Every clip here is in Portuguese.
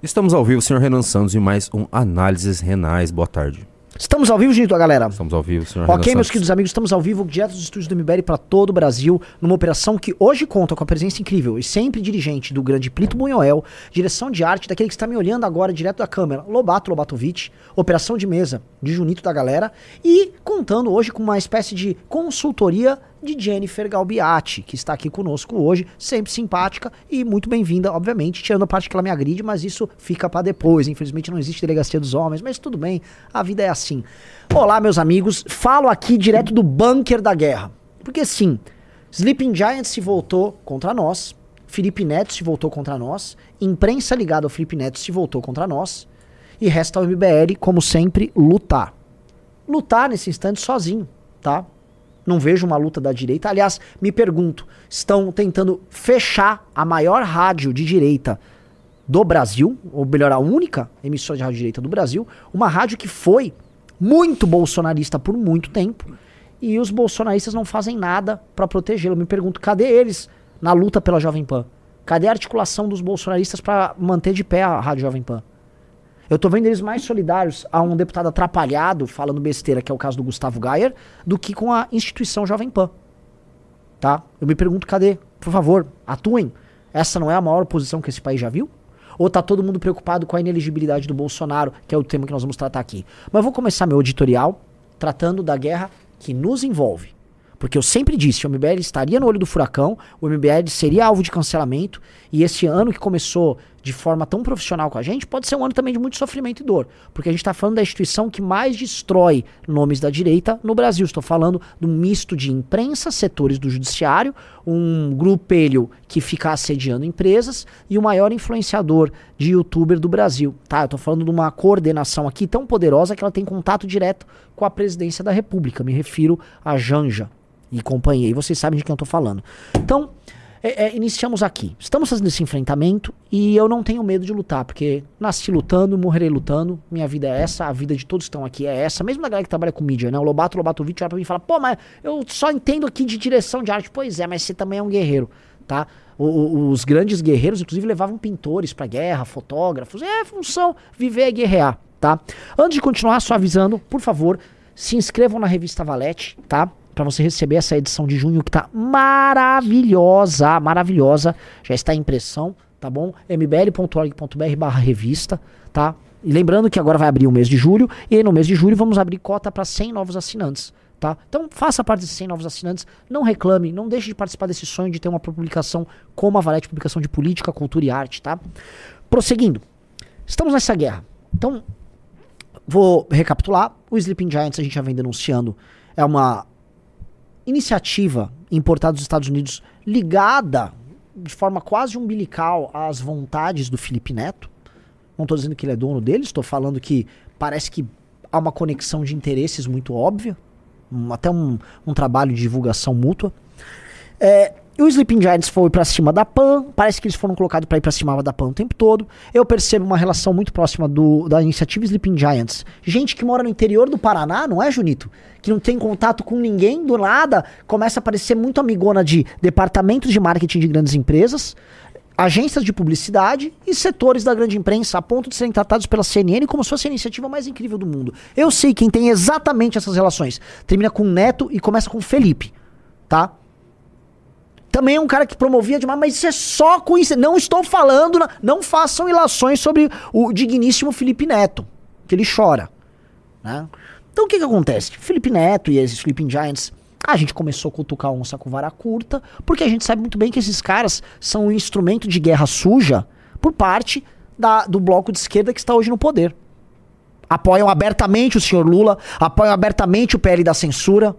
Estamos ao vivo, senhor Renan Santos, e mais um Análises Renais. Boa tarde. Estamos ao vivo, gente, galera. Estamos ao vivo, senhor Ok, Renan meus queridos amigos, estamos ao vivo direto dos estúdios do MBL para todo o Brasil, numa operação que hoje conta com a presença incrível e sempre dirigente do grande Plito Bunhoel, direção de arte daquele que está me olhando agora direto da câmera, Lobato Lobatovic, operação de mesa de Junito da galera e contando hoje com uma espécie de consultoria de Jennifer Galbiati, que está aqui conosco hoje, sempre simpática e muito bem-vinda, obviamente, tirando a parte que ela me agride, mas isso fica para depois. Infelizmente não existe delegacia dos homens, mas tudo bem, a vida é assim. Olá, meus amigos, falo aqui direto do bunker da guerra. Porque sim, Sleeping Giant se voltou contra nós, Felipe Neto se voltou contra nós, imprensa ligada ao Felipe Neto se voltou contra nós, e resta ao MBL, como sempre, lutar. Lutar nesse instante sozinho, tá? Não vejo uma luta da direita. Aliás, me pergunto, estão tentando fechar a maior rádio de direita do Brasil, ou melhor, a única emissora de rádio de direita do Brasil, uma rádio que foi muito bolsonarista por muito tempo, e os bolsonaristas não fazem nada pra protegê-lo. Me pergunto, cadê eles na luta pela Jovem Pan? Cadê a articulação dos bolsonaristas pra manter de pé a Rádio Jovem Pan? Eu tô vendo eles mais solidários a um deputado atrapalhado falando besteira, que é o caso do Gustavo Gayer, do que com a instituição Jovem Pan. Tá? Eu me pergunto, cadê? Por favor, atuem. Essa não é a maior oposição que esse país já viu? Ou tá todo mundo preocupado com a ineligibilidade do Bolsonaro, que é o tema que nós vamos tratar aqui? Mas vou começar meu editorial tratando da guerra que nos envolve. Porque eu sempre disse, o MBL estaria no olho do furacão, o MBL seria alvo de cancelamento, e esse ano que começou de forma tão profissional com a gente, pode ser um ano também de muito sofrimento e dor. Porque a gente está falando da instituição que mais destrói nomes da direita no Brasil. Estou falando de um misto de imprensa, setores do judiciário, um grupelho que fica assediando empresas e o maior influenciador de youtuber do Brasil. Tá, eu estou falando de uma coordenação aqui tão poderosa que ela tem contato direto com a presidência da República. Me refiro a Janja e companhia. E vocês sabem de quem eu tô falando. Então, é, é, iniciamos aqui. Estamos fazendo esse enfrentamento e eu não tenho medo de lutar, porque nasci lutando, morrerei lutando. Minha vida é essa, a vida de todos que estão aqui é essa. Mesmo da galera que trabalha com mídia, né? O Lobato Lobatovic olha pra mim e fala: pô, mas eu só entendo aqui de direção de arte. Pois é, mas você também é um guerreiro, tá? O- o- os grandes guerreiros, inclusive, levavam pintores pra guerra, fotógrafos. É função, viver é guerrear, tá? Antes de continuar, só avisando, por favor, se inscrevam na revista Valete, tá? Pra você receber essa edição de junho que tá maravilhosa, maravilhosa. Já está em impressão, tá bom? mbl.org.br barra revista, tá? E lembrando que agora vai abrir o mês de julho, e aí no mês de julho vamos abrir cota para 100 novos assinantes. Tá? Então faça parte desses 100 novos assinantes, não reclame, não deixe de participar desse sonho de ter uma publicação como a Valete, publicação de política, cultura e arte, tá? Prosseguindo, estamos nessa guerra. Então, vou recapitular. O Sleeping Giants a gente já vem denunciando. É uma iniciativa importada dos Estados Unidos ligada de forma quase umbilical às vontades do Felipe Neto. Não estou dizendo que ele é dono deles, estou falando que parece que há uma conexão de interesses muito óbvia, um- até um, um trabalho de divulgação mútua. É, e o Sleeping Giants foi pra cima da PAN, parece que eles foram colocados pra ir pra cima da PAN o tempo todo. Eu percebo uma relação muito próxima do, da iniciativa Sleeping Giants. Gente que mora no interior do Paraná, não é, Junito? Que não tem contato com ninguém, do nada, começa a parecer muito amigona de departamentos de marketing de grandes empresas, agências de publicidade e setores da grande imprensa, a ponto de serem tratados pela CNN como se fosse a iniciativa mais incrível do mundo. Eu sei quem tem exatamente essas relações. Termina com Neto e começa com Felipe, tá? Também é um cara que promovia demais, mas isso é só coincidência. Não estou falando, não façam ilações sobre o digníssimo Felipe Neto, que ele chora. né? Então o que que acontece? Felipe Neto e esses Sleeping Giants, a gente começou a cutucar onça com vara curta, porque a gente sabe muito bem que esses caras são um instrumento de guerra suja por parte da- do bloco de esquerda que está hoje no poder. Apoiam abertamente o senhor Lula, apoiam abertamente o PL da censura.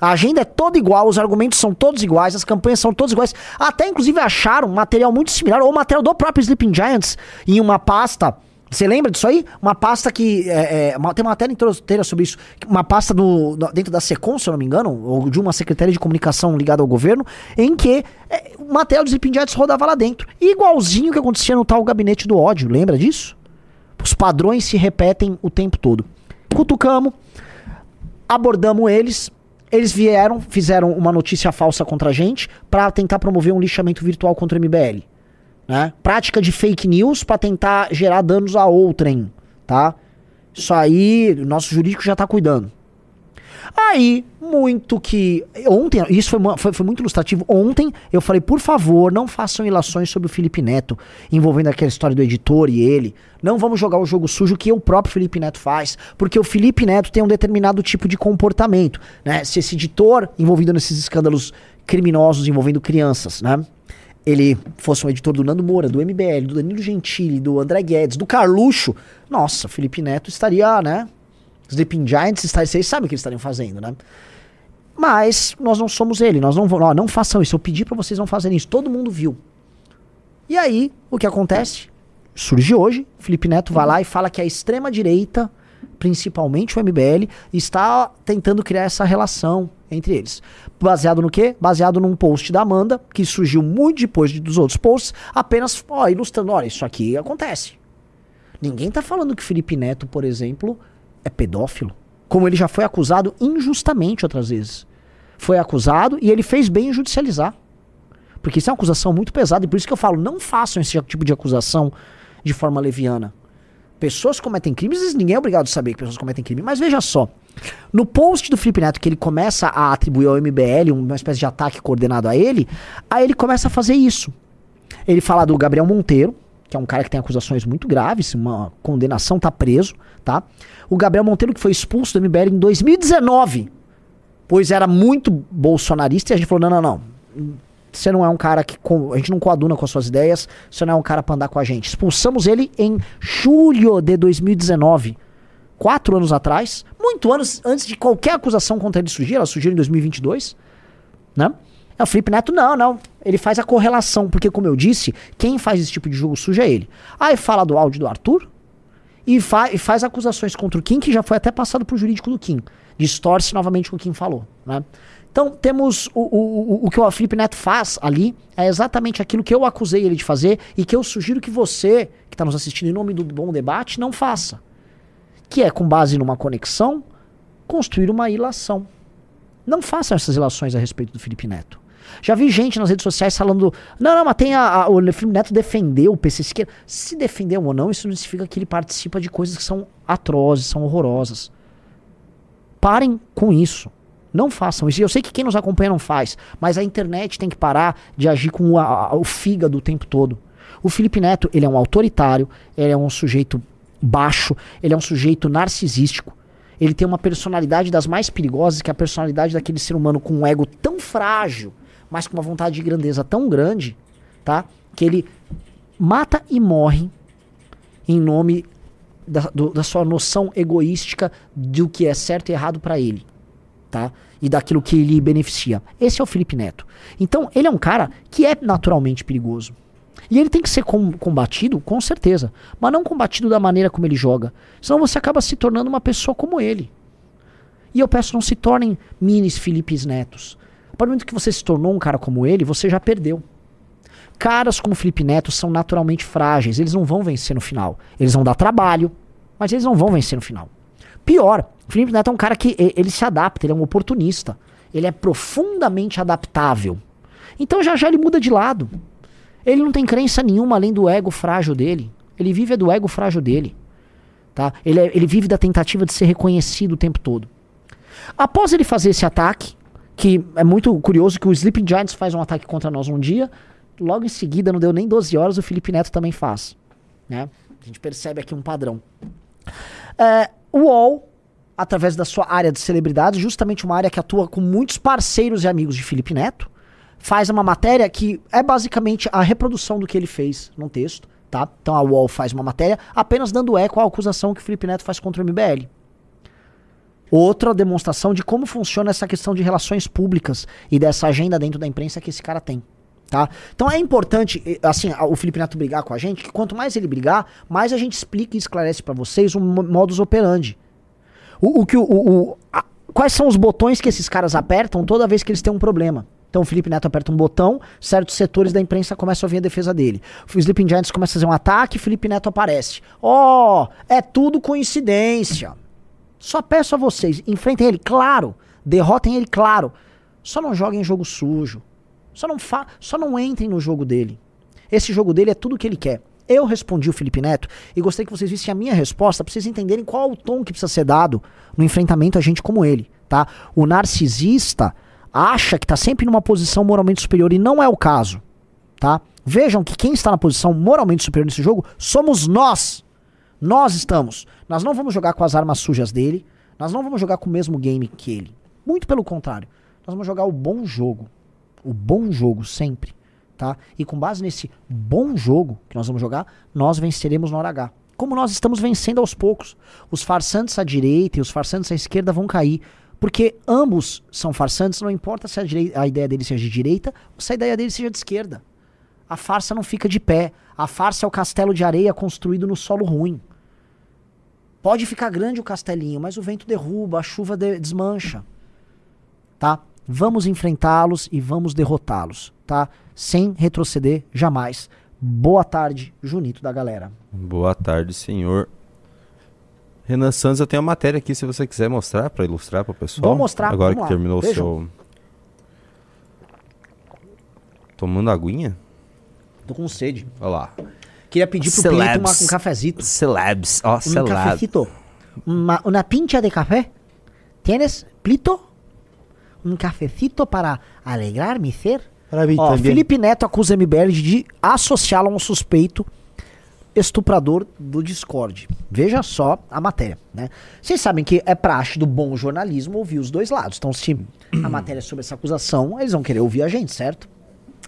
A agenda é toda igual, os argumentos são todos iguais, as campanhas são todas iguais. Até inclusive acharam material muito similar, ou material do próprio Sleeping Giants, em uma pasta. Você lembra disso aí? Uma pasta que. É, é, uma- tem uma matéria inteira sobre isso. Uma pasta do, do- dentro da SECOM, se eu não me engano, ou de uma secretaria de comunicação ligada ao governo, em que é, o material do Sleeping Giants rodava lá dentro. Igualzinho que acontecia no tal gabinete do ódio, lembra disso? Os padrões se repetem o tempo todo. Cutucamos, abordamos eles. Eles vieram, fizeram uma notícia falsa contra a gente pra tentar promover um lixamento virtual contra o MBL. né? Prática de fake news para tentar gerar danos a outrem, tá? Isso aí, nosso jurídico já tá cuidando. Aí, muito que. Ontem, isso foi, foi, foi, muito ilustrativo. Ontem eu falei, por favor, não façam ilações sobre o Felipe Neto, envolvendo aquela história do editor e ele. Não vamos jogar o jogo sujo que o próprio Felipe Neto faz, porque o Felipe Neto tem um determinado tipo de comportamento. Né? Se esse editor envolvido nesses escândalos criminosos envolvendo crianças, né? Ele fosse um editor do Nando Moura, do MBL, do Danilo Gentili, do André Guedes, do Carluxo, nossa, Felipe Neto estaria, né? Sleeping Giants, vocês sabem o que eles estariam fazendo, né? Mas nós não somos ele, nós não vamos, não façam isso. Eu pedi para vocês não fazerem isso, todo mundo viu. E aí, o que acontece? Surge hoje, Felipe Neto vai lá e fala que a extrema direita, principalmente o MBL, está tentando criar essa relação entre eles. Baseado no quê? Baseado num post da Amanda, que surgiu muito depois de, dos outros posts, apenas ó, ilustrando, olha, isso aqui acontece. Ninguém tá falando que Felipe Neto, por exemplo, é pedófilo. Como ele já foi acusado injustamente outras vezes. Foi acusado e ele fez bem em judicializar. Porque isso é uma acusação muito pesada e por isso que eu falo, não façam esse tipo de acusação de forma leviana. Pessoas cometem crimes, ninguém é obrigado a saber que pessoas cometem crime, mas veja só. No post do Felipe Neto que ele começa a atribuir ao MBL uma espécie de ataque coordenado a ele, aí ele começa a fazer isso. Ele fala do Gabriel Monteiro, que é um cara que tem acusações muito graves, uma condenação, tá preso, tá? O Gabriel Monteiro que foi expulso do MBL em 2019, pois era muito bolsonarista e a gente falou: "Não, não, não. Você não é um cara que a gente não coaduna com as suas ideias, você não é um cara pra andar com a gente". Expulsamos ele em julho de 2019 quatro anos atrás, muito anos antes de qualquer acusação contra ele surgir, ela surgiu em 2022, né? É o Felipe Neto, não, não. Ele faz a correlação, porque, como eu disse, quem faz esse tipo de jogo sujo é ele. Aí fala do áudio do Arthur e, fa e faz acusações contra o Kim, que já foi até passado pro jurídico do Kim. Distorce novamente o que o Kim falou, né? Então, temos o, o, o, o que o Felipe Neto faz ali, é exatamente aquilo que eu acusei ele de fazer e que eu sugiro que você, que está nos assistindo em nome do Bom Debate, não faça. Que é, com base numa conexão, construir uma ilação. Não façam essas ilações a respeito do Felipe Neto. Já vi gente nas redes sociais falando. Não, não, mas tem a, a, o Felipe Neto defendeu o PC esquerda. Se defendeu ou não, isso não significa que ele participa de coisas que são atrozes, são horrorosas. Parem com isso. Não façam isso. Eu sei que quem nos acompanha não faz, mas a internet tem que parar de agir com a, o fígado o tempo todo. O Felipe Neto, ele é um autoritário, ele é um sujeito baixo, ele é um sujeito narcisístico. Ele tem uma personalidade das mais perigosas, que é a personalidade daquele ser humano com um ego tão frágil, mas com uma vontade de grandeza tão grande, tá? Que ele mata e morre em nome da, do, da sua noção egoística do que é certo e errado para ele, tá? E daquilo que lhe beneficia. Esse é o Felipe Neto. Então, ele é um cara que é naturalmente perigoso. E ele tem que ser com, combatido, com certeza. Mas não combatido da maneira como ele joga. Senão você acaba se tornando uma pessoa como ele. E eu peço, não se tornem minis Filipes Netos. A partir do momento que você se tornou um cara como ele, você já perdeu. Caras como Felipe Neto são naturalmente frágeis, eles não vão vencer no final. Eles vão dar trabalho, mas eles não vão vencer no final. Pior, Felipe Neto é um cara que ele se adapta, ele é um oportunista. Ele é profundamente adaptável. Então já já ele muda de lado. Ele não tem crença nenhuma além do ego frágil dele. Ele vive do ego frágil dele. Tá? Ele, é, ele vive da tentativa de ser reconhecido o tempo todo. Após ele fazer esse ataque, que é muito curioso que o Sleeping Giants faz um ataque contra nós um dia, logo em seguida, não deu nem 12 horas, o Felipe Neto também faz. Né? A gente percebe aqui um padrão. É, o UOL, através da sua área de celebridades, justamente uma área que atua com muitos parceiros e amigos de Felipe Neto, faz uma matéria que é basicamente a reprodução do que ele fez num texto. Tá? Então a UOL faz uma matéria apenas dando eco à acusação que o Felipe Neto faz contra o MBL. Outra demonstração de como funciona essa questão de relações públicas e dessa agenda dentro da imprensa que esse cara tem. Tá? Então é importante, assim, o Felipe Neto brigar com a gente, que quanto mais ele brigar, mais a gente explica e esclarece para vocês o modus operandi. O, o que o, o a, quais são os botões que esses caras apertam toda vez que eles têm um problema. Então o Felipe Neto aperta um botão, certos setores da imprensa começam a vir a defesa dele. O Sleeping Giants começa a fazer um ataque, Felipe Neto aparece. Ó, oh, é tudo coincidência. Só peço a vocês, enfrentem ele, claro. Derrotem ele, claro. Só não joguem jogo sujo. Só não, fa só não entrem no jogo dele. Esse jogo dele é tudo o que ele quer. Eu respondi o Felipe Neto e gostaria que vocês vissem a minha resposta pra vocês entenderem qual o tom que precisa ser dado no enfrentamento a gente como ele, tá? O narcisista acha que tá sempre numa posição moralmente superior e não é o caso, tá? Vejam que quem está na posição moralmente superior nesse jogo somos nós. Nós estamos. Nós não vamos jogar com as armas sujas dele, nós não vamos jogar com o mesmo game que ele. Muito pelo contrário. Nós vamos jogar o bom jogo. O bom jogo sempre tá? E com base nesse bom jogo que nós vamos jogar, nós venceremos no hora H. Como nós estamos vencendo aos poucos. Os farsantes à direita e os farsantes à esquerda vão cair. Porque ambos são farsantes, não importa se a, direita, a ideia deles seja de direita ou se a ideia deles seja de esquerda. A farsa não fica de pé. A farsa é o castelo de areia construído no solo ruim. Pode ficar grande o castelinho, mas o vento derruba, a chuva de desmancha. Tá? Vamos enfrentá-los e vamos derrotá-los, tá? Sem retroceder jamais. Boa tarde, Junito da galera. Boa tarde, senhor. Renan Santos, eu tenho uma matéria aqui se você quiser mostrar para ilustrar para o pessoal. Vou mostrar. Agora vamos que lá. terminou o seu. Tomando aguinha? Tô com sede. Olha lá. Queria pedir pro Celebs. Plito uma, um cafezito. Celebs. Ó, Um celebs. cafecito. Uma, una pincha de café. ¿Tienes, Plito? Um cafecito para alegrar mi ser? Para mim Ó. Felipe Neto acusa MBL de associá-lo a um suspeito estuprador do Discord. Veja só a matéria, né? Vocês sabem que é praxe do bom jornalismo ouvir os dois lados. Então, se a matéria é sobre essa acusação, eles vão querer ouvir a gente, certo?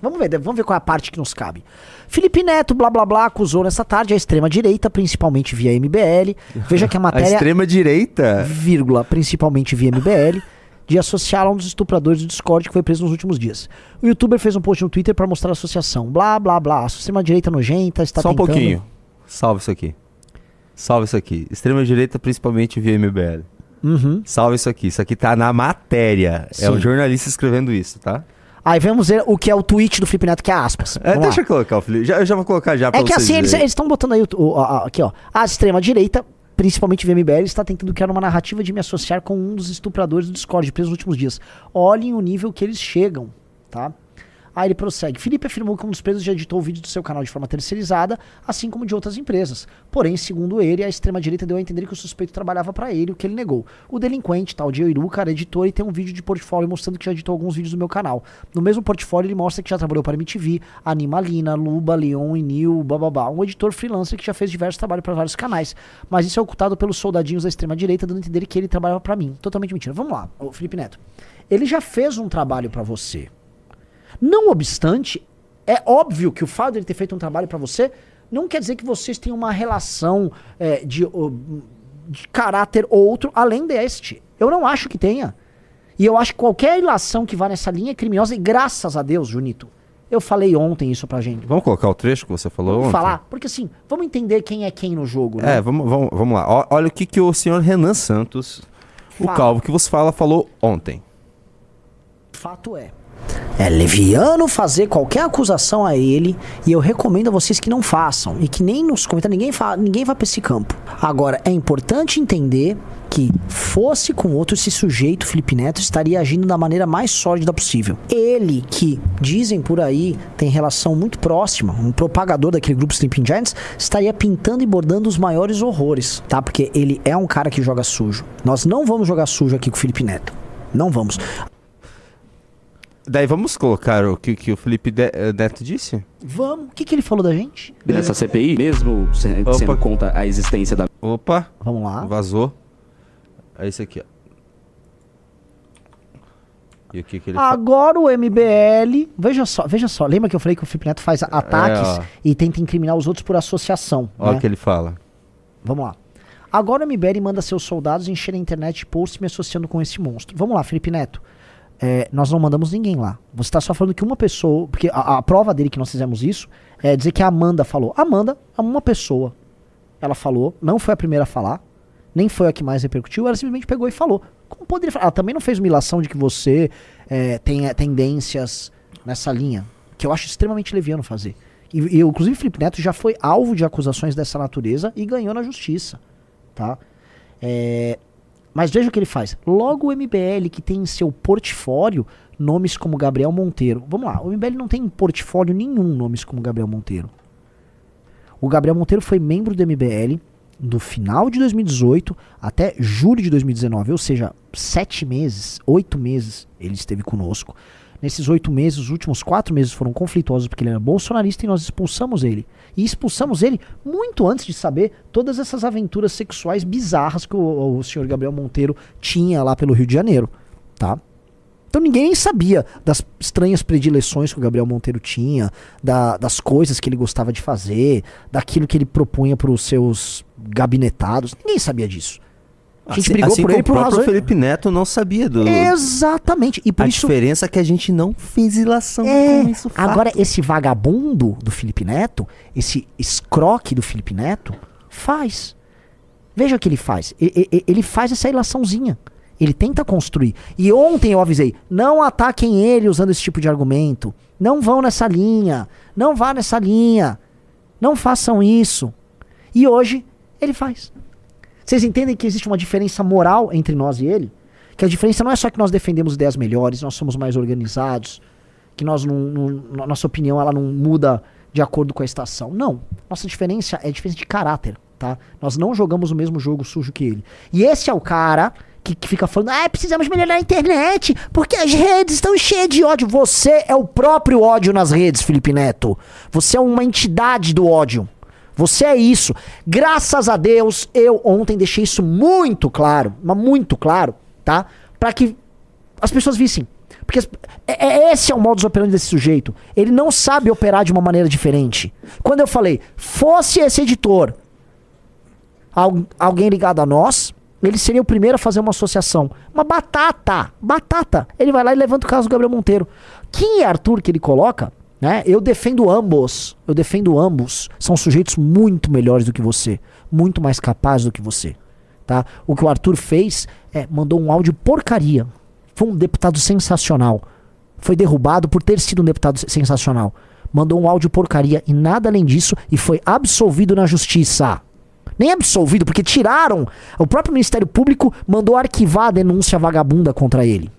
Vamos ver, vamos ver qual é a parte que nos cabe. Felipe Neto, blá blá blá, acusou nessa tarde a extrema-direita, principalmente via MBL. Veja que a A matéria extrema-direita. vírgula, principalmente via MBL, de associá-lo a um dos estupradores do Discord que foi preso nos últimos dias. O youtuber fez um post no Twitter para mostrar a associação. Blá, blá, blá. A extrema-direita nojenta está Só um tentando... pouquinho. Salve isso aqui. Salve isso aqui. Extrema-direita, principalmente via MBL. Uhum. Salve isso aqui. Isso aqui tá na matéria. É Sim. o jornalista escrevendo isso, tá? Aí vamos ver o que é o tweet do Felipe Neto, que é aspas. É, deixa lá. eu colocar o Felipe. Já, eu já vou colocar já pra É que assim, eles estão botando aí, o, o- a- aqui ó, a extrema-direita, principalmente via MBL, está tentando criar uma narrativa de me associar com um dos estupradores do Discord preso nos últimos dias. Olhem o nível que eles chegam, tá? Aí ele prossegue. Felipe afirmou que um dos presos já editou o vídeo do seu canal de forma terceirizada, assim como de outras empresas. Porém, segundo ele, a extrema-direita deu a entender que o suspeito trabalhava para ele, o que ele negou. O delinquente, tal de Iruka, era editor e tem um vídeo de portfólio mostrando que já editou alguns vídeos do meu canal. No mesmo portfólio, ele mostra que já trabalhou para MTV, Animalina, Luba, Leon e Nil, bababá. Um editor freelancer que já fez diversos trabalhos para vários canais. Mas isso é ocultado pelos soldadinhos da extrema-direita, dando a entender que ele trabalhava para mim. Totalmente mentira. Vamos lá, ô Felipe Neto. Ele já fez um trabalho para você. Não obstante, é óbvio que o fato de ele ter feito um trabalho pra você não quer dizer que vocês tenham uma relação é, de, de caráter outro além deste. Eu não acho que tenha. E eu acho que qualquer ilação que vá nessa linha é criminosa, e graças a Deus, Junito. Eu falei ontem isso pra gente. Vamos colocar o trecho que você falou Vamos ontem? falar? Porque assim, vamos entender quem é quem no jogo, né? É, vamos, vamos, vamos lá. Ó, olha o que, que o senhor Renan Santos, o calvo que vos fala, falou ontem. Fato é. É leviano fazer qualquer acusação a ele e eu recomendo a vocês que não façam e que nem nos comentários ninguém, ninguém vai pra esse campo. Agora, é importante entender que fosse com outro, esse sujeito, Felipe Neto, estaria agindo da maneira mais sólida possível. Ele, que dizem por aí, tem relação muito próxima, um propagador daquele grupo Sleeping Giants, estaria pintando e bordando os maiores horrores, tá? Porque ele é um cara que joga sujo. Nós não vamos jogar sujo aqui com o Felipe Neto. Não vamos. Daí vamos colocar o que, que o Felipe De- eh, Neto disse? Vamos. O que, que ele falou da gente? nessa CPI, mesmo se- Opa. sendo contra a existência da Opa, Vamos lá. vazou. É esse aqui, ó. E o que, que ele fala? Agora o MBL. Veja só, veja só. Lembra que eu falei que o Felipe Neto faz ataques ó. e tenta incriminar os outros por associação? Olha né? o que ele fala. Vamos lá. Agora o MBL manda seus soldados encherem a internet de posts me associando com esse monstro. Vamos lá, Felipe Neto. É, nós não mandamos ninguém lá. Você está só falando que uma pessoa. Porque a, a prova dele que nós fizemos isso é dizer que a Amanda falou. Amanda, uma pessoa. Ela falou, não foi a primeira a falar, nem foi a que mais repercutiu, ela simplesmente pegou e falou. Como poderia falar? Ela também não fez uma ilação de que você é, tem é, tendências nessa linha, que eu acho extremamente leviano fazer. E, e, inclusive, Felipe Neto já foi alvo de acusações dessa natureza e ganhou na justiça. Tá? É, Mas veja o que ele faz. Logo o MBL, que tem em seu portfólio nomes como Gabriel Monteiro. Vamos lá, o MBL não tem em portfólio nenhum nomes como Gabriel Monteiro. O Gabriel Monteiro foi membro do MBL do final de 2018 até julho de 2019, ou seja, sete meses, oito meses ele esteve conosco. Nesses oito meses, os últimos quatro meses foram conflituosos porque ele era bolsonarista e nós expulsamos ele. E expulsamos ele muito antes de saber todas essas aventuras sexuais bizarras que o, o senhor Gabriel Monteiro tinha lá pelo Rio de Janeiro, tá? Então ninguém sabia das estranhas predileções que o Gabriel Monteiro tinha, da- das coisas que ele gostava de fazer, daquilo que ele propunha para os seus gabinetados. Ninguém sabia disso. A gente Assim- brigou assim por ele o próprio razões. Felipe Neto não sabia do. Exatamente. E por a isso. diferença é que a gente não fez ilação É, com isso. fato. agora esse vagabundo do Felipe Neto, esse escroque do Felipe Neto, faz. Veja o que ele faz. Ele faz essa ilaçãozinha. Ele tenta construir. E ontem eu avisei: não ataquem ele usando esse tipo de argumento. Não vão nessa linha. Não vá nessa linha. Não façam isso. E hoje ele faz. Vocês entendem que existe uma diferença moral entre nós e ele? Que a diferença não é só que nós defendemos ideias melhores, nós somos mais organizados, que nós não, não- nossa opinião ela não muda de acordo com a estação. Não. Nossa diferença é diferença de caráter, tá? Nós não jogamos o mesmo jogo sujo que ele. E esse é o cara que, que fica falando, ah, precisamos melhorar a internet, porque as redes estão cheias de ódio. Você é o próprio ódio nas redes, Felipe Neto. Você é uma entidade do ódio. Você é isso. Graças a Deus, eu ontem deixei isso muito claro, mas muito claro, tá? Pra que as pessoas vissem. Porque é, é- esse é o modus operandi desse sujeito. Ele não sabe operar de uma maneira diferente. Quando eu falei, fosse esse editor al- alguém ligado a nós, ele seria o primeiro a fazer uma associação. Uma batata, batata. Ele vai lá e levanta o caso do Gabriel Monteiro. Quem é Arthur que ele coloca? Né? Eu defendo ambos. Eu defendo ambos. São sujeitos muito melhores do que você, muito mais capazes do que você. Tá? O que o Arthur fez é mandou um áudio porcaria. Foi um deputado sensacional. Foi derrubado por ter sido um deputado se- sensacional. Mandou um áudio porcaria e nada além disso e foi absolvido na justiça. Nem absolvido, porque tiraram. O próprio Ministério Público mandou arquivar a denúncia vagabunda contra ele.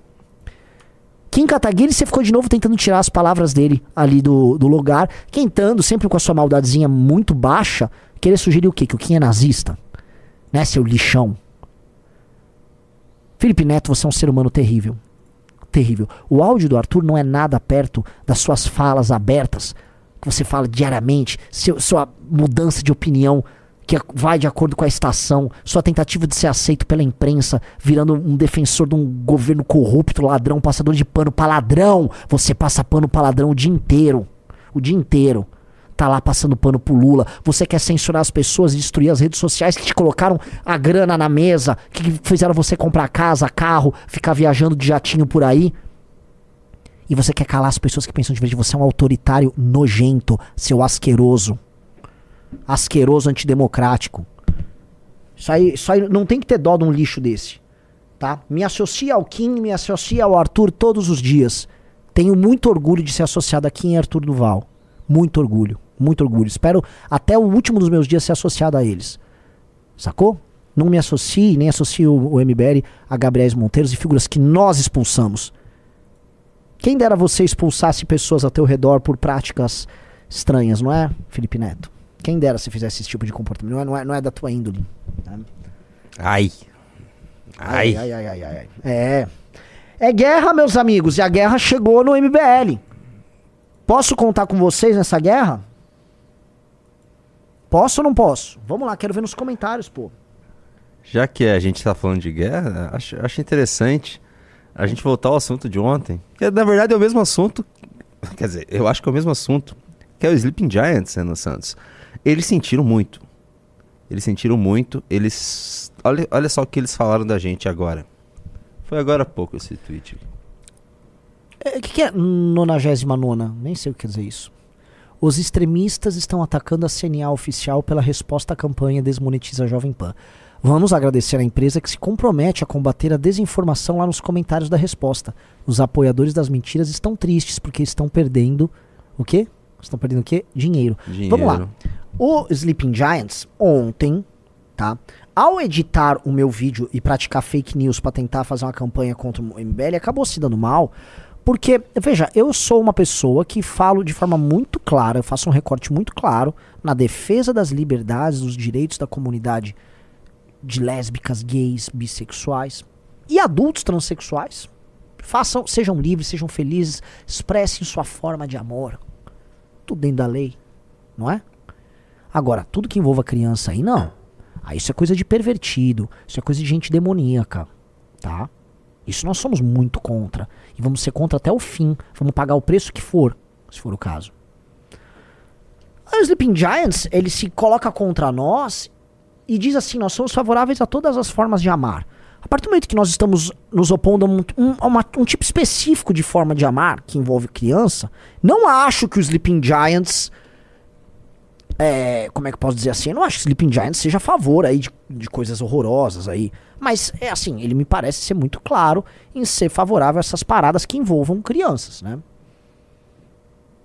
Kim Kataguiri, você ficou de novo tentando tirar as palavras dele ali do, do lugar, tentando, sempre com a sua maldadezinha muito baixa, querer sugerir o quê? Que o Kim é nazista? Né, seu lixão? Felipe Neto, você é um ser humano terrível. Terrível. O áudio do Arthur não é nada perto das suas falas abertas, que você fala diariamente, seu- sua mudança de opinião que a- vai de acordo com a estação, sua tentativa de ser aceito pela imprensa, virando um defensor de um governo corrupto, ladrão, passador de pano pra ladrão. Você passa pano pra ladrão o dia inteiro. O dia inteiro. Tá lá passando pano pro Lula. Você quer censurar as pessoas e destruir as redes sociais que te colocaram a grana na mesa, que fizeram você comprar casa, carro, ficar viajando de jatinho por aí. E você quer calar as pessoas que pensam diferente. Você é um autoritário nojento, seu asqueroso asqueroso antidemocrático. Isso aí, isso aí não tem que ter dó de um lixo desse. Tá? Me associa ao Kim, me associa ao Arthur todos os dias. Tenho muito orgulho de ser associado a Kim e Arthur Duval. Muito orgulho, muito orgulho. Espero até o último dos meus dias ser associado a eles. Sacou? Não me associe, nem associe o, MBL a Gabriel Monteiros e figuras que nós expulsamos. Quem dera você expulsasse pessoas ao teu redor por práticas estranhas, não é, Felipe Neto? Quem dera se fizesse esse tipo de comportamento. Não é, não é, não é da tua índole. né? Ai. Ai. Ai, ai, ai, ai, ai. É. É guerra, meus amigos, e a guerra chegou no MBL. Posso contar com vocês nessa guerra? Posso ou não posso? Vamos lá, quero ver nos comentários, pô. Já que a gente tá falando de guerra, acho, acho interessante a gente voltar ao assunto de ontem. Que na verdade é o mesmo assunto. Quer dizer, eu acho que é o mesmo assunto. Que é o Sleeping Giants, Renan Santos. Eles sentiram muito. Eles sentiram muito. Eles. Olha, olha só o que eles falaram da gente agora. Foi agora há pouco esse tweet. O que, que é 99? Nem sei o que quer dizer isso. Os extremistas estão atacando a CNA oficial pela resposta à campanha Desmonetiza Jovem Pan. Vamos agradecer à empresa que se compromete a combater a desinformação lá nos comentários da resposta. Os apoiadores das mentiras estão tristes porque estão perdendo o quê? Estão perdendo o quê? Dinheiro. Dinheiro. Vamos lá. O Sleeping Giants, ontem, tá? ao editar o meu vídeo e praticar fake news pra tentar fazer uma campanha contra o MBL, acabou se dando mal. Porque, veja, eu sou uma pessoa que falo de forma muito clara, eu faço um recorte muito claro na defesa das liberdades, dos direitos da comunidade de lésbicas, gays, bissexuais e adultos transexuais. Façam, sejam livres, sejam felizes, expressem sua forma de amor. Tudo dentro da lei, não é? Agora, tudo que envolva criança aí, não. Aí isso é coisa de pervertido, isso é coisa de gente demoníaca, tá? Isso nós somos muito contra. E vamos ser contra até o fim. Vamos pagar o preço que for, se for o caso. O Sleeping Giants, ele se coloca contra nós e diz assim: nós somos favoráveis a todas as formas de amar. A partir do momento que nós estamos nos opondo a um, um- a uma- um tipo específico de forma de amar, que envolve criança, não acho que o Sleeping Giants. É, como é que eu posso dizer assim? Eu não acho que Sleeping Giants seja a favor aí de, de coisas horrorosas aí. Mas é assim, ele me parece ser muito claro em ser favorável a essas paradas que envolvam crianças, né?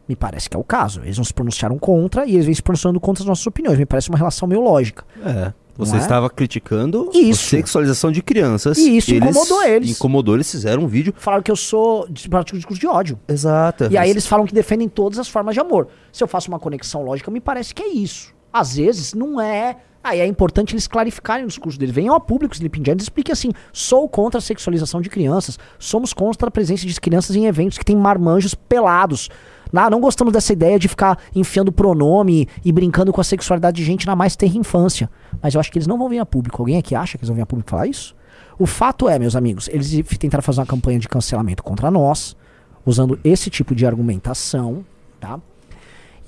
Me parece que é o caso. Eles não se pronunciaram contra e eles vêm se pronunciando contra as nossas opiniões. Me parece uma relação meio lógica. É. Você é? estava criticando Isso. a sexualização de crianças. E isso incomodou eles. Incomodou, eles fizeram um vídeo. Falaram que eu sou de pratico discurso de ódio. Exato. E aí eles falam que defendem todas as formas de amor. Se eu faço uma conexão lógica, me parece que é isso. Às vezes não é. Aí é importante eles clarificarem o discurso deles. Venham ao público, Sleeping Giants, e expliquem assim: sou contra a sexualização de crianças, somos contra a presença de crianças em eventos que tem marmanjos pelados. Não, não gostamos dessa ideia de ficar enfiando pronome e brincando com a sexualidade de gente na mais terra infância. Mas eu acho que eles não vão vir a público. Alguém aqui acha que eles vão vir a público falar isso? O fato é, meus amigos, eles tentaram fazer uma campanha de cancelamento contra nós, usando esse tipo de argumentação, tá?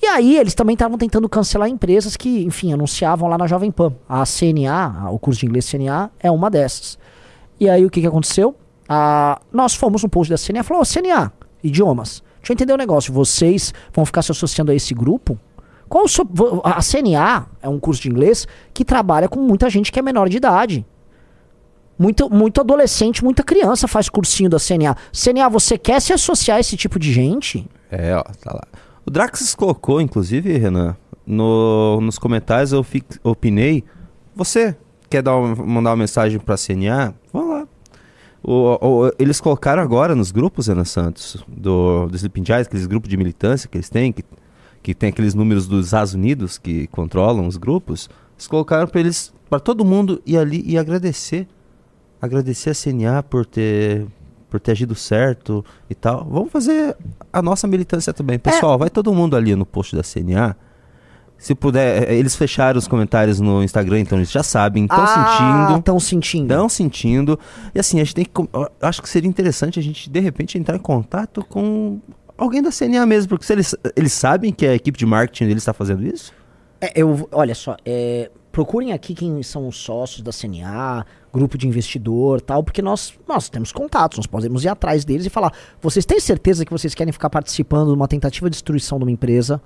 E aí eles também estavam tentando cancelar empresas que, enfim, anunciavam lá na Jovem Pan. A CNA, o curso de inglês CNA, é uma dessas. E aí o que, que aconteceu? Ah, nós fomos no post da CNA e falou, "Ô, CNA, idiomas, deixa eu entender o negócio, vocês vão ficar se associando a esse grupo? Qual a CNA é um curso de inglês que trabalha com muita gente que é menor de idade. Muito, muito adolescente, muita criança faz cursinho da CNA. CNA, você quer se associar a esse tipo de gente? É, ó, tá lá. O Draxis colocou, inclusive, Renan, no, nos comentários eu fi- opinei. Você quer dar uma- mandar uma mensagem pra CNA? Vamos lá. O- o- eles colocaram agora nos grupos, Renan Santos, do, do Sleeping Giants, aqueles grupos de militância que eles têm, que, que tem aqueles números dos Estados Unidos que controlam os grupos. Eles colocaram pra eles, para todo mundo ir ali e agradecer. Agradecer a CNA por ter por ter agido certo e tal. Vamos fazer a nossa militância também. Pessoal, vai todo mundo ali no post da CNA. Se puder, eh, eles fecharam os comentários no Instagram, então eles já sabem, estão sentindo. Estão sentindo. Estão sentindo. E assim, a gente tem que. Acho que seria interessante a gente, de repente, entrar em contato com alguém da CNA mesmo, porque se eles, eles sabem que a equipe de marketing deles está fazendo isso. É, eu, olha só, é, procurem aqui quem são os sócios da CNA, grupo de investidor tal, porque nós, nós temos contatos, nós podemos ir atrás deles e falar: vocês têm certeza que vocês querem ficar participando de uma tentativa de destruição de uma empresa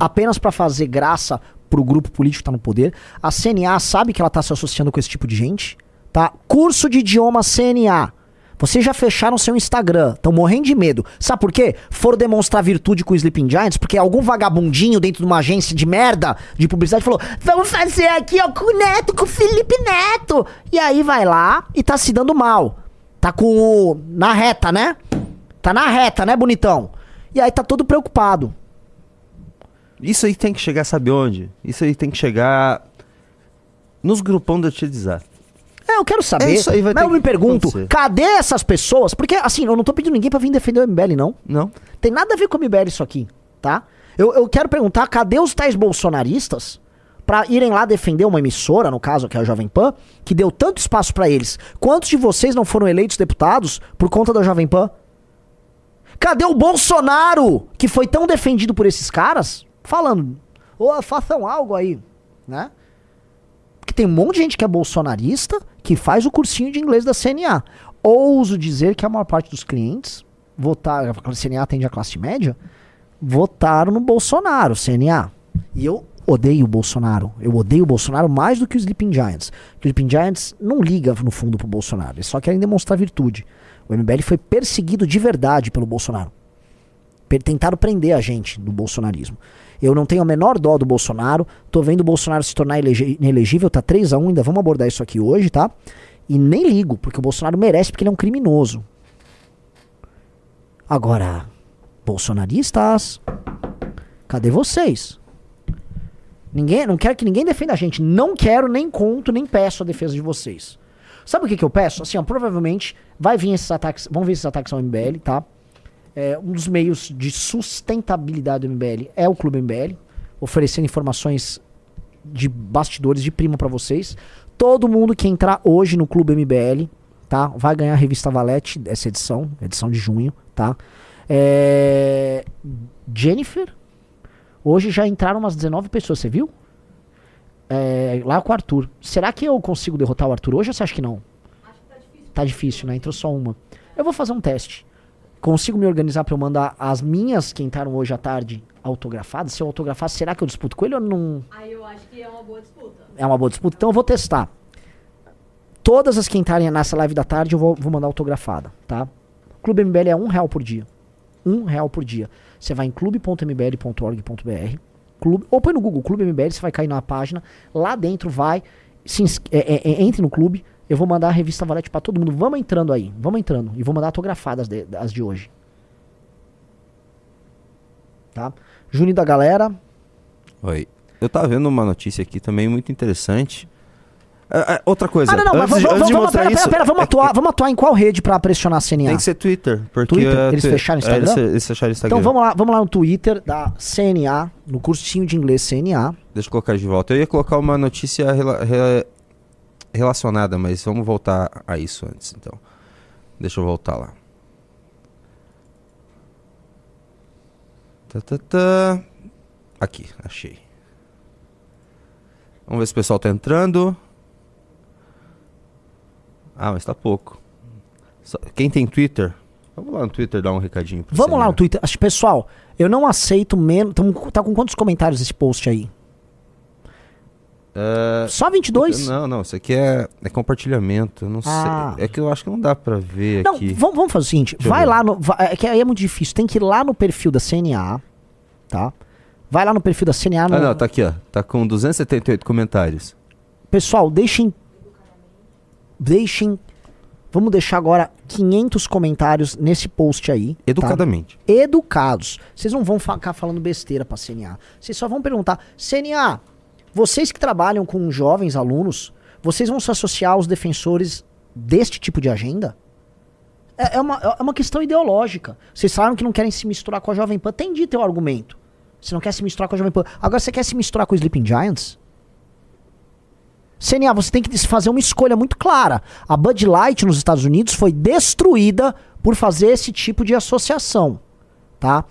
apenas para fazer graça pro grupo político que tá no poder? A CNA sabe que ela tá se associando com esse tipo de gente? Tá? Curso de idioma CNA. Vocês já fecharam seu Instagram, estão morrendo de medo. Sabe por quê? Foram demonstrar virtude com o Sleeping Giants, porque algum vagabundinho dentro de uma agência de merda de publicidade falou: vamos fazer aqui, ó, com o Neto, com o Felipe Neto. E aí vai lá e tá se dando mal. Tá com o. na reta, né? Tá na reta, né, bonitão? E aí tá todo preocupado. Isso aí tem que chegar, sabe onde? Isso aí tem que chegar nos grupão da utilizar. É, eu quero saber. É isso aí, vai mas ter eu me pergunto, acontecer. cadê essas pessoas? Porque, assim, eu não tô pedindo ninguém pra vir defender o MBL, não. Não? Tem nada a ver com o MBL isso aqui, tá? Eu, eu quero perguntar, cadê os tais bolsonaristas pra irem lá defender uma emissora, no caso que é a Jovem Pan, que deu tanto espaço pra eles? Quantos de vocês não foram eleitos deputados por conta da Jovem Pan? Cadê o Bolsonaro, que foi tão defendido por esses caras? Falando, ô, façam algo aí, né? Porque tem um monte de gente que é bolsonarista que faz o cursinho de inglês da CNA. Ouso dizer que a maior parte dos clientes votaram, a CNA atende a classe média, votaram no Bolsonaro, CNA. E eu odeio o Bolsonaro. Eu odeio o Bolsonaro mais do que os Sleeping Giants. Os Sleeping Giants não liga no fundo pro Bolsonaro, eles só querem demonstrar virtude. O MBL foi perseguido de verdade pelo Bolsonaro. Tentaram prender a gente do bolsonarismo. Eu não tenho a menor dó do Bolsonaro. Tô vendo o Bolsonaro se tornar inelegível, tá 3 a 1 ainda vamos abordar isso aqui hoje, tá? E nem ligo, porque o Bolsonaro merece, porque ele é um criminoso. Agora, bolsonaristas, cadê vocês? Ninguém, não quero que ninguém defenda a gente. Não quero, nem conto, nem peço a defesa de vocês. Sabe o que, que eu peço? Assim, ó, provavelmente vai vir esses ataques, vão vir esses ataques ao MBL, tá? É, um dos meios de sustentabilidade do MBL é o Clube MBL, oferecendo informações de bastidores de prima pra vocês. Todo mundo que entrar hoje no Clube MBL, tá? Vai ganhar a revista Valete, essa edição, edição de junho, tá? É, Jennifer, hoje já entraram umas 19 pessoas, você viu? É, lá com o Arthur. Será que eu consigo derrotar o Arthur hoje ou você acha que não? Tá difícil, né? Entrou só uma. Eu vou fazer um teste. Consigo me organizar pra eu mandar as minhas que entraram hoje à tarde autografadas? Se eu autografar, será que eu disputo com ele ou não? Aí eu acho que é uma boa disputa. É uma boa disputa. Então eu vou testar. Todas as que entrarem nessa live da tarde eu vou, vou mandar autografada, tá? Clube MBL é um real por dia. Um real por dia. Você vai em clube.mbl.org.br clube, ou põe no Google Clube MBL, você vai cair na página. Lá dentro vai, se é, é, é, entre no clube. Eu vou mandar a revista Valete pra todo mundo. Vamos entrando aí, vamos entrando. E vou mandar autografadas de, as de hoje. Tá? Juninho da galera. Oi. Eu tava vendo uma notícia aqui também muito interessante. Ah, ah, outra coisa. Ah, não, não, mas antes de- vamos, vamos, pera, pera, pera, vamos é- atuar, vamos atuar em qual rede pra pressionar a CNA? Tem que ser Twitter. Porque Twitter? é, Eles tu- fecharam o é, Instagram? eles, eles fecharam o Instagram. Então vamos lá, vamos lá no Twitter da CNA, no cursinho de inglês CNA. Deixa eu colocar de volta. Eu ia colocar uma notícia rela- re- relacionada, mas vamos voltar a isso antes, então. Deixa eu voltar lá. Tá, tá, tá. Aqui, achei. Vamos ver se o pessoal tá entrando. Ah, mas tá pouco. Só- Quem tem Twitter? Vamos lá no Twitter dar um recadinho. Vamos você, lá né? no Twitter. Pessoal, eu não aceito menos. Tá com quantos comentários esse post aí? É, Só 22? Não, não, isso aqui é, é compartilhamento. eu Não Ah. sei. É que eu acho que não dá pra ver Não, aqui. vamos, vamos fazer o seguinte: Deixa vai lá no. vai- é que aí é muito difícil. Tem que ir lá no perfil da CNA, tá? Vai lá no perfil da CNA. No... Ah, não, tá aqui, ó. Tá com 278 comentários. Pessoal, deixem. Deixem. Vamos deixar agora 500 comentários nesse post aí. tá? Educadamente. educados. Vocês não vão ficar falando besteira pra CNA. Vocês só vão perguntar: CNA, vocês que trabalham com jovens alunos, vocês vão se associar aos defensores deste tipo de agenda? É, é uma, é uma questão ideológica. Vocês falaram que não querem se misturar com a Jovem Pan. Entendi teu argumento. Você não quer se misturar com a Jovem Pan. Agora você quer se misturar com o Sleeping Giants? CNA, você tem que fazer uma escolha muito clara. A Bud Light nos Estados Unidos foi destruída por fazer esse tipo de associação, tá?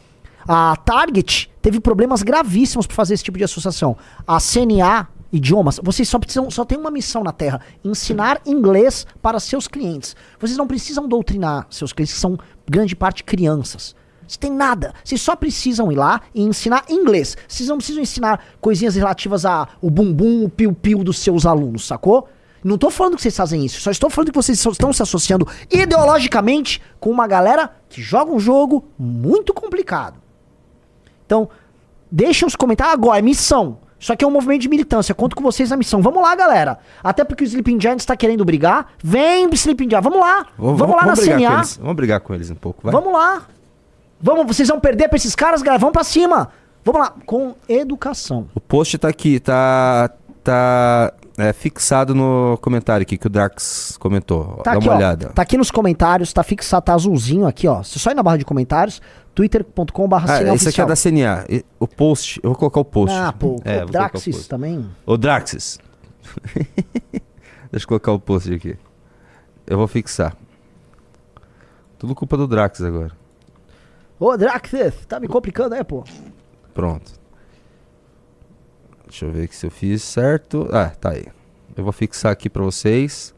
A Target teve problemas gravíssimos por fazer esse tipo de associação. A CNA, idiomas, vocês só precisam, só tem uma missão na Terra: ensinar inglês para seus clientes. Vocês não precisam doutrinar seus clientes, que são grande parte crianças. Vocês têm nada. Vocês só precisam ir lá e ensinar inglês. Vocês não precisam ensinar coisinhas relativas a o bumbum, o piu-piu dos seus alunos, sacou? Não tô falando que vocês fazem isso, só estou falando que vocês estão se associando ideologicamente com uma galera que joga um jogo muito complicado. Então, deixem os comentários agora, é missão. Isso aqui é um movimento de militância, conto com vocês na missão. Vamos lá, galera. Até porque o Sleeping Giants tá querendo brigar. Vem, Sleeping Giants, vamos lá. Vamos, lá na brigar com CNA. Vamos brigar com eles um pouco, vai. Vamos lá. Vamos, vocês vão perder pra esses caras, galera. Vamos pra cima. Vamos lá. Com educação. O post tá aqui, tá, tá é, fixado no comentário aqui que o Drax comentou. Tá Dá aqui, uma ó. olhada. Tá aqui nos comentários, tá fixado, tá azulzinho aqui, ó. Você só ir na barra de comentários, twitter.com.br Ah, esse aqui é da CNA. O post, eu vou colocar o post. Ah, pô, É, o o Draxis post. também. Ô, Draxis. Deixa eu colocar o post aqui. Eu vou fixar. Tudo culpa do Drax agora. Ô, Draxis, tá me complicando, é, pô? Pronto. Deixa eu ver aqui se eu fiz certo. Ah, tá aí. Eu vou fixar aqui pra vocês.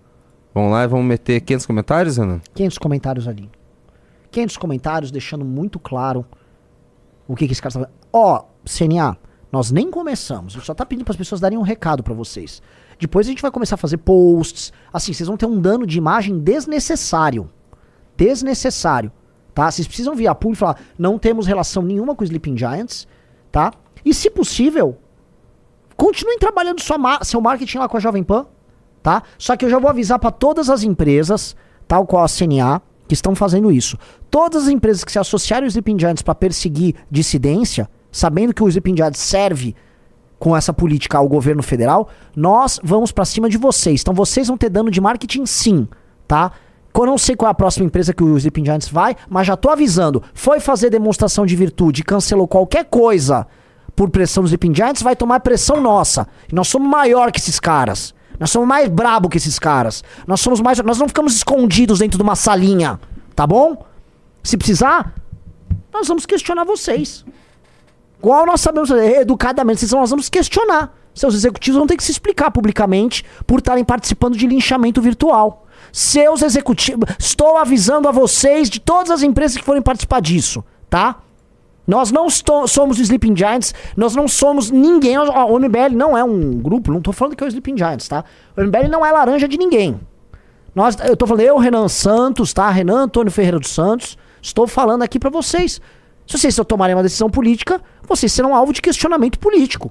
Vamos lá e vamos meter 500 comentários, Renan? 500 comentários ali. 500 comentários deixando muito claro o que, que esse cara tá falando. Ó, CNA, nós nem começamos. Gente só tá pedindo para as pessoas darem um recado para vocês. Depois a gente vai começar a fazer posts. Assim, vocês vão ter um dano de imagem desnecessário. Desnecessário. Tá? Vocês precisam vir a público e falar: não temos relação nenhuma com o Sleeping Giants. Tá? E se possível, continuem trabalhando sua seu marketing lá com a Jovem Pan, tá? Só que eu já vou avisar para todas as empresas, tal qual a CNA, que estão fazendo isso. Todas as empresas que se associarem ao Sleeping Giants para perseguir dissidência, sabendo que o Sleeping Giants serve com essa política ao governo federal, nós vamos pra cima de vocês. Então vocês vão ter dano de marketing sim, tá? Eu não sei qual é a próxima empresa que o Sleeping Giants vai, mas já tô avisando. Foi fazer demonstração de virtude, cancelou qualquer coisa por pressão dos Sleeping Giants, vai tomar pressão nossa. E nós somos maior que esses caras. Nós somos mais brabo que esses caras. Nós somos mais. Nós não ficamos escondidos dentro de uma salinha, tá bom? Se precisar, nós vamos questionar vocês. Igual nós sabemos educadamente, vocês- nós vamos questionar. Seus executivos vão ter que se explicar publicamente por estarem participando de linchamento virtual. Seus executivos. Estou avisando a vocês de todas as empresas que forem participar disso, tá? Nós não somos o Sleeping Giants, nós não somos ninguém. O MBL não é um grupo, não tô falando que é o Sleeping Giants, tá? O MBL não é laranja de ninguém. Nós, eu tô falando, eu, Renan Santos, tá? Renan Antônio Ferreira dos Santos, estou falando aqui pra vocês. Se vocês tomarem uma decisão política, vocês serão alvo de questionamento político.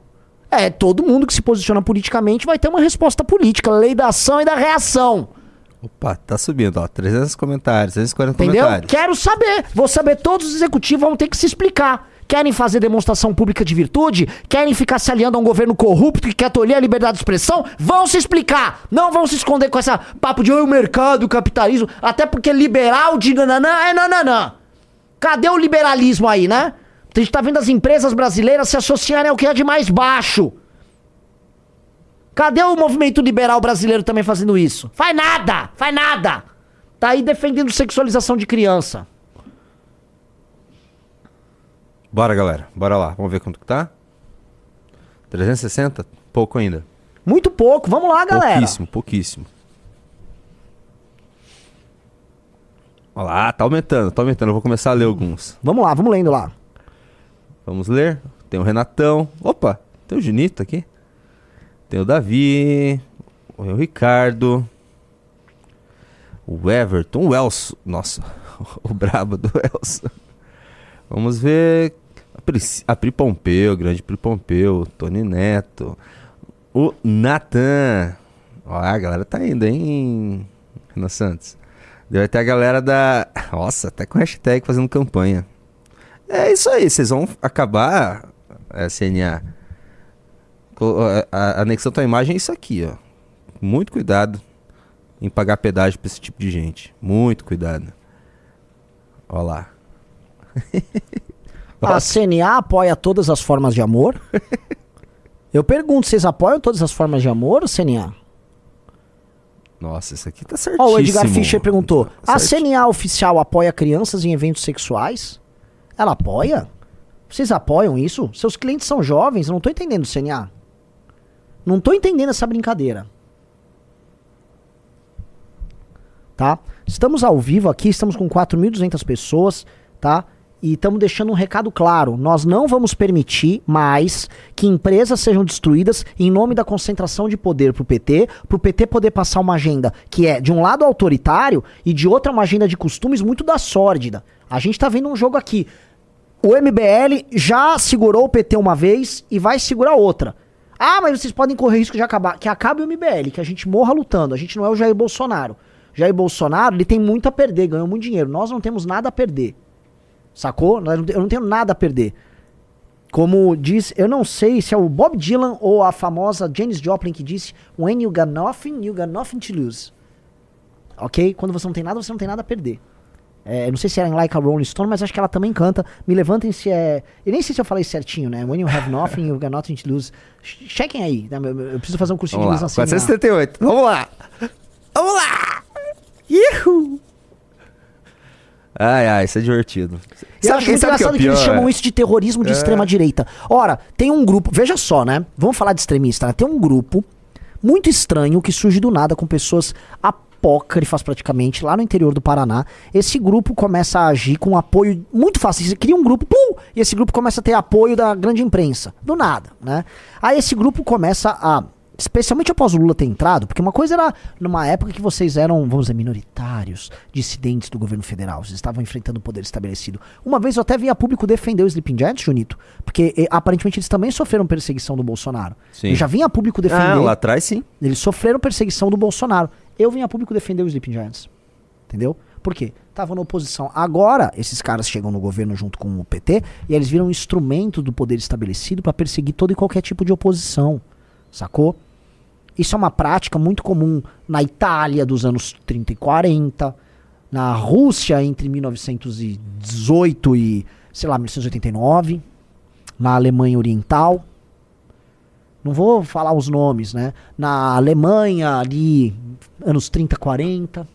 É, todo mundo que se posiciona politicamente vai ter uma resposta política, lei da ação e da reação. Opa, tá subindo, ó. 300 comentários, 340 Entendeu? comentários. Quero saber. Vou saber. Todos os executivos vão ter que se explicar. Querem fazer demonstração pública de virtude? Querem ficar se aliando a um governo corrupto que quer tolher a liberdade de expressão? Vão se explicar. Não vão se esconder com essa papo de "Oi, o mercado, o capitalismo. Até porque liberal de nananã é nananã. Cadê o liberalismo aí, né? A gente tá vendo as empresas brasileiras se associarem ao que é de mais baixo. Cadê o movimento liberal brasileiro também fazendo isso? Faz nada! Faz nada! Tá aí defendendo sexualização de criança. Bora, galera. Bora lá. Vamos ver quanto que tá? 360? Pouco ainda. Muito pouco. Vamos lá, galera. Pouquíssimo, pouquíssimo. Olha lá, tá aumentando, tá aumentando. Eu vou começar a ler alguns. Vamos lá, vamos lendo lá. Vamos ler. Tem o Renatão. Opa, tem o Junito aqui. Tem o Davi. O Ricardo. O Everton. O Elson. Nossa, o brabo do Elson. Vamos ver. A Pri, a Pri Pompeu, o grande Pri Pompeu. Tony Neto. O Natan. Ó, a galera tá indo, hein, Renan Santos. Deve ter a galera da. Nossa, até com hashtag fazendo campanha. É isso aí, vocês vão acabar, é, CNA. a- a- Anexando tua imagem é isso aqui, ó. Muito cuidado em pagar pedágio pra esse tipo de gente. Muito cuidado. Ó lá. A CNA apoia todas as formas de amor? Eu pergunto, vocês apoiam todas as formas de amor, CNA? Nossa, isso aqui tá certíssimo. Ó, o Edgar Fischer perguntou: a Certi- CNA oficial apoia crianças em eventos sexuais? Ela apoia? Vocês apoiam isso? Seus clientes são jovens? Eu não tô entendendo, CNA. Não tô entendendo essa brincadeira. Tá? Estamos ao vivo aqui, estamos com 4.200 pessoas, tá? E estamos deixando um recado claro. Nós não vamos permitir mais que empresas sejam destruídas em nome da concentração de poder pro PT, pro PT poder passar uma agenda que é de um lado autoritário e de outra uma agenda de costumes muito da sórdida. A gente tá vendo um jogo aqui. O MBL já segurou o PT uma vez e vai segurar outra. Ah, mas vocês podem correr risco de acabar. Que acabe o MBL, que a gente morra lutando. A gente não é o Jair Bolsonaro. Jair Bolsonaro, ele tem muito a perder, ganhou muito dinheiro. Nós não temos nada a perder. Sacou? Eu não tenho nada a perder. Como diz, eu não sei se é o Bob Dylan ou a famosa Janis Joplin que disse: When you got nothing, you got nothing to lose. Ok? Quando você não tem nada, você não tem nada a perder. É, não sei se era em Like a Rolling Stone, mas acho que ela também canta. Me levantem se é. Eu nem sei se eu falei certinho, né? When you have nothing, you got nothing to lose. Ch- Chequem aí. né? Eu- preciso fazer um cursinho Vamos de lá, inglês CNA. 478. Vamos lá. Vamos lá. Ihu! Ai, ai, isso é divertido. Eu acho muito sabe o que é engraçado que, eles chamam isso de terrorismo de É. extrema-direita. Ora, tem um grupo. Veja só, né? Vamos falar de extremista, né? Tem um grupo muito estranho que surge do nada com pessoas apócrifas praticamente lá no interior do Paraná. Esse grupo começa a agir com apoio muito fácil. Você cria um grupo, pum, e esse grupo começa a ter apoio da grande imprensa. Do nada, né? Aí esse grupo começa a especialmente após o Lula ter entrado, porque uma coisa era numa época que vocês eram, vamos dizer, minoritários, dissidentes do governo federal, vocês estavam enfrentando o poder estabelecido. Uma vez eu até vi a público defender o Sleeping Giants, Junito, porque eh, aparentemente eles também sofreram perseguição do Bolsonaro. Sim. Eu já vinha a público defender, Ah, lá atrás sim. eles sofreram perseguição do Bolsonaro. Eu vim a público defender o Sleeping Giants. Entendeu? Por quê? Tava na oposição. Agora, esses caras chegam no governo junto com o PT e eles viram um instrumento do poder estabelecido para perseguir todo e qualquer tipo de oposição. Sacou? Isso é uma prática muito comum na Itália dos anos 30 e 40, na Rússia entre 1918 e, sei lá, 1989, na Alemanha Oriental. Não vou falar os nomes, né? Na Alemanha ali, anos 30, 40.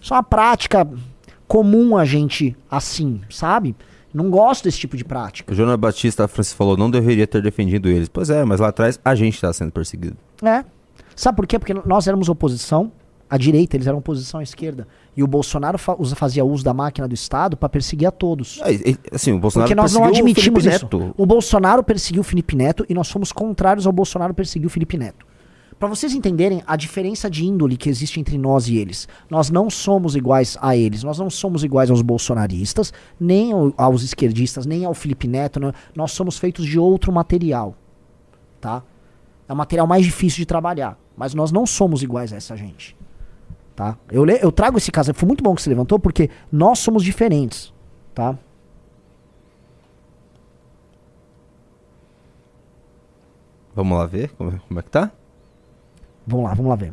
Isso é uma prática comum a gente assim, sabe? Não gosto desse tipo de prática. O Jonas Batista Francis falou, não deveria ter defendido eles. Pois é, mas lá atrás a gente está sendo perseguido. É. Sabe por quê? Porque nós éramos oposição à direita, eles eram oposição à esquerda. E o Bolsonaro fa- fazia uso da máquina do Estado para perseguir a todos. É, Assim, o Bolsonaro Porque nós não o admitimos Felipe isso. Neto. O Bolsonaro perseguiu o Felipe Neto e nós somos contrários ao Bolsonaro perseguir o Felipe Neto. Pra vocês entenderem a diferença de índole que existe entre nós e eles. Nós não somos iguais a eles. Nós não somos iguais aos bolsonaristas, nem ao- aos esquerdistas, nem ao Felipe Neto. né? Nós somos feitos de outro material. Tá? É um material mais difícil de trabalhar. Mas nós não somos iguais a essa gente. Tá? Eu, eu trago esse caso, foi muito bom que você levantou, porque nós somos diferentes. Tá? Vamos lá ver como, como é que tá? Vamos lá, vamos lá ver.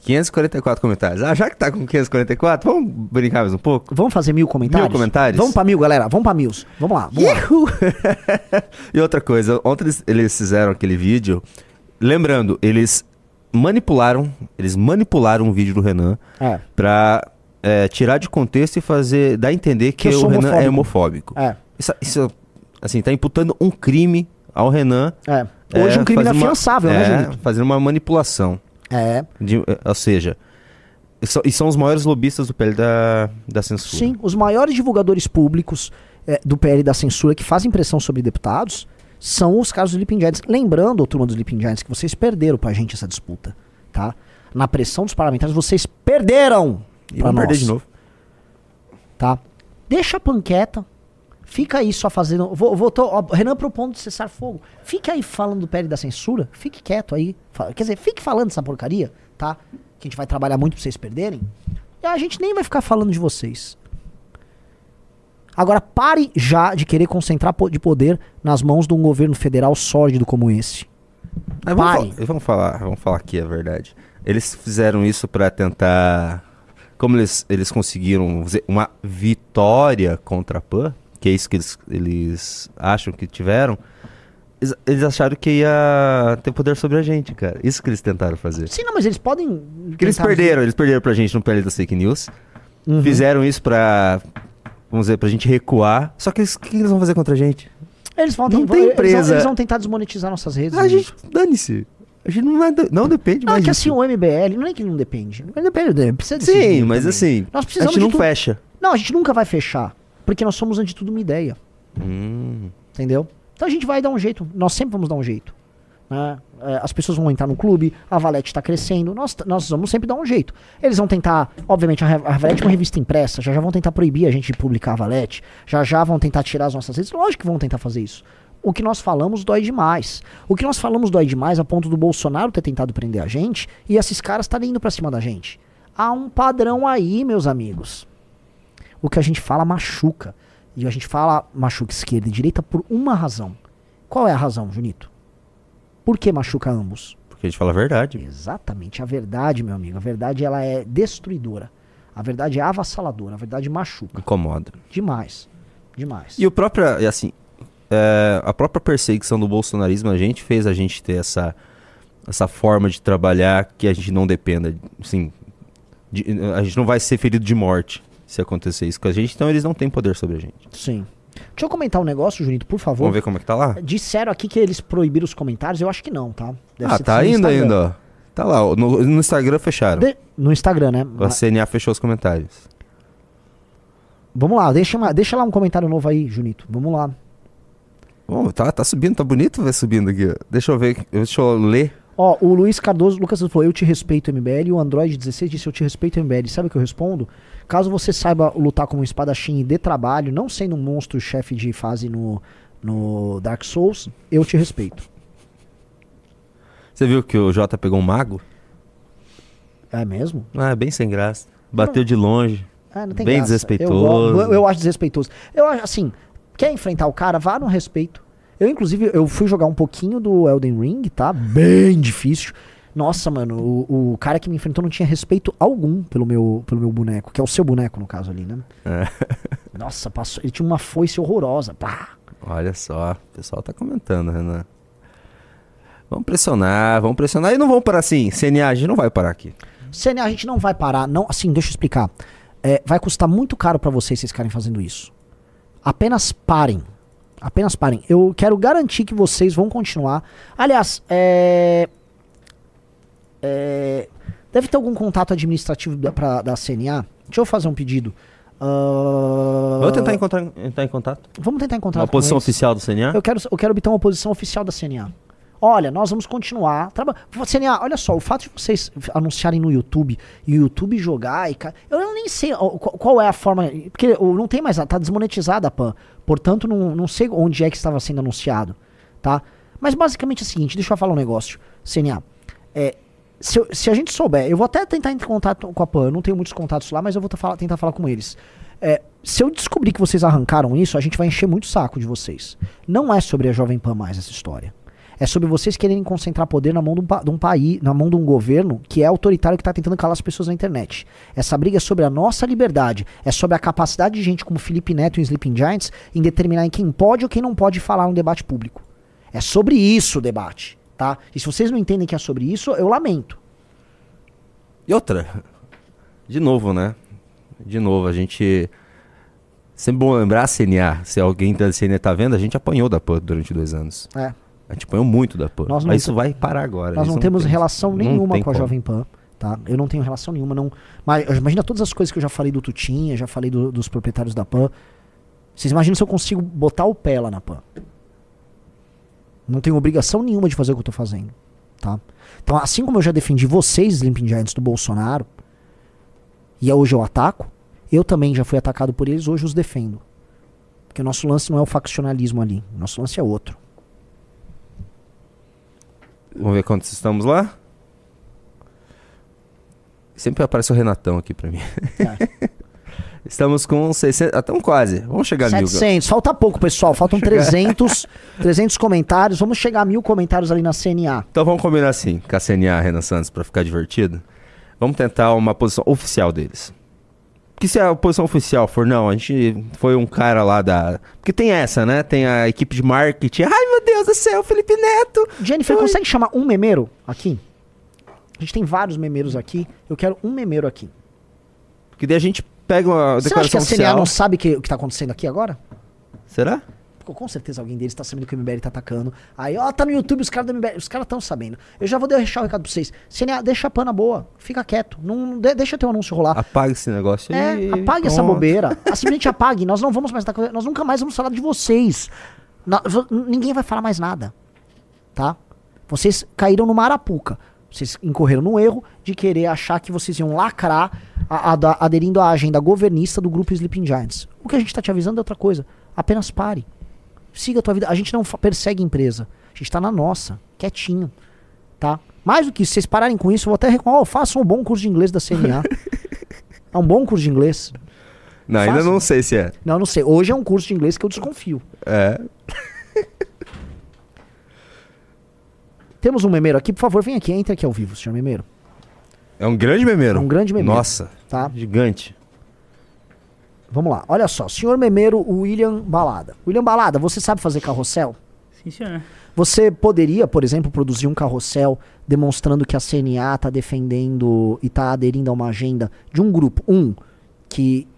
544 comentários. Ah, já que tá com 544, vamos brincar mais um pouco? Vamos fazer mil comentários? Mil comentários? Vamos pra mil, galera. Vamos pra mil. Vamos lá, vamos lá. E outra coisa, ontem eles, eles fizeram aquele vídeo. Lembrando, eles manipularam, eles manipularam o vídeo do Renan É, pra é, tirar de contexto e fazer, dar a entender que, Que o Renan é homofóbico. homofóbico. é, Isso, isso, assim, tá imputando um crime ao Renan. é. Hoje é, um crime fazer uma- inafiançável, é, né, Julito? Fazendo uma manipulação. É, de- ou seja, e são, e são os maiores lobistas do PL da, da censura. sim. Os maiores divulgadores públicos é, do PL da censura que fazem pressão sobre deputados são os casos do Sleeping Giants. Lembrando, turma dos Sleeping Giants, que vocês perderam pra gente essa disputa, tá? Na pressão dos parlamentares, vocês perderam E pra vão perder nós. de novo. tá? Deixa a panqueta. Fica aí só fazendo. Vou, vou tô- ó, Renan propondo de cessar fogo. Fica aí falando do PL da censura. Fique quieto aí. Fa- Quer dizer, fique falando dessa porcaria, tá? Que a gente vai trabalhar muito pra vocês perderem. E a gente nem vai ficar falando de vocês. Agora pare já de querer concentrar de poder nas mãos de um governo federal sórdido como esse. Mas vamos, Pare. fal- vamos falar, vamos falar aqui a verdade. Eles fizeram isso pra tentar, como eles, eles conseguiram dizer, uma vitória contra a PAN, que é isso que eles, eles acham que tiveram. Eles, eles acharam que ia ter poder sobre a gente, cara. Isso que eles tentaram fazer. Sim, não, mas eles podem. Porque eles perderam, eles perderam pra gente no PL das fake news. Uhum. Fizeram isso pra, vamos dizer, pra gente recuar. Só que eles- o que eles vão fazer contra a gente? Eles vão, Não tentar- tem eles vão- empresa. Eles vão tentar desmonetizar nossas redes. A gente. gente, dane-se. A gente não, vai, não depende Não, é mais que disso. assim, o MBL, não é que ele não depende. Ele depende, precisa desse Sim, mas também. assim, Nós a precisamos gente de não fecha. Não, a gente nunca vai fechar. Porque nós somos, antes de tudo, uma ideia. Hum. Entendeu? Então a gente vai dar um jeito. Nós sempre vamos dar um jeito. Né? É, as pessoas vão entrar no clube, a Valete está crescendo, nós, nós vamos sempre dar um jeito. Eles vão tentar, obviamente, a, Valete é uma revista impressa, já já vão tentar proibir a gente de publicar a Valete, já já vão tentar tirar as nossas redes, lógico que vão tentar fazer isso. O que nós falamos dói demais. O que nós falamos dói demais a ponto do Bolsonaro ter tentado prender a gente e esses caras estarem indo pra cima da gente. Há um padrão aí, meus amigos. O que a gente fala machuca. E a gente fala machuca esquerda e direita por uma razão. Qual é a razão, Junito? Por que machuca ambos? Porque a gente fala a verdade. Exatamente, a verdade, meu amigo. A verdade ela é destruidora. A verdade é avassaladora. A verdade machuca. Incomoda. Demais. Demais. E o próprio, assim, é, a própria perseguição do bolsonarismo a gente fez a gente ter essa, essa forma de trabalhar que a gente não dependa, assim, de- a gente não vai ser ferido de morte se acontecer isso com a gente, então eles não têm poder sobre a gente. Sim. Deixa eu comentar um negócio, Junito, por favor. Vamos ver como é que tá lá? Disseram aqui que eles proibiram os comentários. Eu acho que não, tá? Deve ah, tá ainda ainda, ó. Tá lá, no, no Instagram fecharam. De- No Instagram, né? A CNA fechou os comentários. Vamos lá, deixa, uma- deixa lá um comentário novo aí, Junito. Vamos lá. Bom, tá, tá subindo, tá bonito ver subindo aqui. Deixa eu ver, deixa eu ler. Ó, o Luiz Cardoso, Lucas falou, eu te respeito, MBL. E o Android 16 disse, eu te respeito, MBL. Sabe o que eu respondo? Caso você saiba lutar como um espadachim e dê trabalho, não sendo um monstro chefe de fase no, no Dark Souls, eu te respeito. Você viu que o Jota pegou um mago? É mesmo? Ah, é bem sem graça. Bateu de longe. É, não Bem graça. desrespeitoso. Eu, eu, eu acho desrespeitoso. Eu acho, assim, quer enfrentar o cara, vá no respeito. Eu, inclusive, eu fui jogar um pouquinho do Elden Ring, tá? Bem difícil. Nossa, mano, o, o cara que me enfrentou não tinha respeito algum pelo meu, pelo meu boneco, que é o seu boneco, no caso ali, né? É. Nossa, passou, ele tinha uma foice horrorosa. Pá. Olha só, o pessoal tá comentando, Renan. Vamos pressionar, vamos pressionar. E não vamos parar assim. CNA, a gente não vai parar aqui. CNA, a gente não vai parar. Não, assim, deixa eu explicar. É, vai custar muito caro pra vocês se vocês ficarem fazendo isso. Apenas parem. Apenas parem. Eu quero garantir que vocês vão continuar. Aliás, é. É, deve ter algum contato administrativo da, pra, da CNA. Deixa eu fazer um pedido. Ah, Vamos tentar encontrar, entrar em contato. Vamos tentar encontrar Uma posição eles. oficial do CNA? Eu quero, eu quero obter uma posição oficial da CNA. Olha, nós vamos continuar. Traba... CNA, olha só, o fato de vocês anunciarem no YouTube e o YouTube jogar e. Eu nem sei qual, é a forma. Porque não tem mais. Tá desmonetizada a PAN. Portanto, não, não sei onde é que estava sendo anunciado. Tá? Mas basicamente é o seguinte: deixa eu falar um negócio. CNA. É, se, se a gente souber, eu vou até tentar entrar em contato com a PAN. Eu não tenho muitos contatos lá, mas eu vou tá tentar falar com eles. É, se eu descobrir que vocês arrancaram isso, a gente vai encher muito saco de vocês. Não é sobre a Jovem Pan mais essa história. É sobre vocês quererem concentrar poder na mão de um, de um país, na mão de um governo que é autoritário que está tentando calar as pessoas na internet. Essa briga é sobre a nossa liberdade, é sobre a capacidade de gente como Felipe Neto e Sleeping Giants em determinar em quem pode ou quem não pode falar no debate público. É sobre isso o debate, tá? E se vocês não entendem que é sobre isso, eu lamento. E outra, de novo, né? De novo, a gente. Sempre bom lembrar a CNA. Se alguém da CNA tá vendo, a gente apanhou da PAN durante dois anos. É. A gente apanhou muito da PAN. Não Mas isso vai parar agora. Nós Isso não temos tem- relação não nenhuma com a como. Jovem Pan, tá? Eu não tenho relação nenhuma, não. Mas imagina todas as coisas que eu já falei do Tutinha, já falei do- dos proprietários da Pan. Vocês imaginam se eu consigo botar o pé lá na Pan? Não tenho obrigação nenhuma de fazer o que eu tô fazendo, tá? Então, assim como eu já defendi vocês, Sleeping Giants, do Bolsonaro, e hoje eu ataco, eu também já fui atacado por eles, hoje os defendo. Porque o nosso lance não é o faccionalismo ali, o nosso lance é outro. Vamos ver quantos estamos lá? Sempre aparece o Renatão aqui pra mim. É. Estamos com 600. Até um quase. Vamos chegar a mil. 700, falta pouco, pessoal. Faltam 300, 300 comentários. Vamos chegar a mil comentários ali na CNA. Então vamos combinar assim, com a CNA, Renan Santos, pra ficar divertido. Vamos tentar uma posição oficial deles. Porque se a posição oficial for, não, a gente foi um cara lá da. Porque tem essa, né? Tem a equipe de marketing. Ai meu Deus do céu, Felipe Neto! Jennifer, Oi. consegue chamar um memeiro aqui? A gente tem vários memeiros aqui. Eu quero um memeiro aqui. Que daí a gente pega uma Você acha que declaração a CNA oficial. não sabe que- o que tá acontecendo aqui agora? Será? Pô, com certeza alguém deles tá sabendo que o MBL tá atacando. Aí, ó, tá no YouTube, os caras do MBL. Os caras tão sabendo. Eu já vou deixar o recado pra vocês. CNA, deixa a pana boa. Fica quieto. Não, de- deixa teu anúncio rolar. Apaga esse negócio É, aí. apague essa pronto. bobeira. Ah, Simplesmente apague. Nós não vamos mais dar, nós nunca mais vamos falar de vocês. Ninguém vai falar mais nada. Tá? Vocês caíram numa arapuca. Vocês incorreram no erro de querer achar que vocês iam lacrar a- a- aderindo à agenda governista do grupo Sleeping Giants. O que a gente tá te avisando é outra coisa. Apenas pare. Siga a tua vida. A gente não persegue empresa. A gente tá na nossa, quietinho. Tá? Mais do que isso, se vocês pararem com isso, eu vou até recomendar. Oh, façam um bom curso de inglês da CNA. é um bom curso de inglês. Não, ainda não sei se é. Não, não sei. Hoje é um curso de inglês que eu desconfio. É. Temos um memeiro aqui, por favor, vem aqui, entra aqui ao vivo, senhor memeiro. É um grande memeiro. É um grande memeiro. Nossa, Tá? gigante. Vamos lá, olha só. Senhor memeiro William Balada. William Balada, você sabe fazer carrossel? Sim, senhor. Você poderia, por exemplo, produzir um carrossel demonstrando que a CNA está defendendo e está aderindo a uma agenda de um grupo, um, que,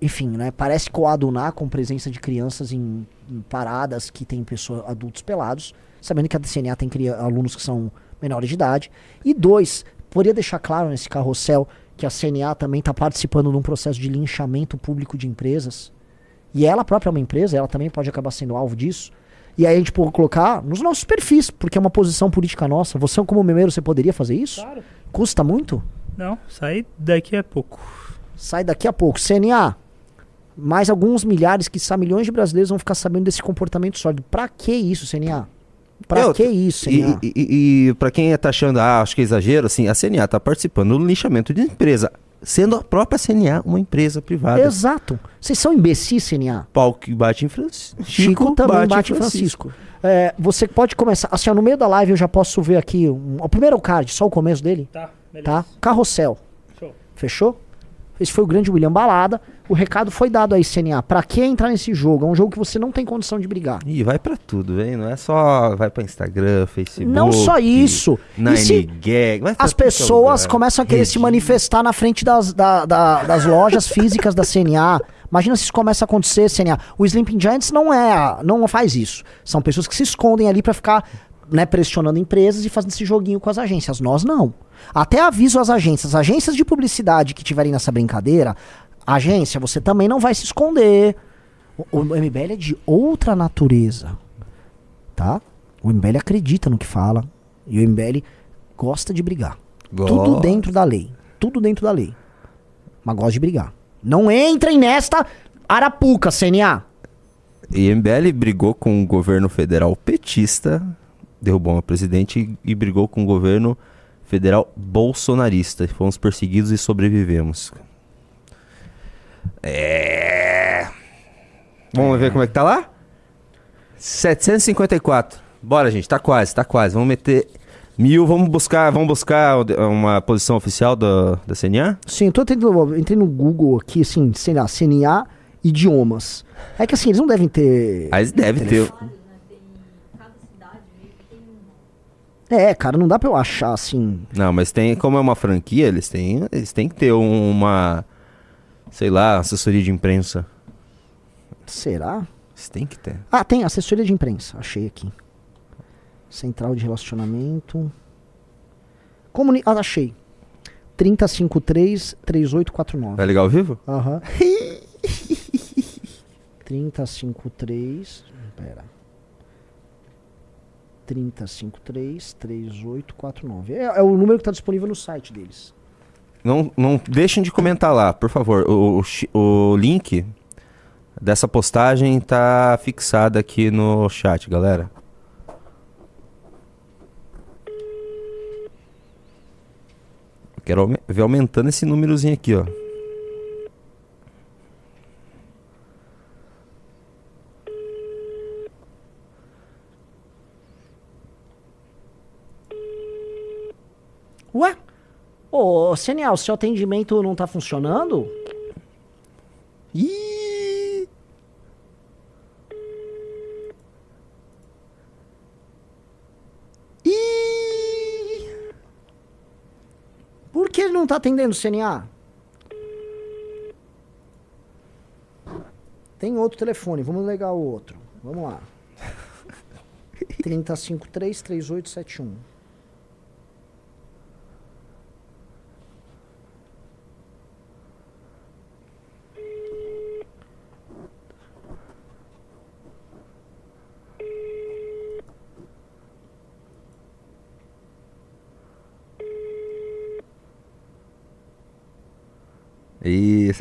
enfim, né, parece coadunar com presença de crianças em, em paradas que tem pessoas, adultos pelados, sabendo que a CNA tem alunos que são menores de idade. E dois, poderia deixar claro nesse carrossel que a CNA também está participando de um processo de linchamento público de empresas. E ela própria é uma empresa, ela também pode acabar sendo alvo disso. E aí a gente pode colocar nos nossos perfis, porque é uma posição política nossa. Você, como memeiro, você poderia fazer isso? Claro. Custa muito? Não, sai daqui a pouco. Sai daqui a pouco. CNA, mais alguns milhares, que milhões de brasileiros vão ficar sabendo desse comportamento sólido. Pra que isso, CNA? Pra Eu- que isso, E, CNA? e, e, e pra quem tá achando, ah, acho que é exagero, assim, a CNA tá participando do lixamento de empresa, sendo a própria CNA uma empresa privada. Exato. Vocês são imbecis, CNA. Pau que bate em Francisco. Chico, também bate, em Francisco. É, você pode começar. Assim, ó, no meio da live eu já posso ver aqui um- o primeiro card, só o começo dele, Tá, beleza. tá? Carrossel. Show. Fechou? Esse foi o grande William Balada. O recado foi dado aí, CNA. Pra que entrar nesse jogo? É um jogo que você não tem condição de brigar. Ih, vai pra tudo, hein? Não é só. Vai pra Instagram, Facebook. Não só isso. E se Gag. as é pessoas começam a querer se manifestar na frente das, da- da- das lojas físicas da CNA. Imagina se isso começa a acontecer, CNA. O Sleeping Giants não é, não faz isso. São pessoas que se escondem ali pra ficar né, pressionando empresas e fazendo esse joguinho com as agências. Nós não. Até aviso às agências, agências de publicidade que tiverem nessa brincadeira, agência, você também não vai se esconder. O, o MBL é de outra natureza, tá? O MBL acredita no que fala e o MBL gosta de brigar. Tudo Gosta. dentro da lei. Tudo dentro da lei. Mas gosta de brigar. Não entrem nesta arapuca, CNA. E MBL brigou com o governo federal petista, derrubou uma presidente e brigou com o governo federal bolsonarista. Fomos perseguidos e sobrevivemos. É. Vamos ver como é que tá lá? 754. Bora, gente, tá quase, tá quase. Vamos meter mil, vamos buscar, vamos buscar uma posição oficial da, da CNA? Sim, eu tô tentando. Entrei no Google aqui, assim, sei lá, CNA idiomas. É que assim, eles não devem ter. Aí deve ter. É, cara, não dá pra eu achar assim. Não, mas tem, como é uma franquia, eles têm, eles têm que ter um- uma, sei lá, assessoria de imprensa. Será? Eles têm que ter. Ah, tem assessoria de imprensa. Achei aqui. Central de relacionamento. Comuni ah, achei. 3053-3849. Vai ligar ao vivo? Aham. 3053. Pera. 3053-3849. É, é o número que está disponível no site deles. Não, não deixem de comentar lá, por favor. O, o, o link dessa postagem tá fixado aqui no chat, galera. Quero ver aumentando esse númerozinho aqui, ó. Ué? Ô, CNA, o seu atendimento não tá funcionando? Ih! Ih! Por que ele não tá atendendo o CNA? Tem outro telefone, vamos ligar o outro. Vamos lá. 3053-3871. E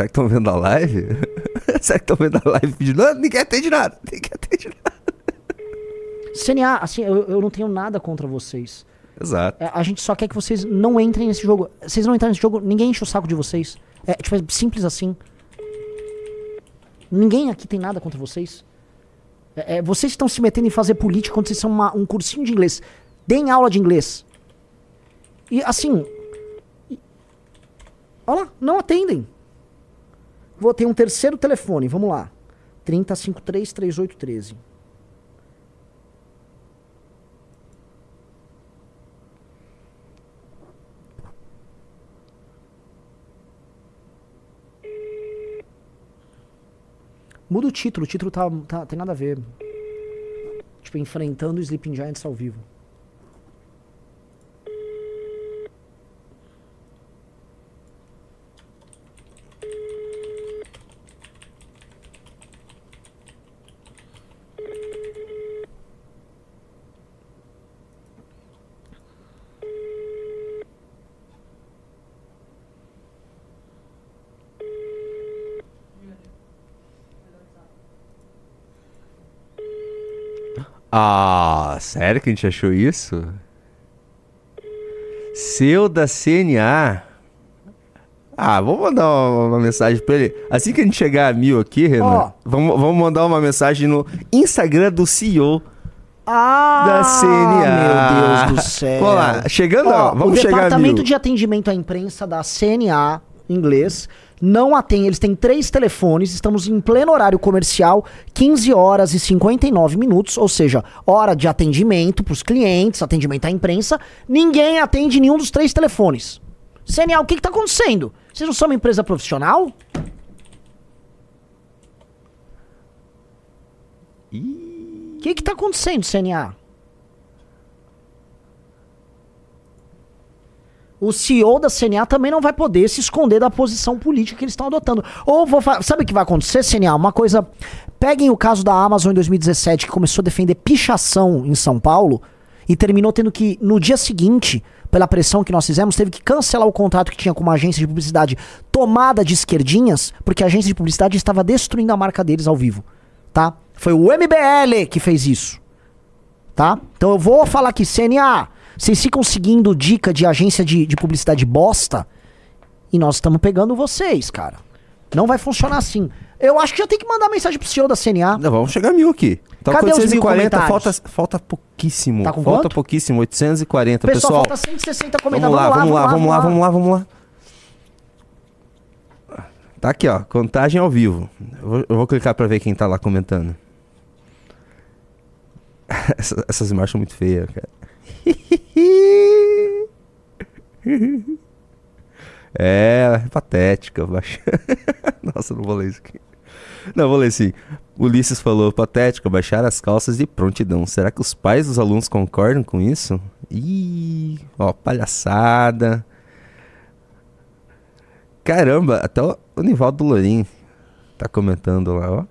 será que estão vendo a live? será que estão vendo a live pedindo? Não, ninguém atende nada. Ninguém atende nada. CNA, assim, eu, eu não tenho nada contra vocês. Exato. É, a gente só quer que vocês não entrem nesse jogo. Vocês não entrarem nesse jogo, ninguém enche o saco de vocês. É, tipo, é simples assim. Ninguém aqui tem nada contra vocês. É, é, vocês estão se metendo em fazer política quando vocês são uma- um cursinho de inglês. Deem aula de inglês. E assim. e- Olha lá, não atendem. Vou ter um terceiro telefone, vamos lá. 3053 3813. Muda o título, o título tá, tá- tem nada a ver. Tipo, enfrentando o Sleeping Giants ao vivo. Ah, sério que a gente achou isso? Seu da CNA. Ah, vamos mandar uma, uma mensagem pra ele. Assim que a gente chegar a mil aqui, Renan, Ó. vamos, vamos mandar uma mensagem no Instagram do CEO Ah, da CNA. meu Deus do céu. Vamos lá, chegando, Ó, ó, vamos o chegar a Departamento mil. de Atendimento à Imprensa da CNA, inglês, não atende. Eles têm três telefones, estamos em pleno horário comercial, 15 horas e 59 minutos, ou seja, hora de atendimento para os clientes, atendimento à imprensa. Ninguém atende nenhum dos três telefones. CNA, o que está acontecendo? Vocês não são uma empresa profissional? O que está acontecendo, CNA? O CEO da CNA também não vai poder se esconder da posição política que eles estão adotando. Ou vou sabe o que vai acontecer, CNA? Uma coisa. Peguem o caso da Amazon em 2017, que começou a defender pichação em São Paulo e terminou tendo que, no dia seguinte, pela pressão que nós fizemos, teve que cancelar o contrato que tinha com uma agência de publicidade tomada de esquerdinhas, porque a agência de publicidade estava destruindo a marca deles ao vivo. Tá? Foi o MBL que fez isso tá? Então eu vou falar aqui, CNA, vocês ficam seguindo dica de agência de, de publicidade bosta e nós estamos pegando vocês, cara. Não vai funcionar assim. Eu acho que já tem que mandar mensagem pro CEO da CNA. Não, vamos chegar a mil aqui. Tá Cadê com os mil 840, falta, comentários? falta pouquíssimo. Tá com falta quanto? pouquíssimo, 840. Pessoal, Pessoal, falta 160 vamos comentários. lá, vamos lá, vamos lá, vamos lá, vamos lá. Tá aqui, ó, contagem ao vivo. Eu vou, eu vou clicar pra ver quem tá lá comentando. Essa- essas imagens são muito feias, cara. É, patética. baixa- Nossa, não vou ler isso aqui. Não, vou ler assim. Ulisses falou, patética, baixar as calças de prontidão. Será que os pais dos alunos concordam com isso? Ih, ó, palhaçada. Caramba, até o, Nivaldo Lourim tá comentando lá, ó.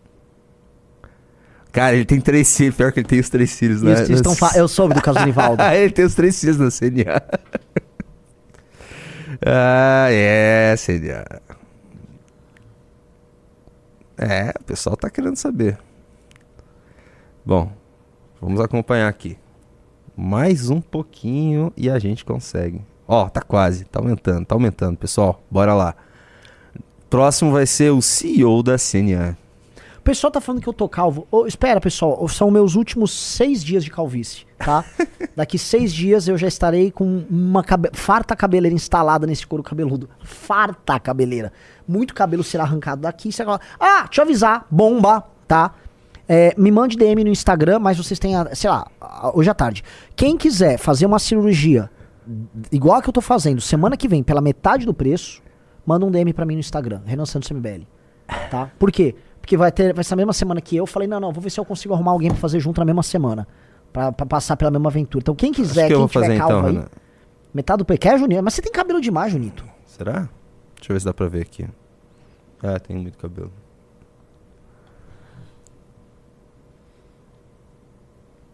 Cara, ele tem três filhos, pior que ele tem os três filhos, né? Isso, fa- Eu soube do caso do Nivaldo. ele tem os três filhos na CNA. ah, é, CNA. É, o pessoal tá querendo saber. Bom, vamos acompanhar aqui. Mais um pouquinho e a gente consegue. Ó, tá quase, tá aumentando, tá aumentando, pessoal. Bora lá. Próximo vai ser o CEO da CNA. O pessoal tá falando que eu tô calvo. Ô, espera, pessoal, são meus últimos seis dias de calvície, tá? Daqui seis dias eu já estarei com uma cabe- farta cabeleira instalada nesse couro cabeludo. Farta cabeleira. Muito cabelo será arrancado daqui. Agora- Ah, deixa eu avisar. Bomba, tá? É, me mande DM no Instagram, mas vocês têm, a- sei lá, hoje à tarde. Quem quiser fazer uma cirurgia igual a que eu tô fazendo semana que vem pela metade do preço, manda um DM pra mim no Instagram, Renan Santos MBL. Tá? Por quê? Porque vai ter vai ser a mesma semana que eu. Falei, não, não, vou ver se eu consigo arrumar alguém pra fazer junto na mesma semana. Pra, pra passar pela mesma aventura. Então, quem quiser, que quem tiver fazer calvo então, aí, Renan. metade do PQ é Junito. Mas você tem cabelo demais, Junito. Será? Deixa eu ver se dá pra ver aqui. Ah, tem muito cabelo.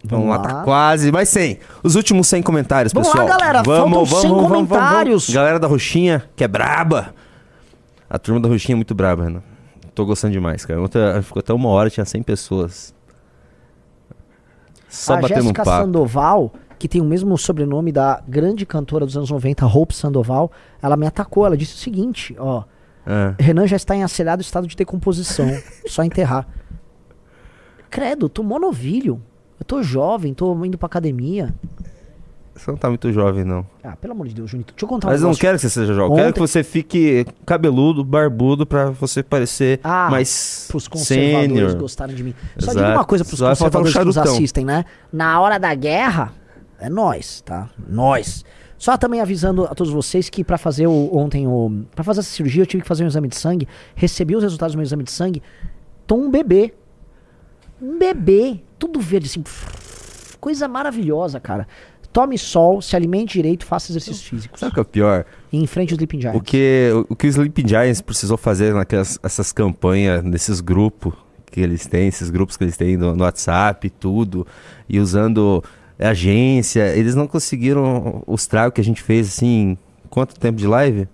Vamos, lá, tá quase, mais 100. Os últimos 100 comentários, Vamos lá, pessoal. galera, faltam 100 comentários. Galera da Roxinha, que é braba. A turma da Roxinha é muito braba, Renan. Tô gostando demais, cara. Ontem ficou até uma hora, tinha 100 pessoas. Só a batendo um Jéssica papo. Sandoval, que tem o mesmo sobrenome da grande cantora dos anos 90, Hope Sandoval, ela me atacou. Ela disse o seguinte, ó. Ah. Renan já está em acelerado estado de decomposição. só enterrar. Credo, tô monovilho. Eu tô jovem, tô indo pra academia. Você não tá muito jovem, não. Ah, pelo amor de Deus, Junito. Deixa eu contar um Mas eu não quero que você seja jovem. Eu Quero Ontem- que você fique cabeludo, barbudo, pra você parecer Ah, mais Pros conservadores sênior. gostarem de mim. Só Exato. digo uma coisa pros Só faltar um conservadores que nos assistem, né? Na hora da guerra, é nós, tá? Nós. Só também avisando a todos vocês que pra fazer o, ontem o. Pra fazer essa cirurgia, eu tive que fazer um exame de sangue. Recebi os resultados do meu exame de sangue. Tô um bebê. Um bebê. Tudo verde, assim. Coisa maravilhosa, cara. Tome sol, se alimente direito, faça exercícios físicos. Sabe o que é o pior? E enfrente os Sleeping Giants. O que, o, o que o Sleeping Giants precisou fazer naquelas essas campanhas, nesses grupos que eles têm, esses grupos que eles têm no, no WhatsApp e tudo, e usando agência, eles não conseguiram os tragos que a gente fez assim, quanto tempo de live?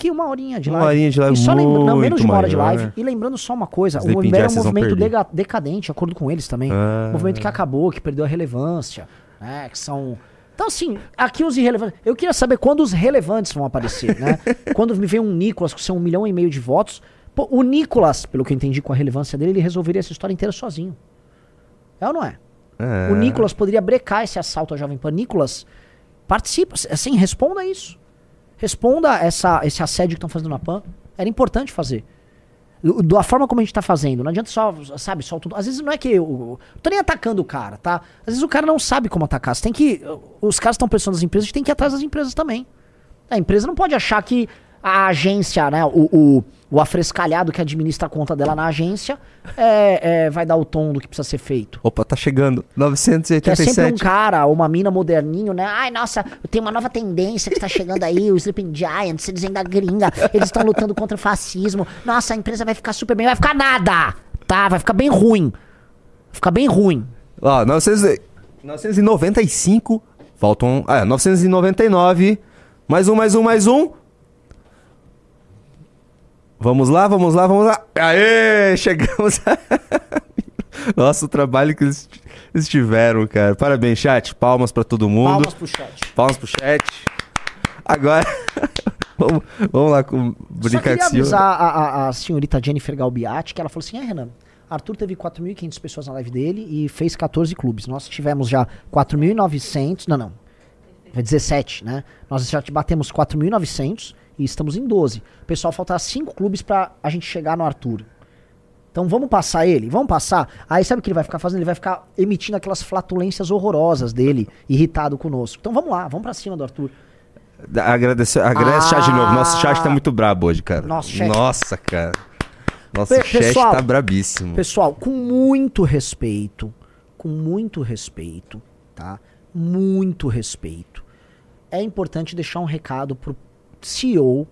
aqui uma horinha de Uma live. horinha de live E só lembrando, não, menos de uma hora de live. E lembrando só uma coisa, o MBL é um movimento decadente, de acordo com eles também. Ah. Um movimento que acabou, que perdeu a relevância, né? Que são. Então, assim, aqui os irrelevantes. Eu queria saber quando os relevantes vão aparecer, né? quando me vem um Nicolas com seu um milhão e meio de votos. Pô, o Nicolas, pelo que eu entendi com a relevância dele, ele resolveria essa história inteira sozinho. É ou não é? É. O Nicolas poderia brecar esse assalto à Jovem Pan. Nicolas, participa, assim, responda isso. Responda essa, esse assédio que estão fazendo na PAN. Era importante fazer. Da forma como a gente tá fazendo. Não adianta só, sabe, só tudo. Às vezes não é que. Eu, eu tô nem atacando o cara, tá? Às vezes o cara não sabe como atacar. Você tem que. Os caras estão pressionando as empresas, a gente tem que ir atrás das empresas também. A empresa não pode achar que a agência, né? O, o, o afrescalhado que administra a conta dela na agência é, é, vai dar o tom do que precisa ser feito. Opa, tá chegando. Que é sempre um 987. cara ou uma mina moderninho, né? Ai, nossa, tem uma nova tendência que tá chegando aí, o Sleeping Giants, eles ainda gringa, eles estão lutando contra o fascismo. Nossa, a empresa vai ficar super bem, vai ficar nada, tá? Vai ficar bem ruim. Vai ficar bem ruim. Ó, 900 995. Faltam. Ah, 999. Mais um, mais um, mais um. Vamos lá, vamos lá, vamos lá. Aê, chegamos. Nossa, o trabalho que eles, eles tiveram, cara. Parabéns, chat. Palmas pra todo mundo. Palmas pro chat. Palmas pro chat. Agora, vamos, vamos lá com Só brincar queria com senhor. avisar a, a, a senhorita Jennifer Galbiati que ela falou assim: é, Renan, Arthur teve 4.500 pessoas na live dele e fez 14 clubes. Nós tivemos já 4.900. Não, não. Foi 17, né? Nós já batemos 4.900 e estamos em 12. O pessoal falta 5 clubes pra a gente chegar no Arthur. Então vamos passar ele? Vamos passar? Aí sabe o que ele vai ficar fazendo? Ele vai ficar emitindo aquelas flatulências horrorosas dele, irritado conosco. Então vamos lá, vamos pra cima do Arthur. Agradecer, agradece o chat de novo. Nosso chat tá muito brabo hoje, cara. Nosso chat- Nossa, cara. Nosso Pe- chat pessoal, tá brabíssimo. Pessoal, com muito respeito, com muito respeito, tá? Muito respeito. É importante deixar um recado pro CEO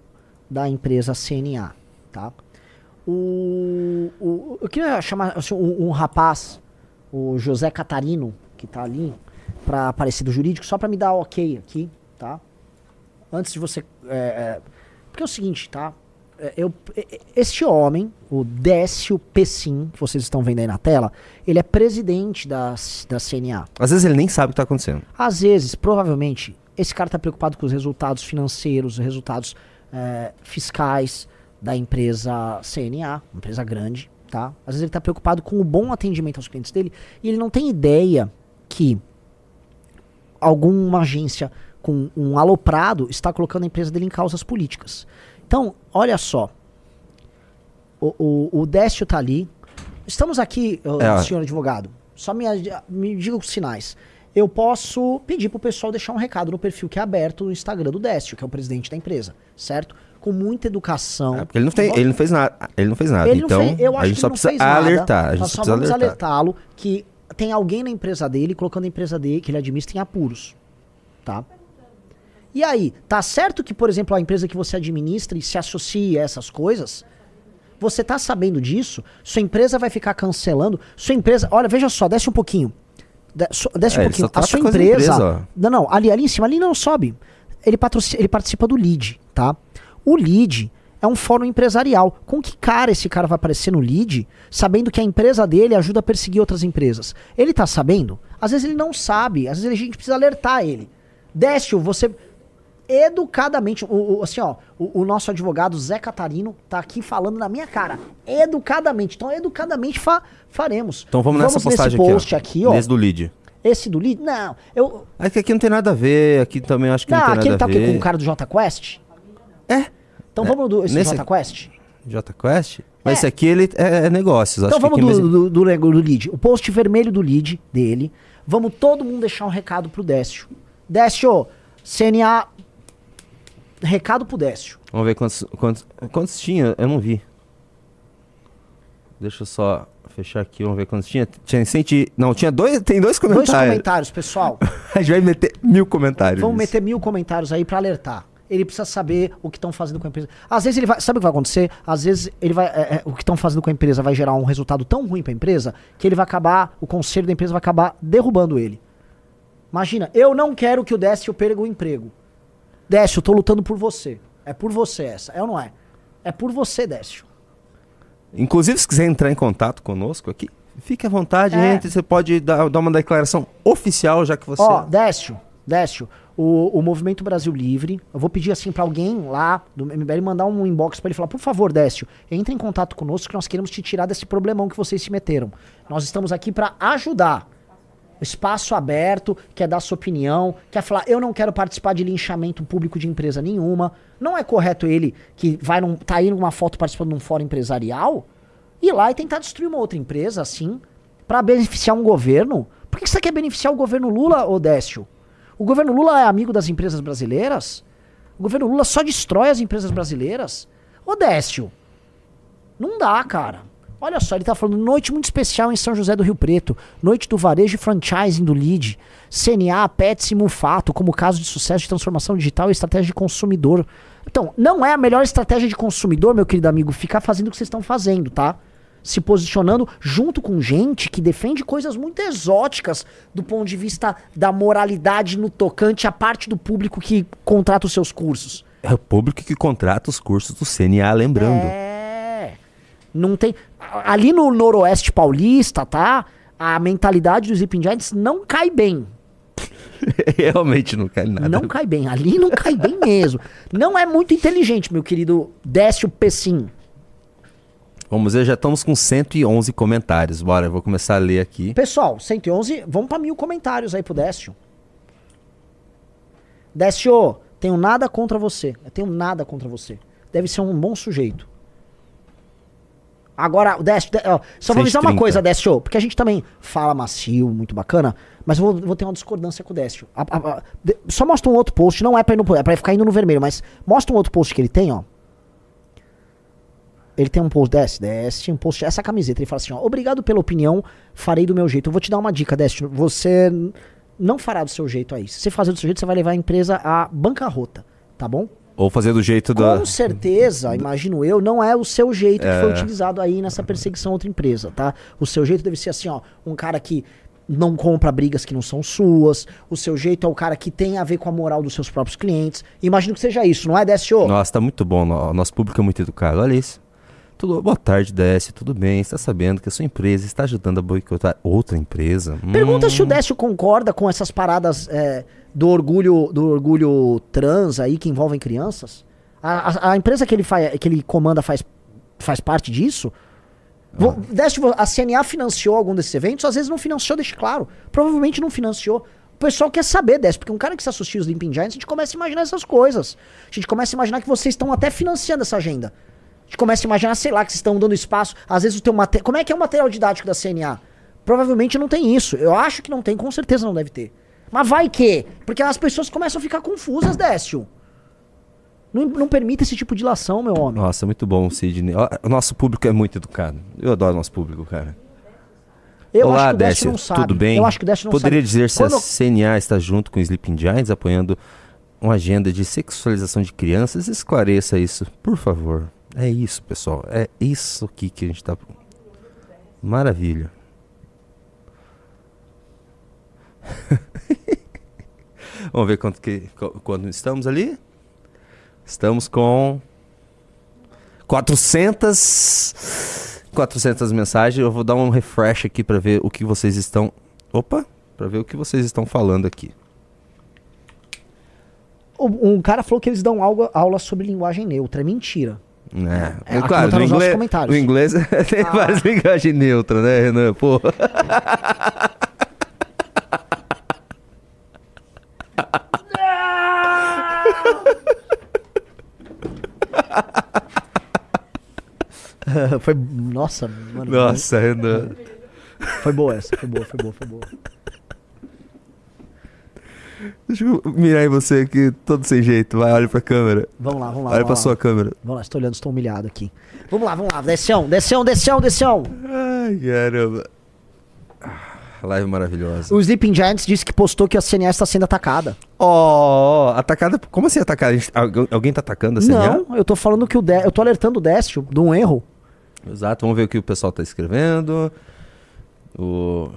da empresa CNA, tá? O, o- eu queria chamar assim, um, um rapaz, o José Catarino, que tá ali, para aparecer do jurídico, só para me dar ok aqui, tá? Antes de você. é, é, porque é o seguinte, tá? É, Eu, e- este homem, o Décio Pessim, que vocês estão vendo aí na tela, ele é presidente da, da CNA. Às vezes ele nem sabe o que tá acontecendo. Às vezes, provavelmente, esse cara está preocupado com os resultados financeiros, os resultados é, fiscais da empresa CNA, uma empresa grande, tá? Às vezes ele está preocupado com o bom atendimento aos clientes dele e ele não tem ideia que alguma agência com um aloprado está colocando a empresa dele em causas políticas. Então, olha só. O, o, o Décio tá ali. Estamos aqui, É. senhor advogado. Só me, me diga os sinais. Eu posso pedir pro pessoal deixar um recado no perfil que é aberto no Instagram do Décio, que é o presidente da empresa, certo? Com muita educação. É, porque ele não, tem, ele não fez nada. Ele não fez nada. Ele então, fez- eu acho a gente que só precisa fez nada. alertar. A gente só só precisa vamos alertar. alertá-lo que tem alguém na empresa dele colocando a empresa dele, que ele administra em apuros. Tá? E aí, tá certo que, por exemplo, a empresa que você administra e se associa a essas coisas, você tá sabendo disso, sua empresa vai ficar cancelando, sua empresa, olha, veja só, desce um pouquinho. Desce É, um pouquinho. A trata sua empresa. empresa, não, não, ali, ali em cima, ali não sobe. Ele, patrocina, ele participa do LEAD, tá? O LEAD é um fórum empresarial. Com que cara esse cara vai aparecer no LEAD, sabendo que a empresa dele ajuda a perseguir outras empresas? Ele tá sabendo? Às vezes ele não sabe, às vezes a gente precisa alertar ele. Décio, você educadamente, o, o- assim, ó, o, o nosso advogado Zé Catarino tá aqui falando na minha cara, educadamente. Então, educadamente fa- faremos. Então vamos nessa postagem post aqui, aqui, ó. ó. Nesse do lead. Esse do lead? Não, eu. É que aqui não tem nada a ver. Aqui também acho que não, Não, tem aquele nada tá a o quê? ver. Com o cara do J Quest? É. Então É, vamos do esse nesse- J Quest? J Quest? Mas É. esse aqui ele é, é negócios. Então vamos aqui do, mais- do, do, do lead. O post vermelho do lead dele. Vamos todo mundo deixar um recado pro Décio. Décio, CNA. Recado pro Décio. Vamos ver quantos, quantos, quantos tinha. Eu não vi. Deixa eu só fechar aqui. Vamos ver quantos tinha. Tinha 100, e- Não, tinha dois. Tem dois Dois comentários. comentários, pessoal. A gente vai meter mil comentários. Vamos meter mil comentários aí pra alertar. Ele precisa saber o que estão fazendo com a empresa. Às vezes ele vai. Sabe o que vai acontecer? Às vezes ele vai. é, é, o que estão fazendo com a empresa vai gerar um resultado tão ruim pra empresa que ele vai acabar. O conselho da empresa vai acabar derrubando ele. Imagina, eu não quero que o Décio perca o emprego. Décio, eu tô lutando por você. É por você essa, é ou não é? É por você, Décio. Inclusive, se quiser entrar em contato conosco aqui, fique à vontade, É. entre. Você pode dar, dar uma declaração oficial, já que você. Ó, Décio, Décio, o, o Movimento Brasil Livre, eu vou pedir assim pra alguém lá do MBL mandar um inbox pra ele falar, por favor, Décio, entre em contato conosco que nós queremos te tirar desse problemão que vocês se meteram. Nós estamos aqui pra ajudar. Espaço aberto, quer dar sua opinião, quer falar, eu não quero participar de linchamento público de empresa nenhuma. Não é correto ele que vai num, tá aí numa foto participando de um fórum empresarial ir lá e tentar destruir uma outra empresa assim pra beneficiar um governo. Por que você quer beneficiar o governo Lula, ô Décio? O governo Lula é amigo das empresas brasileiras? O governo Lula só destrói as empresas brasileiras? Ô Décio, não dá, cara. Olha só, ele tá falando noite muito especial em São José do Rio Preto, noite do varejo e franchising do LID, CNA, Pets e Mufato, como caso de sucesso de transformação digital e estratégia de consumidor. Então, não é a melhor estratégia de consumidor, meu querido amigo, ficar fazendo o que vocês estão fazendo, tá? Se posicionando junto com gente que defende coisas muito exóticas do ponto de vista da moralidade no tocante à parte do público que contrata os seus cursos. É o público que contrata os cursos do CNA, lembrando. É. Não tem. Ali no Noroeste Paulista, tá? A mentalidade dos Sleeping Giants não cai bem. Realmente não cai nada. Não cai bem. Ali não cai bem mesmo. Não é muito inteligente, meu querido Décio Pessim. Vamos ver, já estamos com 111 comentários. Bora, eu vou começar a ler aqui. Pessoal, 111, vamos pra mil comentários aí pro Décio. Décio, tenho nada contra você. Eu tenho nada contra você. Deve ser um bom sujeito. Agora, Décio, Dé- ó, só vou avisar uma 130. coisa, Décio, porque a gente também fala macio, muito bacana, mas eu vou, vou ter uma discordância com o Décio. A- a- a- de- só mostra um outro post, não é pra, ir no, é pra ficar indo no vermelho, mas mostra um outro post que ele tem, ó. Ele tem um post, desce, desce, um post, essa camiseta. Ele fala assim, ó, obrigado pela opinião, farei do meu jeito. Eu vou te dar uma dica, Desce, você não fará do seu jeito aí. Se você fazer do seu jeito, você vai levar a empresa à bancarrota, tá bom? Ou fazer do jeito da. Com certeza, imagino eu, não é o seu jeito que foi utilizado aí nessa perseguição a outra empresa, tá? O seu jeito deve ser assim, ó, um cara que não compra brigas que não são suas, o seu jeito é o cara que tem a ver com a moral dos seus próprios clientes. Imagino que seja isso, não é, DSO? Nossa, tá muito bom. no- Nosso público é muito educado. Olha isso. Tudo... Boa tarde, DS. Tudo bem? Está sabendo que a sua empresa está ajudando a boicotar outra empresa? Hum, Pergunta se o Décio concorda com essas paradas é, do orgulho do orgulho trans aí que envolvem crianças. A, a- a empresa que ele, faz, que ele comanda faz, faz parte disso? Vo- Décio, vo- a CNA financiou algum desses eventos? Às vezes não financiou, deixa claro. Provavelmente não financiou. O pessoal quer saber, Décio, porque um cara que se associa aos Limping Giants, a gente começa a imaginar essas coisas. A gente começa a imaginar que vocês estão até financiando essa agenda. Gente começa a imaginar, sei lá, que vocês estão dando espaço. Às vezes o teu material. Como é que é o material didático da CNA? Provavelmente não tem isso. Eu acho que não tem, com certeza não deve ter. Mas vai que? Porque as pessoas começam a ficar confusas, Décio. Não, não permita esse tipo de ilação, meu homem. Nossa, muito bom, Sidney. O nosso público é muito educado. Eu adoro nosso público, cara. Eu Olá, acho que o Décio Décio. não sabe. Tudo bem? Eu acho que o Décio não Poderia sabe. dizer se Quando- a CNA está junto com o Sleeping Giants apoiando uma agenda de sexualização de crianças? Esclareça isso, por favor. É isso, pessoal. É isso aqui que a gente tá. Maravilha. Vamos ver quanto que qu- quando estamos ali. Estamos com 400 400 mensagens. Eu vou dar um refresh aqui para ver o que vocês estão Opa, para ver o que vocês estão falando aqui. Um cara falou que eles dão aula, aula sobre linguagem neutra. É mentira. É, É, aqui claro, no nossos inglês, o inglês tem Ah. várias linguagens neutras, né, Renan? Pô. foi. Nossa, mano. Nossa, Renan. Foi boa essa. Foi boa, foi boa, foi boa. Deixa eu mirar em você aqui, todo sem jeito. Vai, olha pra câmera. Vamos lá, vamos lá. Olha vamos pra lá. sua câmera. Vamos lá, estou olhando, estou humilhado aqui. Vamos lá, vamos lá. Descão, descão, descão, descão. Ai, caramba. Ah, Live maravilhosa. O Sleeping Giants disse que postou que a CNA está sendo atacada. Ó, atacada. Como assim atacada? Gente- alguém, alguém tá atacando a CNA? Não, eu tô falando que o Dé- eu tô alertando o Décio de um erro. Exato, vamos ver o que o pessoal tá escrevendo. O...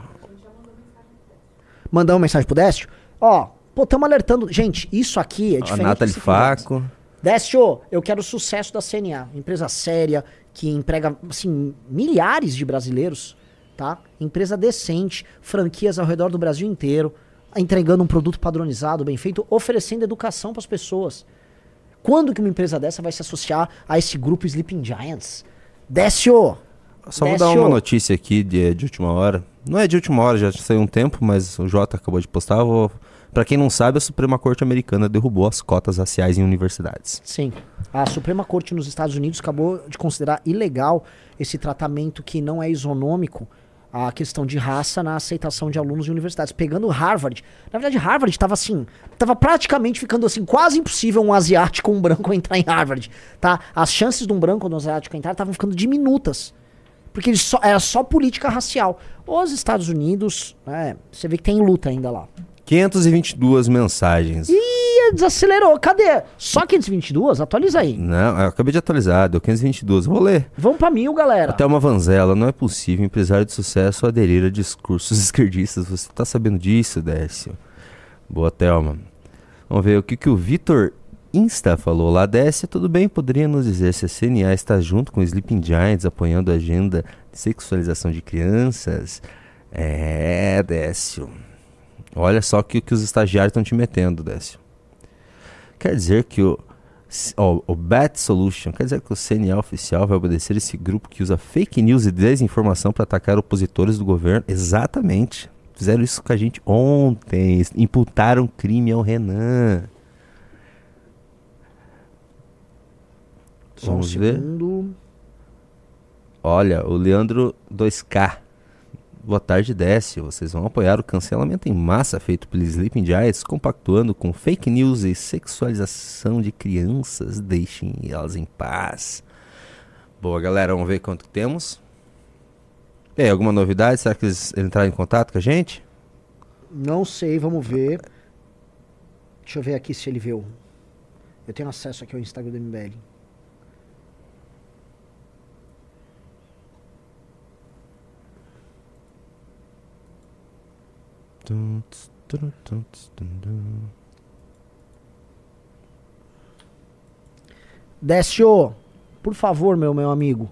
Mandar uma mensagem pro Décio. Ó, pô, estamos alertando. Gente, isso aqui é A diferente. Nathalie Sleeping Giants. Faco. Décio, eu quero o sucesso da CNA. Empresa séria, que emprega, assim, milhares de brasileiros, tá? Empresa decente, franquias ao redor do Brasil inteiro, entregando um produto padronizado, bem feito, oferecendo educação para as pessoas. Quando que uma empresa dessa vai se associar a esse grupo Sleeping Giants? Décio! Só vou dar uma notícia aqui de, de última hora. Não é de última hora, já saiu um tempo, mas o Jota acabou de postar. Vou... Pra quem não sabe, a Suprema Corte Americana derrubou as cotas raciais em universidades. Sim. A Suprema Corte nos Estados Unidos acabou de considerar ilegal esse tratamento que não é isonômico a questão de raça na aceitação de alunos de universidades. Pegando Harvard. Na verdade, Harvard estava assim, estava praticamente ficando assim, quase impossível um asiático ou um branco entrar em Harvard, tá? As chances de um branco ou de um asiático entrar estavam ficando diminutas. Porque só, era só política racial. Os Estados Unidos, né, você vê que tem luta ainda lá. 522 mensagens. Ih, desacelerou. Cadê? Só 522? Atualiza aí. Não, eu acabei de atualizar, deu 522. Vou ler. Vamos pra mil, galera. Até uma vanzela, não é possível empresário de sucesso aderir a discursos esquerdistas. Você tá sabendo disso, Décio? Boa, Thelma. Vamos ver o que, que o Vitor Insta falou lá. Décio, tudo bem? Poderia nos dizer se a CNA está junto com o Sleeping Giants apoiando a agenda de sexualização de crianças? É, Décio. Olha só que, que os estagiários estão te metendo, Décio. Quer dizer que o, ó, o Bat Solution, quer dizer que o CNA oficial vai obedecer esse grupo que usa fake news e desinformação para atacar opositores do governo? Exatamente. Fizeram isso com a gente ontem. Imputaram crime ao Renan. Só um Vamos ver. Olha, o Leandro 2K. Boa tarde, Décio. Vocês vão apoiar o cancelamento em massa feito pelo Sleeping Giants, compactuando com fake news e sexualização de crianças. Deixem elas em paz. Boa, galera. Vamos ver quanto temos. E aí, alguma novidade? Será que eles entraram em contato com a gente? Não sei, vamos ver. Deixa eu ver aqui se ele viu. Eu tenho acesso aqui ao Instagram do MBL. Décio, por favor, meu, meu amigo.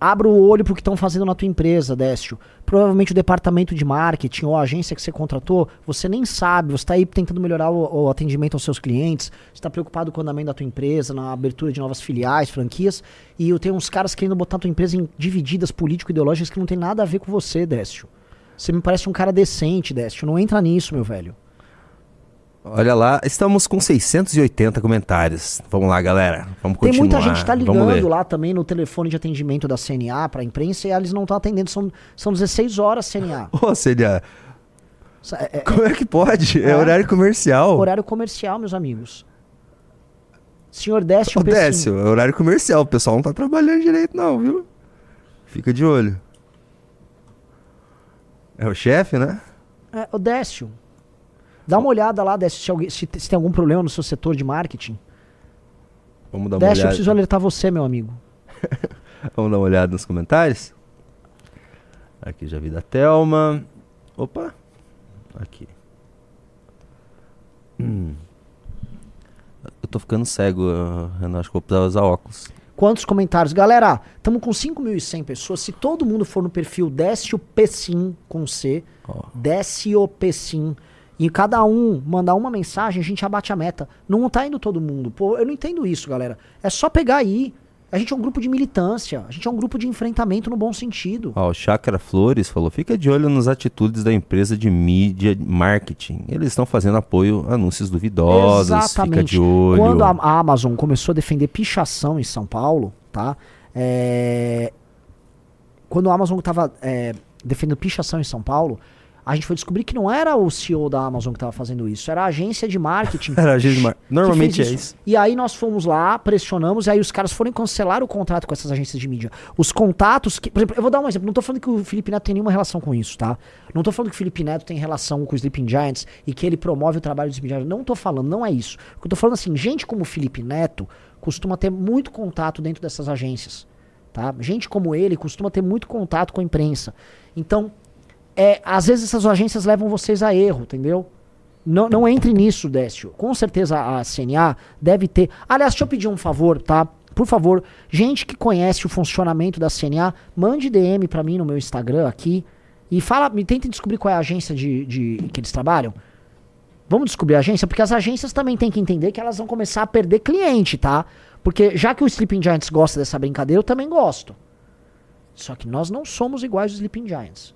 Abra o olho pro que estão fazendo na tua empresa, Décio. Provavelmente o departamento de marketing ou a agência que você contratou, você nem sabe, você está aí tentando melhorar o, o atendimento aos seus clientes, está preocupado com o andamento da tua empresa, na abertura de novas filiais, franquias, e eu tenho uns caras querendo botar a tua empresa em divididas político-ideológicas que não tem nada a ver com você, Décio. Você me parece um cara decente, Décio. Não entra nisso, meu velho. Olha lá, estamos com 680 comentários. Vamos lá, galera. Vamos Tem continuar. muita gente que tá ligando lá também no telefone de atendimento da CNA pra imprensa e eles não estão atendendo. São, são 16 horas CNA. Ô, Sa- É, é como é que pode? É, É. horário comercial. horário comercial, meus amigos. Senhor Décio Ô. Décio, é horário comercial. O pessoal não tá trabalhando direito, não, viu? Fica de olho. É o chefe, né? É, ô Décio. Dá uma olhada lá, Décio, se, alguém- se se tem algum problema no seu setor de marketing. Vamos dar uma Décio, eu olhada. preciso alertar você, meu amigo. Vamos dar uma olhada nos comentários. Aqui já vi da Thelma. Opa. Aqui. Hum. Eu tô ficando cego, Renan. Acho que vou precisar usar óculos. Quantos comentários? Galera, estamos com 5.100 pessoas. Se todo mundo for no perfil Décio Pessim com C, Ó. Décio Pessim, e cada um mandar uma mensagem, a gente abate a meta. Não tá indo todo mundo. Pô, eu não entendo isso, galera. É só pegar aí. A gente é um grupo de militância. A gente é um grupo de enfrentamento no bom sentido. Ó, o Chakra Flores falou: fica de olho nas atitudes da empresa de mídia marketing. Eles estão fazendo apoio a anúncios duvidosos. Fica de olho. Quando a, a Amazon começou a defender pichação em São Paulo, tá? É, Quando a Amazon estava defendendo pichação em São Paulo, a gente foi descobrir que não era o CEO da Amazon que estava fazendo isso, era a agência de marketing. Era a agência de mar- que Normalmente é isso. E aí nós fomos lá, pressionamos, e aí os caras foram cancelar o contrato com essas agências de mídia. Os contatos que. Por exemplo, eu vou dar um exemplo. Não tô falando que o Felipe Neto tem nenhuma relação com isso, tá? Não tô falando que o Felipe Neto tem relação com o Sleeping Giants e que ele promove o trabalho do Sleeping Giants. Não tô falando, não é isso. O que eu tô falando assim, gente como o Felipe Neto costuma ter muito contato dentro dessas agências. Tá? Gente como ele costuma ter muito contato com a imprensa. Então, é, às vezes essas agências levam vocês a erro, entendeu? Não, não entre nisso, Décio. Com certeza a CNA deve ter. Aliás, deixa eu pedir um favor, tá? Por favor, gente que conhece o funcionamento da CNA, mande DM pra mim no meu Instagram aqui e fala, me tentem descobrir qual é a agência de, de que eles trabalham. Vamos descobrir a agência, porque as agências também têm que entender que elas vão começar a perder cliente, tá? Porque já que o Sleeping Giants gosta dessa brincadeira, eu também gosto. Só que nós não somos iguais aos Sleeping Giants.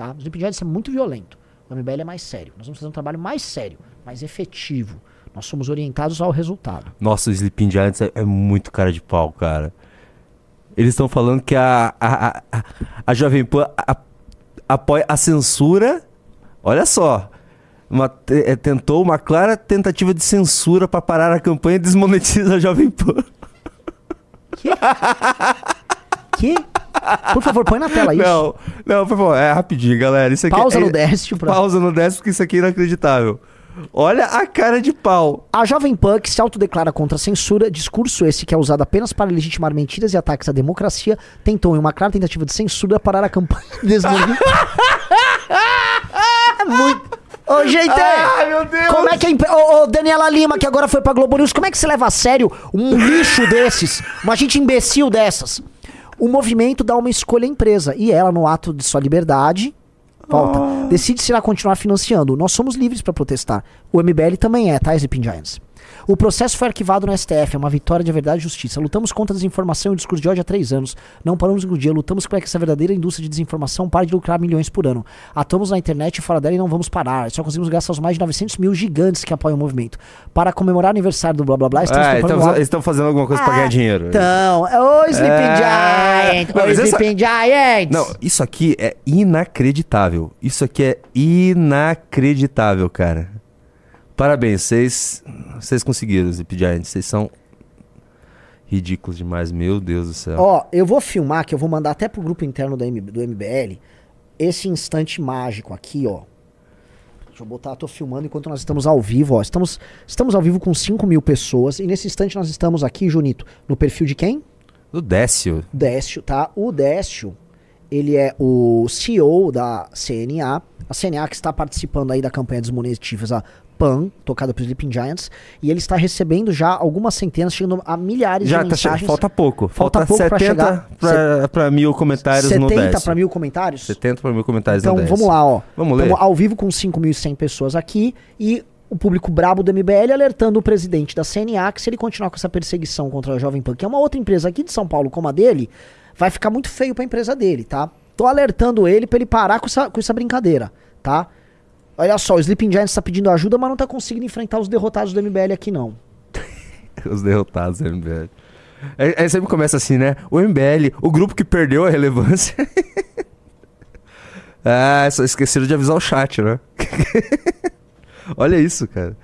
Tá? O Sleeping Giants é muito violento. O MBL é mais sério. Nós vamos fazer um trabalho mais sério, mais efetivo. Nós somos orientados ao resultado. Nossa, o Sleeping Giants é, é muito cara de pau, cara. Eles estão falando que a, a, a, a Jovem Pan a- apoia a censura. Olha só. Uma, é, tentou uma clara tentativa de censura para parar a campanha e desmonetizar a Jovem Pan. Que? Por favor, põe na tela isso. Não, não, por favor, é rapidinho, galera. Isso aqui Pausa é, no Décio pra... Pausa no décimo, porque isso aqui é inacreditável. Olha a cara de pau. A Jovem Pan, que se autodeclara contra a censura, discurso esse que é usado apenas para legitimar mentiras e ataques à democracia, tentou, em uma clara tentativa de censura, parar a campanha de desmonetizar. é muito. Ô, gente! meu Deus! Como é que a impre... Ô, ô, Daniela Lima, que agora foi pra Globo News, como é que você leva a sério um lixo desses? Uma gente imbecil dessas? O movimento dá uma escolha à empresa. E ela, no ato de sua liberdade, volta, decide se irá continuar financiando. Nós somos livres pra protestar. O MBL também é, tá, Sleeping Giants? O processo foi arquivado no STF, é uma vitória de verdade e justiça. Lutamos contra a desinformação e o discurso de ódio há três anos. Não paramos um dia, lutamos para que essa verdadeira indústria de desinformação pare de lucrar milhões por ano. Atuamos na internet e fora dela e não vamos parar. Só conseguimos gastar os mais de 900 mil gigantes que apoiam o movimento. Para comemorar o aniversário do blá blá blá, estamos Ah, então, algo- eles estão fazendo alguma coisa pra ganhar dinheiro. Então, ô Sleeping É. Giant! Ô mas essa- Sleeping Giants! Não, isso aqui é inacreditável. Isso aqui é inacreditável, cara. Parabéns, vocês vocês conseguiram, Zip Giants. Vocês são ridículos demais, meu Deus do céu. Ó, eu vou filmar, que eu vou mandar até pro grupo interno do, M- do MBL, esse instante mágico aqui, ó. Deixa eu botar, tô filmando enquanto nós estamos ao vivo, ó. Estamos, estamos ao vivo com 5 mil pessoas, e nesse instante nós estamos aqui, Junito, no perfil de quem? Do Décio. Décio, tá? O Décio, ele é o CEO da CNA, a CNA que está participando aí da campanha desmonetiza PAN, tocada pelo Sleeping Giants, e ele está recebendo já algumas centenas, chegando a milhares Já de tá mensagens. falta pouco. Falta Falta, pouco pra 70 chegar. pra, pra mil comentários no 70 Décio. para mil comentários? 70 pra mil comentários Então no vamos lá, ó. Vamos ler. Tamo ao vivo com 5.100 pessoas aqui e o público brabo do MBL alertando o presidente da CNA que se ele continuar com essa perseguição contra a Jovem Pan, que é uma outra empresa aqui de São Paulo como a dele, vai ficar muito feio pra empresa dele, tá? Tô alertando ele pra ele parar com essa, com essa brincadeira, tá? Olha só, o Sleeping Giants tá pedindo ajuda, mas não tá conseguindo enfrentar os derrotados do MBL aqui não. Os derrotados do MBL. Aí, aí sempre começa assim, né? O MBL, o grupo que perdeu a relevância. ah, só esqueceram de avisar o chat, né? Olha isso, cara.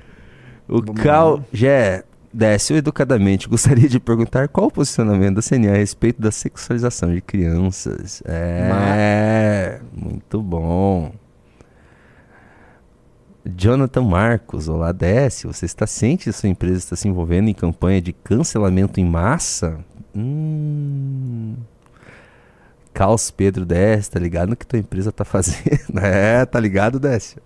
O Cal Gé Décio educadamente gostaria de perguntar qual o posicionamento da CNA a respeito da sexualização de crianças. É, muito bom. Jonathan Marcos, olá Décio, você está ciente que sua empresa está se envolvendo em campanha de cancelamento em massa? Hum. Caos Pedro Décio, tá ligado no que tua empresa tá fazendo? É, tá ligado, Décio?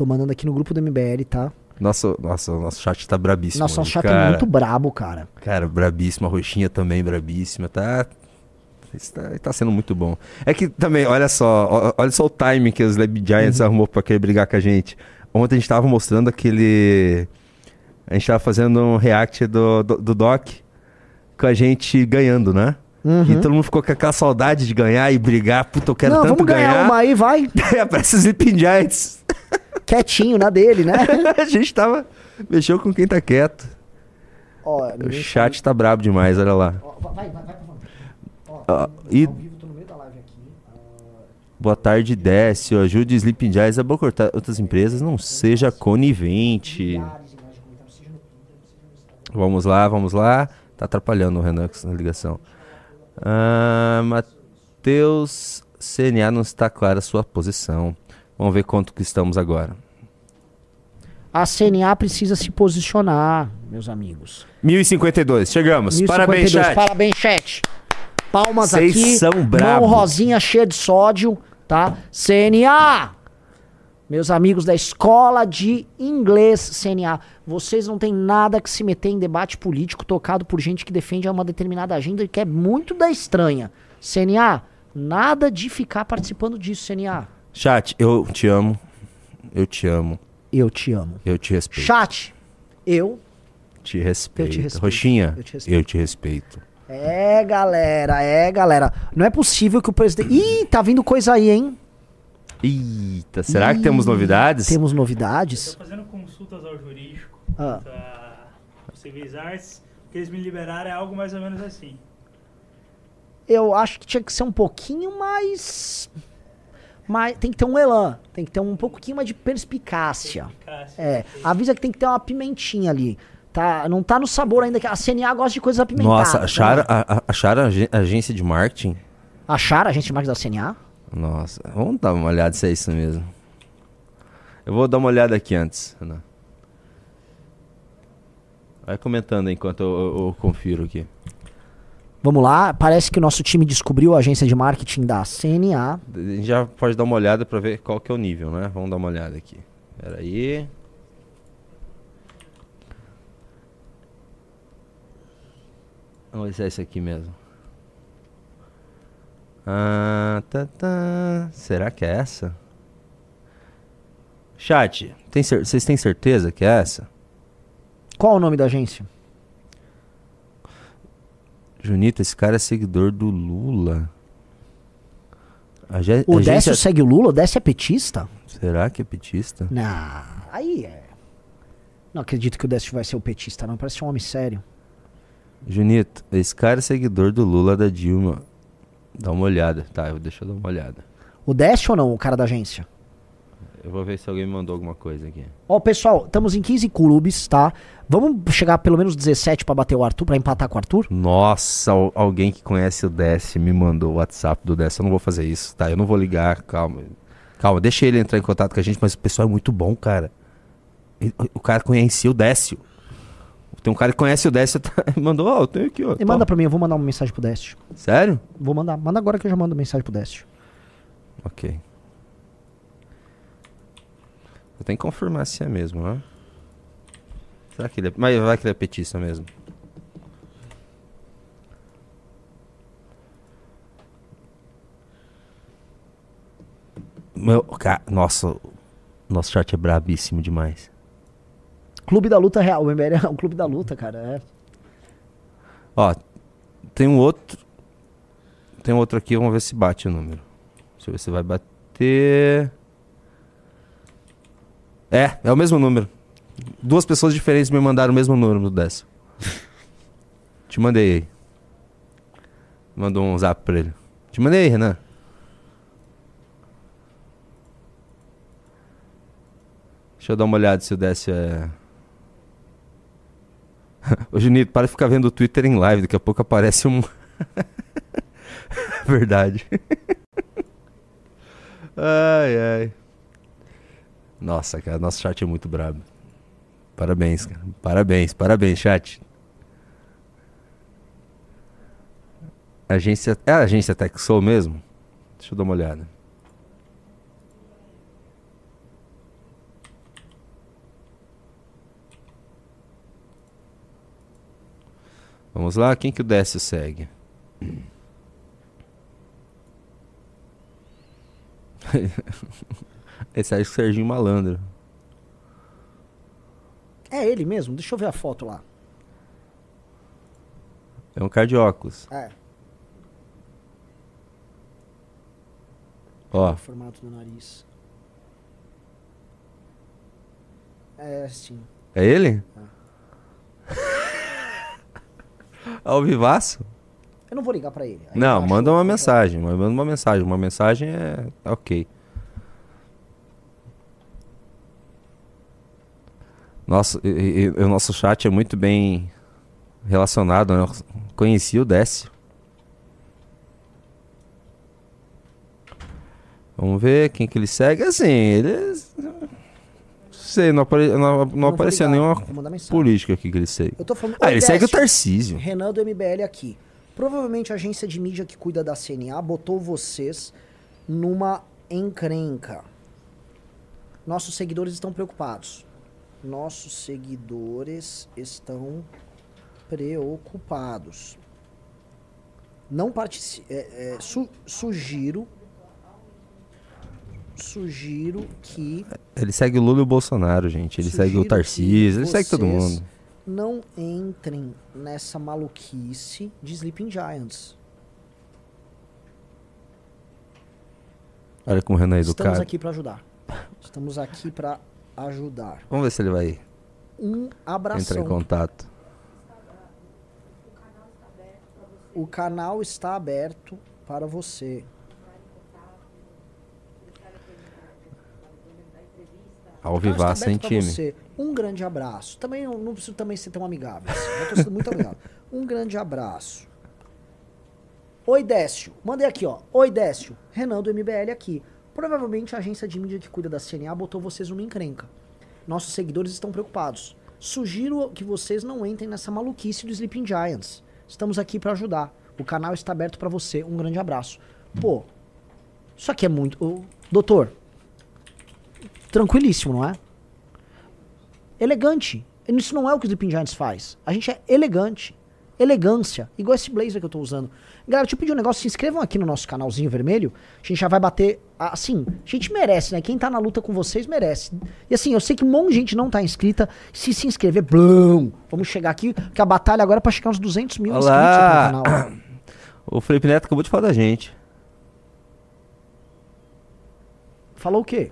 Tô mandando aqui no grupo do MBL, tá? Nossa, nossa, nosso chat tá brabíssimo. Nossa, o hoje, chat cara. é muito brabo, cara. Cara, brabíssima, a roxinha também brabíssima, tá... Isso tá, tá sendo muito bom. É que também, olha só, olha só o timing que os Lab Giants arrumou pra querer brigar com a gente. Ontem a gente tava mostrando aquele... A gente tava fazendo um react do, do, do Doc com a gente ganhando, né? Uhum. E todo mundo ficou com aquela saudade de ganhar e brigar. Puta, eu quero não, tanto vamos ganhar ganhar. uma aí, vai. Aí aparece os Sleeping Giants. Quietinho na dele, né? a gente tava... Mexeu com quem tá quieto. Ó, O chat tá brabo demais, olha lá. Ó, vai, vai, vai. Ó, Ó, e vivo, aqui. Boa tarde, Décio. Ajude Sleeping Giants a boicotar outras empresas. Não seja conivente. Vamos lá, vamos lá. Tá atrapalhando o Renan essa ligação. Ah, Matheus, CNA não está clara a sua posição. Vamos ver quanto que estamos agora. A CNA precisa se posicionar, meus amigos. 1052, chegamos. Parabéns, 1052. chat. Parabéns, chat. Palmas Vocês aqui. são Mão brabos. rosinha cheia de sódio, tá? CNA! Meus amigos da escola de inglês CNA, vocês não têm nada que se meter em debate político tocado por gente que defende uma determinada agenda que é muito da estranha. CNA, nada de ficar participando disso, CNA. Chat, eu te amo. Eu te amo. Eu te amo. Eu te respeito. Chat, eu. Te respeito. Eu te respeito. Roxinha, Eu te respeito. eu te respeito. É, galera, é, galera. Não é possível que o presidente. Ih, tá vindo coisa aí, hein? Eita, será que Ih, temos novidades? Temos novidades. Estou fazendo consultas ao jurídico, Ah. possíveis artes. O que eles me liberaram é algo mais ou menos assim. Eu acho que tinha que ser um pouquinho mais. Mais tem que ter um elan. Tem que ter um pouquinho mais de perspicácia. Cássio. É. Avisa que tem que ter uma pimentinha ali. Tá, não tá no sabor ainda. que A CNA gosta de coisas apimentadas. Nossa, né? acharam, a, a- acharam a agência de marketing? Acharam a gente de marketing da CNA? Nossa, vamos dar uma olhada se é isso mesmo. Eu vou dar uma olhada aqui antes, Renan. Vai comentando enquanto eu, eu- eu confiro aqui. Vamos lá. Parece que o nosso time descobriu a agência de marketing da CNA. A gente já pode dar uma olhada pra ver qual que é o nível, né? Vamos dar uma olhada aqui. Pera aí. Vamos ver se é isso aqui mesmo. Ah, tá, tá. Será que é essa? Chat, vocês têm certeza que é essa? Qual o nome da agência? Junito, esse cara é seguidor do Lula. Age- O agência- Décio segue o Lula? O Décio é petista? Será que é petista? Não, aí é. Não acredito que o Décio vai ser o petista, não. Parece um homem sério. Junito, esse cara é seguidor do Lula da Dilma. Dá uma olhada. Tá, eu deixa eu dar uma olhada. O Décio ou não, o cara da agência? Eu vou ver se alguém me mandou alguma coisa aqui. Ó, pessoal, estamos em 15 clubes, tá? Vamos chegar pelo menos 17 pra bater o Arthur, pra empatar com o Arthur? Nossa, al- alguém que conhece o Décio me mandou o WhatsApp do Décio. Eu não vou fazer isso, tá? Eu não vou ligar, calma. Calma, deixa ele entrar em contato com a gente, mas o pessoal é muito bom, cara. Ele- o cara conhecia o Décio. Tem um cara que conhece o Décio, tá? mandou, ó, eu tenho aqui, ó. E manda pra mim, eu vou mandar uma mensagem pro Décio. Sério? Vou mandar. Manda agora que eu já mando mensagem pro Décio. Ok. Eu tenho que confirmar se é mesmo, né? Será que ele é... Mas vai que ele é petista mesmo. Meu, cara, nossa, o nosso chat é brabíssimo demais. Clube da Luta Real. O MBL é um clube da luta, cara. É. Ó, tem um outro. Tem um outro aqui, vamos ver se bate o número. Deixa eu ver se vai bater. É, é o mesmo número. Duas pessoas diferentes me mandaram o mesmo número Décio. Te mandei aí. Mandou um zap pra ele. Te mandei aí, Renan. Deixa eu dar uma olhada se o Décio é. Ô Junito, para de ficar vendo o Twitter em live, daqui a pouco aparece um. Verdade. ai, ai. Nossa, cara, nosso chat é muito brabo. Parabéns, cara. Parabéns, parabéns, chat. Agência. É a agência TechSoul mesmo? Deixa eu dar uma olhada. Vamos lá, quem que o Décio segue? Esse aí é o Serginho Malandro. É ele mesmo? Deixa eu ver a foto lá. É um cara de óculos. É. Ó, O formato do nariz. É, sim. é ele? Ao vivaço? Eu não vou ligar pra ele. Aí Não, manda uma mensagem. Manda uma mensagem. Uma mensagem é. tá ok. Nossa, e- e- o nosso chat é muito bem relacionado. Né? Eu Conheci o Décio. Vamos ver quem que ele segue. Assim, ele. Não sei, não, apare... não, não vou apareceu ligar, nenhuma política aqui que ele segue. Eu tô falando. Ah, Ô, ele segue o Décio, Tarcísio. Renan do MBL aqui. Provavelmente a agência de mídia que cuida da CNA botou vocês numa encrenca. Nossos seguidores estão preocupados. Nossos seguidores estão preocupados. Não participe. sugiro. Sugiro que Ele segue o Lula e o Bolsonaro, gente. Ele segue o Tarcísio, ele segue todo mundo. Não entrem nessa maluquice de Sleeping Giants. Olha como o Renan é Estamos educado. aqui para ajudar. Estamos aqui para ajudar. Vamos ver se ele vai Um entrar em contato. O canal está aberto para você. Ao O canal está vivaço em aberto pra time. você. Um grande abraço. Também não, não preciso também ser tão amigável. assim. Eu tô sendo muito amigável. Um grande abraço. Oi, Décio. Mandei aqui, ó. Oi, Décio. Renan do MBL aqui. Provavelmente a agência de mídia que cuida da CNA botou vocês numa encrenca. Nossos seguidores estão preocupados. Sugiro que vocês não entrem nessa maluquice do Sleeping Giants. Estamos aqui para ajudar. O canal está aberto para você. Um grande abraço. Pô, isso aqui é muito. Ô, doutor, tranquilíssimo, não é? Elegante. Isso não é o que o Sleeping Giants faz. A gente é elegante. Elegância. Igual esse blazer que eu tô usando. Galera, deixa eu pedir um negócio. Se inscrevam aqui no nosso canalzinho vermelho. A gente já vai bater. Assim, a gente merece, né? Quem tá na luta com vocês merece. E assim, eu sei que um monte de gente não tá inscrita. Se se inscrever, blum, vamos chegar aqui. Que a batalha agora é pra chegar uns 200 mil inscritos Olá! aqui no canal. O Felipe Neto acabou de falar da gente. Falou o quê?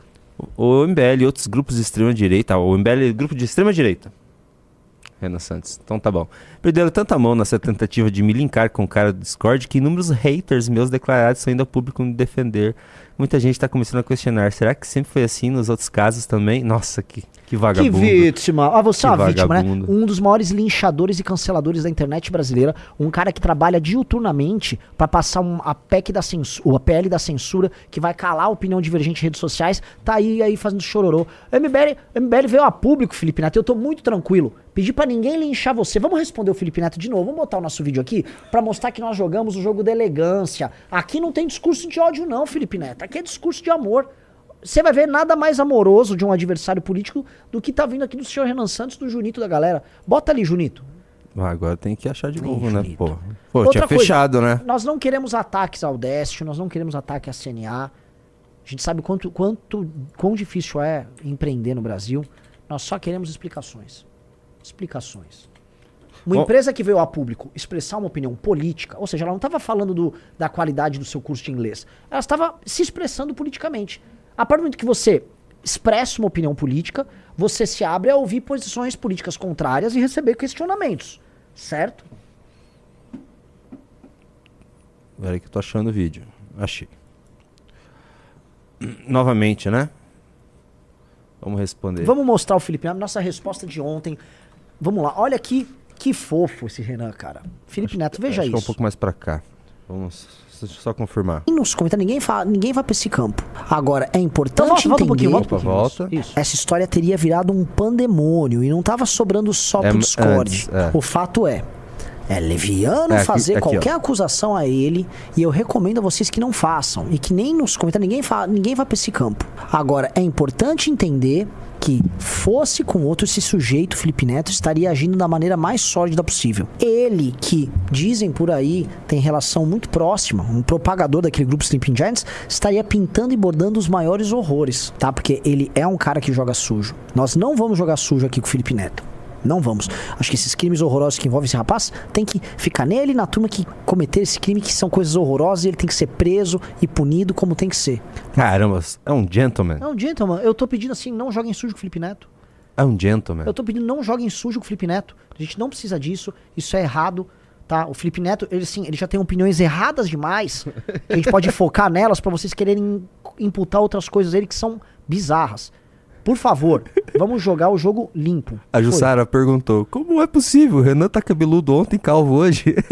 O MBL e outros grupos de extrema direita. O MBL é grupo de extrema direita. Renan Santos. Então tá bom. Perderam tanta mão nessa tentativa de me linkar com o cara do Discord que inúmeros haters meus declarados são ainda público me defender. Muita gente tá começando a questionar. Será que sempre foi assim nos outros casos também? Nossa, que, que vagabundo. Que vítima. Ah, você é Que uma vítima, né? Um dos maiores linchadores e canceladores da internet brasileira. Um cara que trabalha diuturnamente pra passar um, a PEC da censura, a PL da censura, que vai calar a opinião divergente em redes sociais. Tá aí, aí fazendo chororô. MBL, MBL veio a público, Felipe Neto. Eu tô muito tranquilo. Pedi pra ninguém linchar você. Vamos responder o Felipe Neto de novo. Vamos botar o nosso vídeo aqui pra mostrar que nós jogamos o jogo da elegância. Aqui não tem discurso de ódio, não, Felipe Neto. Aqui é discurso de amor. Você vai ver nada mais amoroso de um adversário político do que tá vindo aqui do senhor Renan Santos, do Junito da galera. Bota ali, Junito. Ah, agora tem que achar de novo, né? Pô, Pô Outra tinha coisa, fechado, né? Nós não queremos ataques ao Décio, nós não queremos ataque à CNA. A gente sabe quanto, quanto quão difícil é empreender no Brasil. Nós só queremos explicações. Explicações. Uma Bom- empresa que veio a público expressar uma opinião política, ou seja, ela não estava falando do- da qualidade do seu curso de inglês, ela estava se expressando politicamente. A partir do momento que você expressa uma opinião política, você se abre a ouvir posições políticas contrárias e receber questionamentos. Certo? Peraí que eu tô achando o vídeo. Achei. Novamente, né? Vamos responder. Vamos mostrar o Felipe nossa resposta de ontem. Vamos lá, olha aqui que fofo esse Renan, cara. Felipe Neto, veja Acho que é um isso. pouco mais pra cá. Vamos deixa eu só confirmar. E nos comentários, ninguém, fala, ninguém vai pra esse campo. Agora, é importante Então, volta um pouquinho, entender... volta um pouquinho. Opa, volta. Isso. Essa história teria virado um pandemônio e não tava sobrando só É, pro Discord. antes, é. O fato é, é leviano É, aqui- fazer aqui, ó. qualquer acusação a ele e eu recomendo a vocês que não façam e que nem nos comentários ninguém, fala, ninguém vai pra esse campo. Agora, é importante entender que fosse com outro, esse sujeito, Felipe Neto, estaria agindo da maneira mais sólida possível. Ele, que dizem por aí, tem relação muito próxima, um propagador daquele grupo Sleeping Giants, estaria pintando e bordando os maiores horrores, tá? Porque ele é um cara que joga sujo. Nós não vamos jogar sujo aqui com o Felipe Neto. Não vamos. Acho que esses crimes horrorosos que envolvem esse rapaz tem que ficar nele na turma que cometer esse crime, que são coisas horrorosas, e ele tem que ser preso e punido como tem que ser. Caramba, é um gentleman. É um gentleman. Eu tô pedindo assim, não joguem sujo com o Felipe Neto. É um gentleman. Eu tô pedindo não joguem sujo com o Felipe Neto. A gente não precisa disso. Isso é errado, tá? O Felipe Neto, ele sim, ele já tem opiniões erradas demais. a gente pode focar nelas pra vocês quererem imputar outras coisas dele que são bizarras. Por favor, vamos jogar o jogo limpo. A Foi. Jussara perguntou: Como é possível? O Renan tá cabeludo ontem, calvo hoje.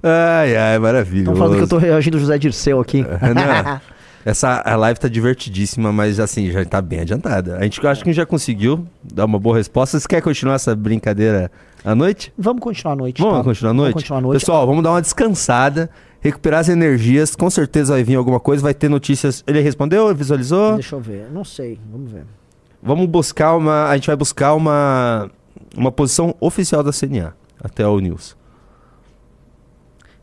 ai, ai, maravilha. Estão falando que eu tô reagindo José Dirceu aqui. Renan, Essa a live tá divertidíssima, mas assim, já tá bem adiantada. A gente acho que já conseguiu dar uma boa resposta. Você quer continuar essa brincadeira à noite? Vamos continuar a noite. Vamos tá? continuar à noite? Vamos continuar à noite. Pessoal, vamos dar uma descansada, recuperar as energias. Com certeza vai vir alguma coisa, vai ter notícias. Ele respondeu, visualizou? Deixa eu ver. Não sei. Vamos ver. Vamos buscar uma. A gente vai buscar uma. Uma posição oficial da CNA até o News.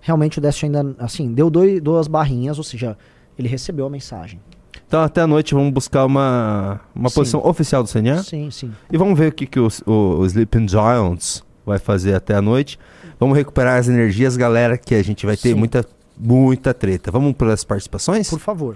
Realmente o Décio ainda, assim, deu dois, duas barrinhas, ou seja, ele recebeu a mensagem. Então até a noite vamos buscar uma, uma Sim. posição oficial do CNA. Sim, sim. E vamos ver o que, que os- o, o Sleeping Giants vai fazer até a noite. Vamos recuperar as energias, galera, que a gente vai ter Sim. muita, muita treta. Vamos para as participações? Por favor.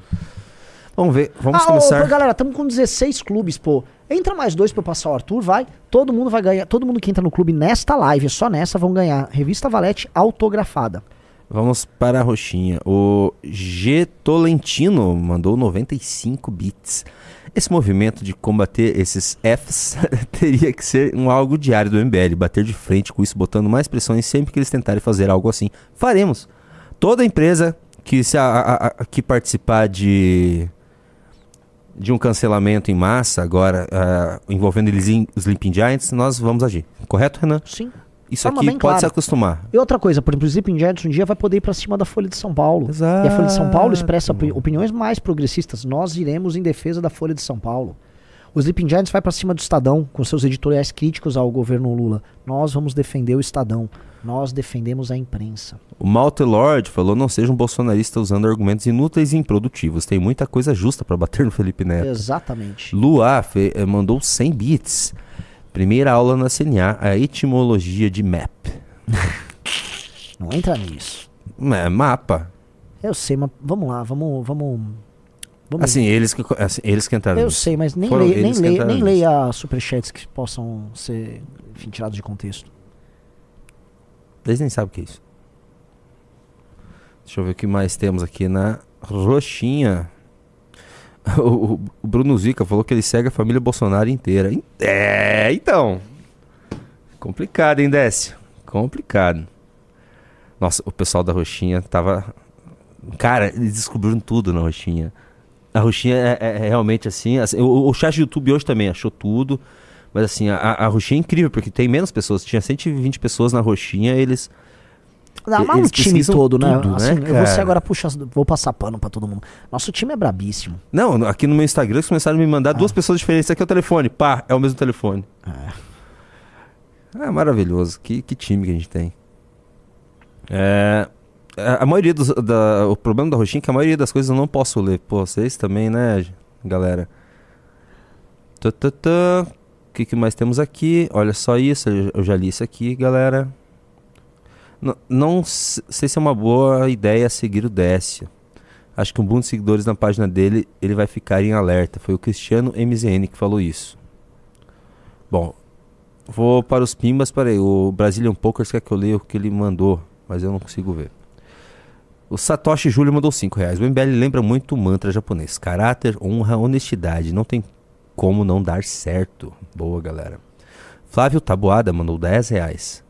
Vamos ver. Vamos ah, começar. ô, galera, estamos com 16 clubes, pô. Entra mais dois pra eu passar o Arthur, vai. Todo mundo vai ganhar. Todo mundo que entra no clube nesta live, só nessa, vão ganhar revista Valete autografada. Vamos para a roxinha. O G Tolentino mandou 95 bits. Esse movimento de combater esses Fs teria que ser um algo diário do MBL. Bater de frente com isso, botando mais pressões sempre que eles tentarem fazer algo assim. Faremos. Toda empresa que, se a- a- a- que participar de, de um cancelamento em massa, agora ah, envolvendo eles em Sleeping Giants, nós vamos agir. Correto, Renan? Sim. Isso aqui pode se acostumar. E outra coisa, por exemplo, o Sleeping Giants um dia vai poder ir pra cima da Folha de São Paulo. Exato. E a Folha de São Paulo expressa opi- opiniões mais progressistas. Nós iremos em defesa da Folha de São Paulo. O Sleeping Giants vai pra cima do Estadão, com seus editoriais críticos ao governo Lula. Nós vamos defender o Estadão. Nós defendemos a imprensa. O Malte Lord falou: não seja um bolsonarista usando argumentos inúteis e improdutivos. Tem muita coisa justa pra bater no Felipe Neto. Exatamente. Luá eh, mandou 100 bits. Primeira aula na CNA, a etimologia de map. Não entra nisso. É, mapa. Eu sei, mas vamos lá, vamos. vamos, vamos Assim, eles que, assim, eles que entraram eu nisso. sei, mas nem Foram leia, nem leia, nem leia superchats que possam ser enfim, tirados de contexto. Eles nem sabem o que é isso. Deixa eu ver o que mais temos aqui na roxinha. O, o- Bruno Zica falou que ele segue a família Bolsonaro inteira. É, então. Complicado, hein, Décio? Complicado. Nossa, o pessoal da roxinha tava. Cara, eles descobriram tudo na roxinha. A roxinha é, é- é realmente assim. assim, o, o chat do YouTube hoje também achou tudo. Mas assim, a, a roxinha é incrível, porque tem menos pessoas. Tinha 120 pessoas na roxinha, eles. Dá mas o eles time todo, né? tudo, né, Assim, eu vou ser agora puxa, vou passar pano pra todo mundo. Nosso time é brabíssimo. Não, aqui no meu Instagram eles começaram a me mandar duas pessoas diferentes. Aqui é o telefone. Pá, é o mesmo telefone. É, maravilhoso. Que, que time que a gente tem. É, a, a maioria dos. Da, o problema da roxinha é que a maioria das coisas eu não posso ler. Pô, vocês também, né, galera? O que, que mais temos aqui? Olha só isso. Eu já li isso aqui, galera. Não sei se é uma boa ideia seguir o Décio. Acho que um boom de seguidores na página dele, ele vai ficar em alerta. Foi o Cristiano MZN que falou isso. Bom, vou para os Pimbas. Peraí, o Brazilian Pokers quer que eu leia o que ele mandou, mas eu não consigo ver. O Satoshi Júlio mandou 5 reais. O MBL lembra muito o mantra japonês. Caráter, honra, honestidade. Não tem como não dar certo. Boa, galera. Flávio Taboada mandou 10 reais.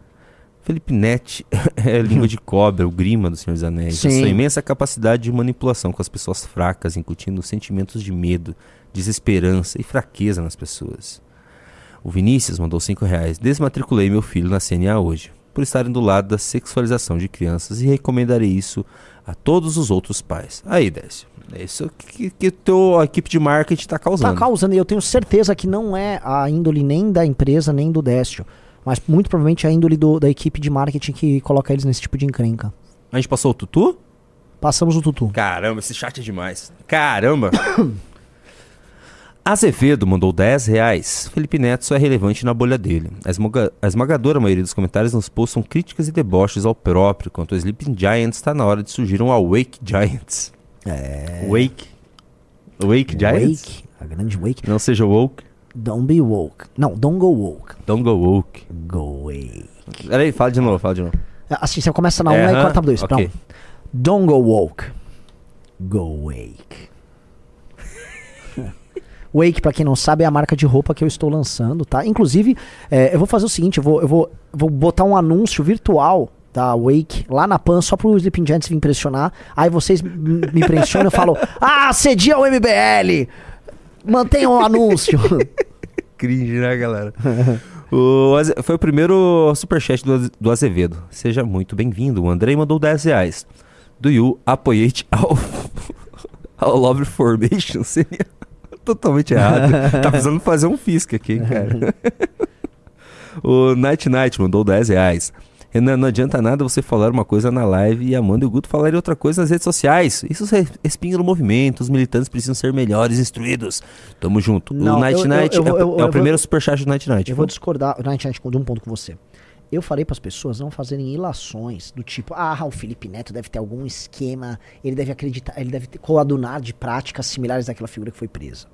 Felipe Net é a língua de cobra, o grima do Senhor dos Anéis. Sim. sua imensa capacidade de manipulação com as pessoas fracas, incutindo sentimentos de medo, desesperança e fraqueza nas pessoas. O Vinícius mandou 5 reais. Desmatriculei meu filho na CNA hoje, por estarem do lado da sexualização de crianças e recomendarei isso a todos os outros pais. Aí, Décio. É isso que, que teu, a equipe de marketing está causando. Tá causando, e eu tenho certeza que não é a índole nem da empresa, nem do Décio. Mas muito provavelmente é a índole do- da equipe de marketing que coloca eles nesse tipo de encrenca. A gente passou o tutu? Passamos o tutu. Caramba, esse chat é demais. Caramba! Azevedo mandou 10 reais. Felipe Neto só é relevante na bolha dele. A, esmaga- a esmagadora maioria dos comentários nos posts são críticas e deboches ao próprio, quanto ao Sleeping Giants está na hora de surgir um Awake Giants. É. Wake? Wake Giants? Wake, a grande Wake. Não seja woke, Don't be woke. Não, don't go woke. don't go woke. Go away. Peraí, fala de novo, fala de novo. Assim, você começa na 1 É, um, e corta pra 2. ok. Don't go woke. Go wake. Wake, pra quem não sabe, é a marca de roupa que eu estou lançando, tá? Inclusive, é, eu vou fazer o seguinte, eu vou, eu vou, vou botar um anúncio virtual da Wake lá na PAN só pro Sleeping Giants vir impressionar. Aí vocês me impressionam e falam: Ah, cedia o MBL! Mantenham o anúncio. Cringe, né, galera? O Aze- foi o primeiro superchat do, do Azevedo. Seja muito bem-vindo. O Andrei mandou 10 reais. Do you apoiate ao, ao Love Formation? Seria totalmente errado. tá precisando fazer um fisca aqui, cara. o Night Night mandou 10 reais. Renan, não adianta nada você falar uma coisa na live e Amanda e o Guto falarem outra coisa nas redes sociais. Isso re- respinga no movimento, os militantes precisam ser melhores instruídos. Tamo junto. Não, o Night eu- Night eu é, eu- é eu o vou- primeiro superchat do Night Night. Eu vou discordar, Night Night, de um ponto com você. Eu falei para as pessoas não fazerem ilações do tipo, ah, o Felipe Neto deve ter algum esquema, ele deve acreditar, ele deve ter coadunar de práticas similares daquela figura que foi presa.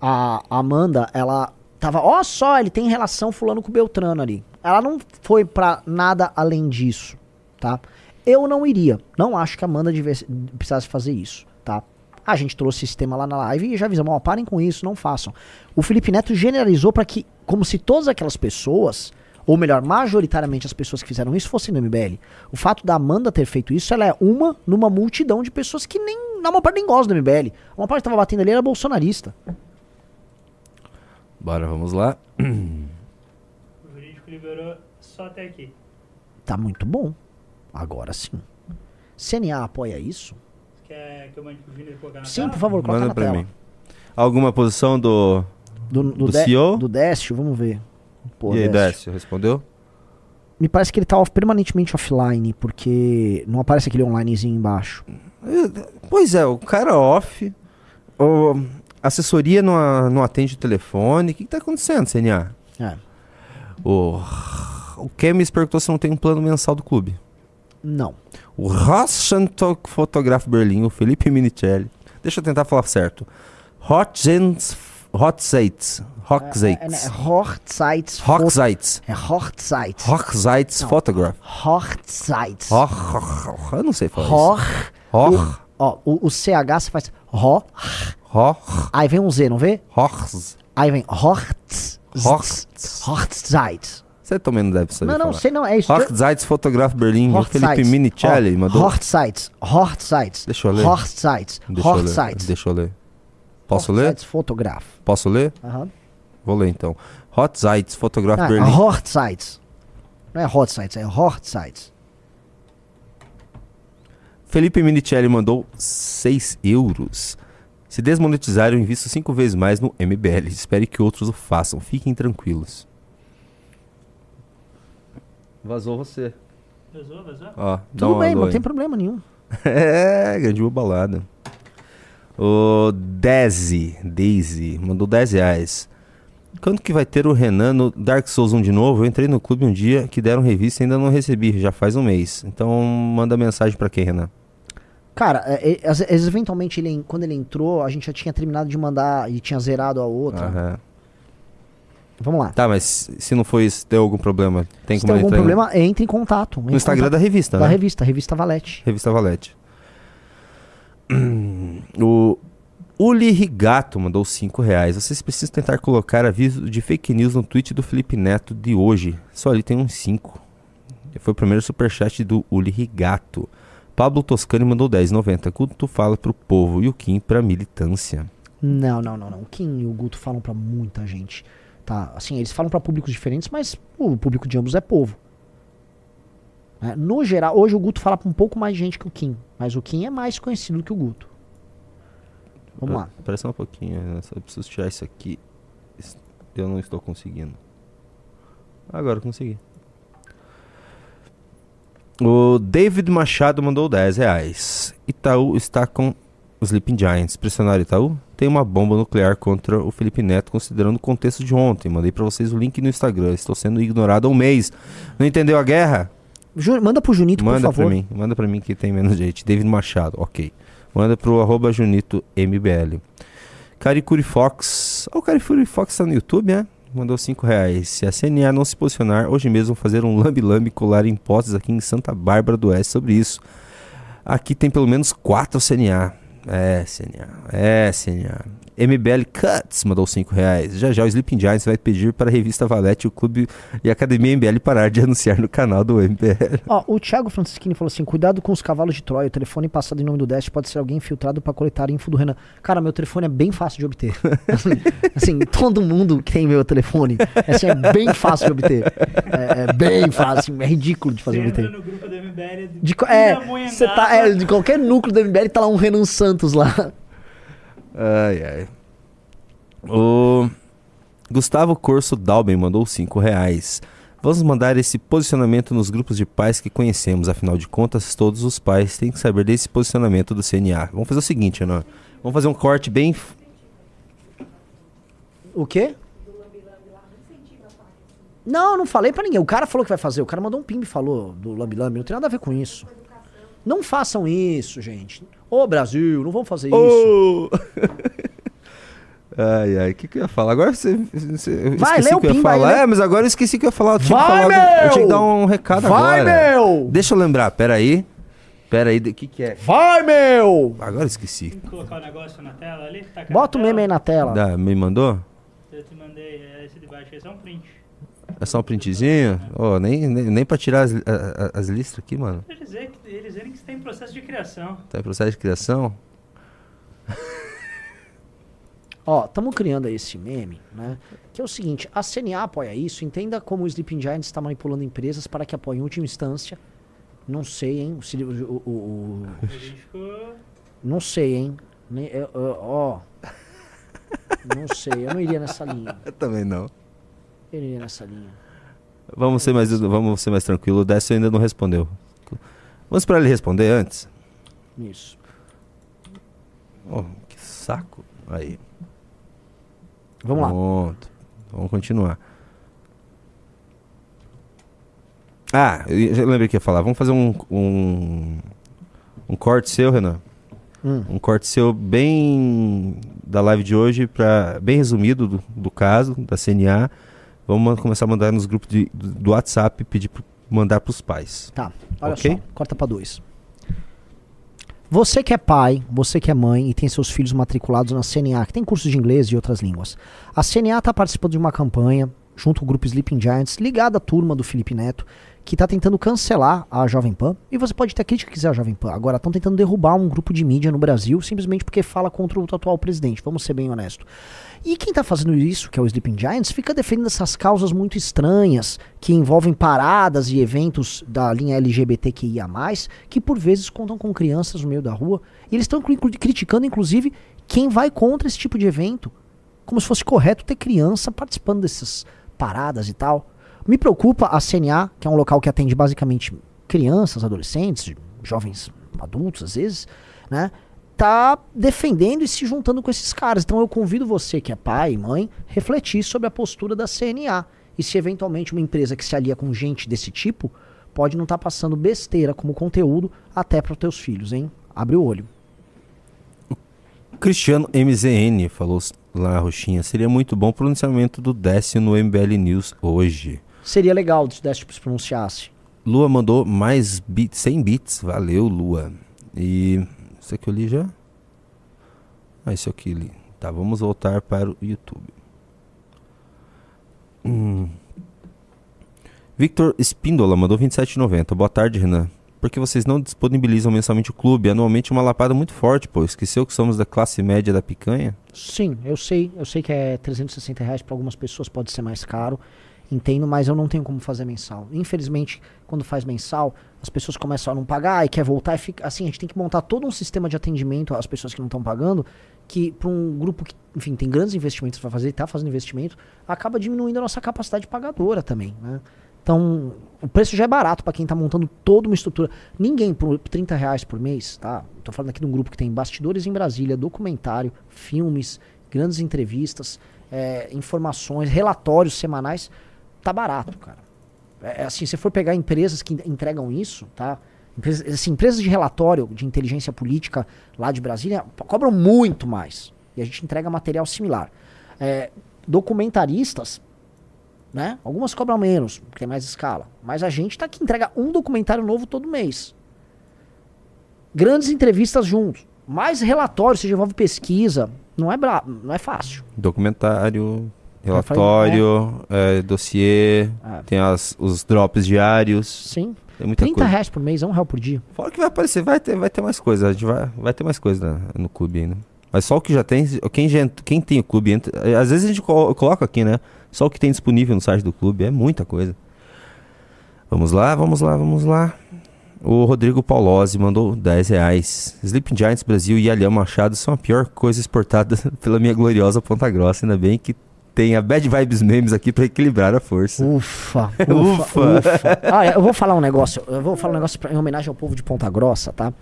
A Amanda, ela tava, ó só, ele tem relação fulano com Beltrano ali. Ela não foi pra nada além disso, tá? Eu não iria. Não acho que a Amanda devesse- precisasse fazer isso, tá? A gente trouxe esse tema lá na live e já avisamos, ó, parem com isso, não façam. O Felipe Neto generalizou para que, como se todas aquelas pessoas, ou melhor, majoritariamente as pessoas que fizeram isso fossem do MBL. O fato da Amanda ter feito isso, ela é uma numa multidão de pessoas que nem, na maior parte nem gostam do MBL. Uma parte que tava batendo ali era bolsonarista. Bora, vamos lá. O jurídico liberou só até aqui. Tá muito bom. Agora sim. CNA apoia isso? Quer que eu mande pro Vini colocar na Sim, tela? por favor, coloca Manda na pra tela. mim. Alguma posição do. Do, do, Do CEO? Do Décio, vamos ver. Pô, e aí, Décio. Respondeu? Me parece que ele tá off- permanentemente offline, porque não aparece aquele onlinezinho embaixo. Pois é, o cara off. O, assessoria não, não atende o telefone. O que, que tá acontecendo, CNA? É. O, o Kemis perguntou se não tem um plano mensal do clube. Não. O Roschentok Fotograf Berlim, o Felipe Minicelli. Deixa eu tentar falar certo. Hotzens, Hotzeits. É, é, Hochzeits. é Hochzeits. É Hochzeits. Hochzeits Não. Photograph. Hochzeits. Hoch, hoch, eu não sei falar isso. Hoch. Hoch, Ó, o, o CH você faz Ho. Hoch, Aí vem um Z, não vê? hochs. Aí vem Hochz. Hochz. Hochzeits. Você também não deve saber Não, não, falar. sei não, é isso. Hochzeits Fotograf Berlim, o Felipe. Minicelli Ó, mandou. Hochzeits. Hochzeits. Deixa eu ler. Hochzeits. Deixa. Hochzeits. Deixa eu ler. Posso ler? Fotograf. Posso ler? Aham. Vou ler então. Hotzeits Fotograf Ah, Berlim. Hochzeits. Não é Hochzeits, é Hochzeits. Felipe Minicelli mandou 6 euros. Se desmonetizar, eu invisto 5 vezes mais no MBL. Espere que outros o façam. Fiquem tranquilos. Vazou você. Vazou, vazou? Ó, Tudo bem, não aí. tem problema nenhum. É, grande balada. O Dezi, Daisy, mandou 10 reais. Quando que vai ter o Renan no Dark Souls 1 de novo? Eu entrei no clube um dia que deram revista e ainda não recebi, já faz um mês. Então manda mensagem pra quem, Renan? Cara, é, é, eventualmente, ele, quando ele entrou, a gente já tinha terminado de mandar e tinha zerado a outra. Aham. Vamos lá. Tá, mas se não foi isso, deu algum problema? Tem Se como tem algum entrar em- problema, entre em contato. entre No Instagram contato da revista, da né? revista, revista Valete. Revista Valete. o Uli Rigato mandou 5 reais. Vocês precisam tentar colocar aviso de fake news no tweet do Felipe Neto de hoje. Só ali tem uns 5. Foi o primeiro superchat do Uli Rigato. Pablo Toscani mandou 10,90. Quando tu fala pro povo e o Kim pra militância. Não, não, não, não. O Kim e o Guto falam pra muita gente. Tá, assim, eles falam pra públicos diferentes, mas o público de ambos é povo. Né? No geral, hoje o Guto fala pra um pouco mais gente que o Kim, mas o Kim é mais conhecido que o Guto. Vamos lá. Parece um pouquinho, né? Só preciso tirar isso aqui. Eu não estou conseguindo. Agora consegui. O David Machado mandou 10 reais. Itaú está com os Sleeping Giants. Pressionar Itaú? Tem uma bomba nuclear contra o Felipe Neto, considerando o contexto de ontem. Mandei pra vocês o link no Instagram. Estou sendo ignorado há um mês. Não entendeu a guerra? Ju- manda pro Junito, Manda por favor. pra mim, manda pra mim que tem menos gente. David Machado, ok. Manda pro arroba Junito MBL. Caricuri Fox. Ó, o Caricuri Fox tá no YouTube, né? Mandou 5 reais. Se a CNA não se posicionar, hoje mesmo fazer um lambe-lambe colar impostos aqui em Santa Bárbara do Oeste sobre isso. Aqui tem pelo menos 4 CNA. É, CNA. É, CNA. MBL Cuts mandou 5 reais. Já já o Sleeping Giants vai pedir para a revista Valete, o clube e a Academia MBL parar de anunciar no canal do MBL. Ó, o Thiago Francischini falou assim: cuidado com os cavalos de Troia. O telefone passado em nome do Dash pode ser alguém infiltrado pra coletar info do Renan. Cara, meu telefone é bem fácil de obter. assim, todo mundo tem meu telefone. Assim, é bem fácil de obter. É, é bem fácil, é ridículo de Você fazer entra obter. no grupo do MBL de, De, é, você tá, é, de qualquer núcleo do MBL tá lá um Renan Santos lá. Ai, ai. O Gustavo Corso Dalben mandou 5 reais. Vamos mandar esse posicionamento nos grupos de pais que conhecemos. Afinal de contas, todos os pais têm que saber desse posicionamento do CNA. Vamos fazer o seguinte, Ana. Vamos fazer um corte bem. O quê? Não, não falei pra ninguém. O cara falou que vai fazer. O cara mandou um pimbe e falou do Lambi Lambi. Não tem nada a ver com isso. Não façam isso, gente. Ô, Brasil, não vamos fazer isso. Ô! ai, ai, o que, que eu ia falar? Agora você. você eu Vai, esqueci lê o que eu ia aí, falar. lê. É, mas agora eu esqueci o que eu ia falar. Eu tinha, que, Vai, falar algum- eu tinha que dar um recado Vai, agora. meu! Deixa eu lembrar, peraí. Peraí, o que, que é? Vai, meu! Agora eu esqueci. Tem que colocar o negócio na tela ali? Tá Bota o meme aí na tela. Dá, me mandou? Eu te mandei é, esse de baixo, esse é um print. É só um printzinho? Ó, nem, nem, nem pra tirar as, a- a- as listras aqui, mano. Eles dizem que, eles dizem que está em processo de criação. Tá em processo de criação? Ó, estamos criando aí esse meme, né? Que é o seguinte, a CNA apoia isso, entenda como o Sleeping Giants está manipulando empresas para que apoiem em última instância. Não sei, hein? O, o- o- o- não sei, hein? Nem- eu- eu- Ó. Não sei, eu não iria nessa linha. Eu também não. Eu não iria nessa linha. Vamos ser mais, vamos ser mais tranquilo. O Décio ainda não respondeu. Vamos esperar ele responder antes? Isso. Oh, que saco. Aí. Vamos lá. Pronto. Vamos continuar. Ah, eu lembrei que ia falar. Vamos fazer um, um, um corte seu, Renan. Hum. Um corte seu bem da live de hoje, pra, bem resumido do, do caso, da CNA. Vamos começar a mandar nos grupos de- do, do WhatsApp pedir para mandar pros pais. Tá, olha Ok? só, corta pra dois. Você que é pai, você que é mãe e tem seus filhos matriculados na CNA, que tem cursos de inglês e outras línguas. A CNA está participando de uma campanha, junto ao grupo Sleeping Giants, ligada à turma do Felipe Neto, que está tentando cancelar a Jovem Pan. E você pode ter a crítica que quiser à Jovem Pan. Agora estão tentando derrubar um grupo de mídia no Brasil, simplesmente porque fala contra o atual presidente. Vamos ser bem honestos. E quem tá fazendo isso, que é o Sleeping Giants, fica defendendo essas causas muito estranhas, que envolvem paradas e eventos da linha LGBTQIA+, que por vezes contam com crianças no meio da rua. E eles estão criticando, inclusive, quem vai contra esse tipo de evento. Como se fosse correto ter criança participando dessas paradas e tal. Me preocupa a CNA, que é um local que atende basicamente crianças, adolescentes, jovens adultos às vezes, né? Tá defendendo e se juntando com esses caras. Então eu convido você, que é pai e mãe, refletir sobre a postura da CNA. E se eventualmente uma empresa que se alia com gente desse tipo, pode não estar passando besteira como conteúdo até para os teus filhos, hein? Abre o olho. Cristiano MZN falou lá, Roxinha. Seria muito bom o pronunciamento do Décio no MBL News hoje. Seria legal se desse se pronunciasse. Lua mandou mais bits, 100 bits. Valeu, Lua. E. Isso aqui eu li já? Ah, isso aqui eu li. Tá, vamos voltar para o YouTube. Hum. Victor Espíndola mandou 27,90. Boa tarde, Renan. Por que vocês não disponibilizam mensalmente o clube? Anualmente uma lapada muito forte, pô. Esqueceu que somos da classe média da picanha? Sim, eu sei. Eu sei que é 360 reais para algumas pessoas pode ser mais caro. Entendo, mas eu não tenho como fazer mensal. Infelizmente, quando faz mensal, as pessoas começam a não pagar e quer voltar e fica. Assim, a gente tem que montar todo um sistema de atendimento às pessoas que não estão pagando, que para um grupo que, enfim, tem grandes investimentos para fazer está fazendo investimento, acaba diminuindo a nossa capacidade pagadora também, né? Então, o preço já é barato para quem está montando toda uma estrutura. Ninguém por 30 reais por mês, tá? Tô falando aqui de um grupo que tem bastidores em Brasília, documentário, filmes, grandes entrevistas, é, informações, relatórios semanais. Tá barato, cara. É, é assim, se for pegar empresas que entregam isso, tá? Empresas, assim, empresas de relatório de inteligência política lá de Brasília cobram muito mais. E a gente entrega material similar. É, documentaristas, né? Algumas cobram menos, porque tem mais escala. Mas a gente tá aqui entrega um documentário novo todo mês. Grandes entrevistas juntos. mais relatório, você envolve pesquisa. Não é, bra... não é fácil. Documentário, relatório, é, dossiê, Ah. tem as, os drops diários. Sim. Tem muita 30 coisa. reais por mês, é um real por dia. Fora que vai aparecer, vai ter, vai ter mais coisa. A gente vai, vai ter mais coisa no clube ainda. Mas só o que já tem, quem, já, quem tem o clube, entra, é, às vezes a gente colo- coloca aqui, né? Só o que tem disponível no site do clube, é muita coisa. Vamos lá, vamos lá, vamos lá. O Rodrigo Paulozzi mandou 10 reais. Sleeping Giants Brasil e Alhão Machado são a pior coisa exportada pela minha gloriosa Ponta Grossa. Ainda bem que tem a Bad Vibes Memes aqui pra equilibrar a força. Ufa, ufa, Ufa. ufa. Ah, eu vou falar um negócio, eu vou falar um negócio pra- em homenagem ao povo de Ponta Grossa, tá?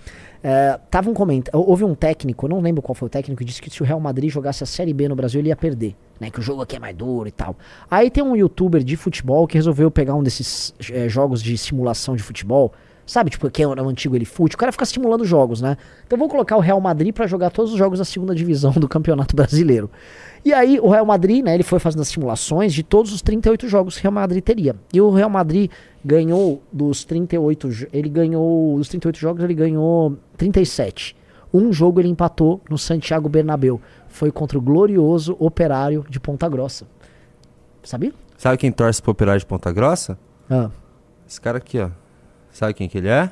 É, tava um comentário, houve um técnico, eu não lembro qual foi o técnico, que disse que se o Real Madrid jogasse a Série B no Brasil, ele ia perder, né? Que o jogo aqui é mais duro e tal. Aí tem um youtuber de futebol que resolveu pegar um desses eh, jogos de simulação de futebol, sabe? Tipo, que é o antigo ele fute, o cara fica simulando jogos, né? Então vou colocar o Real Madrid pra jogar todos os jogos da segunda divisão do Campeonato Brasileiro. E aí o Real Madrid, né, ele foi fazendo as simulações de todos os 38 jogos que o Real Madrid teria. E o Real Madrid ganhou dos 38, jo- ele ganhou dos 38 jogos, ele ganhou 37. Um jogo ele empatou no Santiago Bernabéu. Foi contra o glorioso Operário de Ponta Grossa. Sabia? Sabe quem torce pro Operário de Ponta Grossa? Ah. Esse cara aqui, ó. Sabe quem que ele é?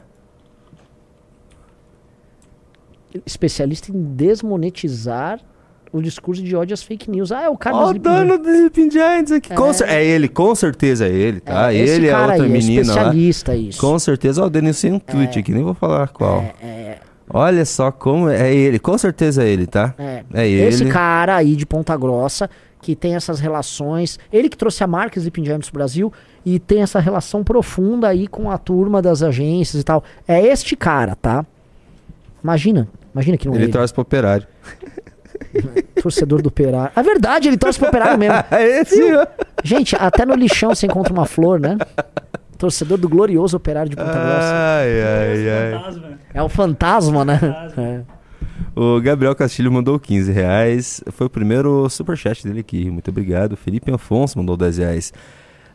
Especialista em desmonetizar o discurso de ódio às fake news. Ah, é o cara Ó, do o do Sleeping Giants aqui. Com É. cer- É. ele, com certeza é ele, tá? É, ele é outra aí, menina lá. especialista isso. Com certeza. Ó, o Denis tem um tweet aqui, nem vou falar qual. É, é, Olha só como é ele, com certeza é ele, tá? É. É ele. Esse cara aí de Ponta Grossa, que tem essas relações. Ele que trouxe a marca Sleeping Giants pro Brasil e tem essa relação profunda aí com a turma das agências e tal. É este cara, tá? Imagina. Imagina que não é Ele ele. torce pro Operário. Torcedor do Operário. É verdade, ele torce pro Operário mesmo. É esse, ó. Gente, até no lixão você encontra uma flor, né? Torcedor do glorioso Operário de Ponta Grossa. Ai, ai, ai. Fantasma. É o fantasma, né? Fantasma. É. O Gabriel Castilho mandou 15 reais. Foi o primeiro superchat dele aqui. Muito obrigado. Felipe Afonso mandou 10 reais.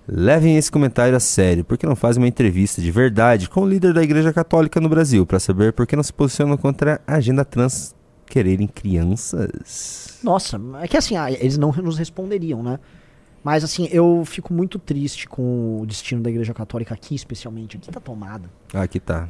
Levem esse comentário a sério. Por que não fazem uma entrevista de verdade com o líder da Igreja Católica no Brasil para saber por que não se posicionam contra a agenda trans quererem crianças? Nossa, é que assim, ah, eles não nos responderiam, né? Mas assim, eu fico muito triste com o destino da Igreja Católica aqui, especialmente. Aqui tá tomada. Aqui tá.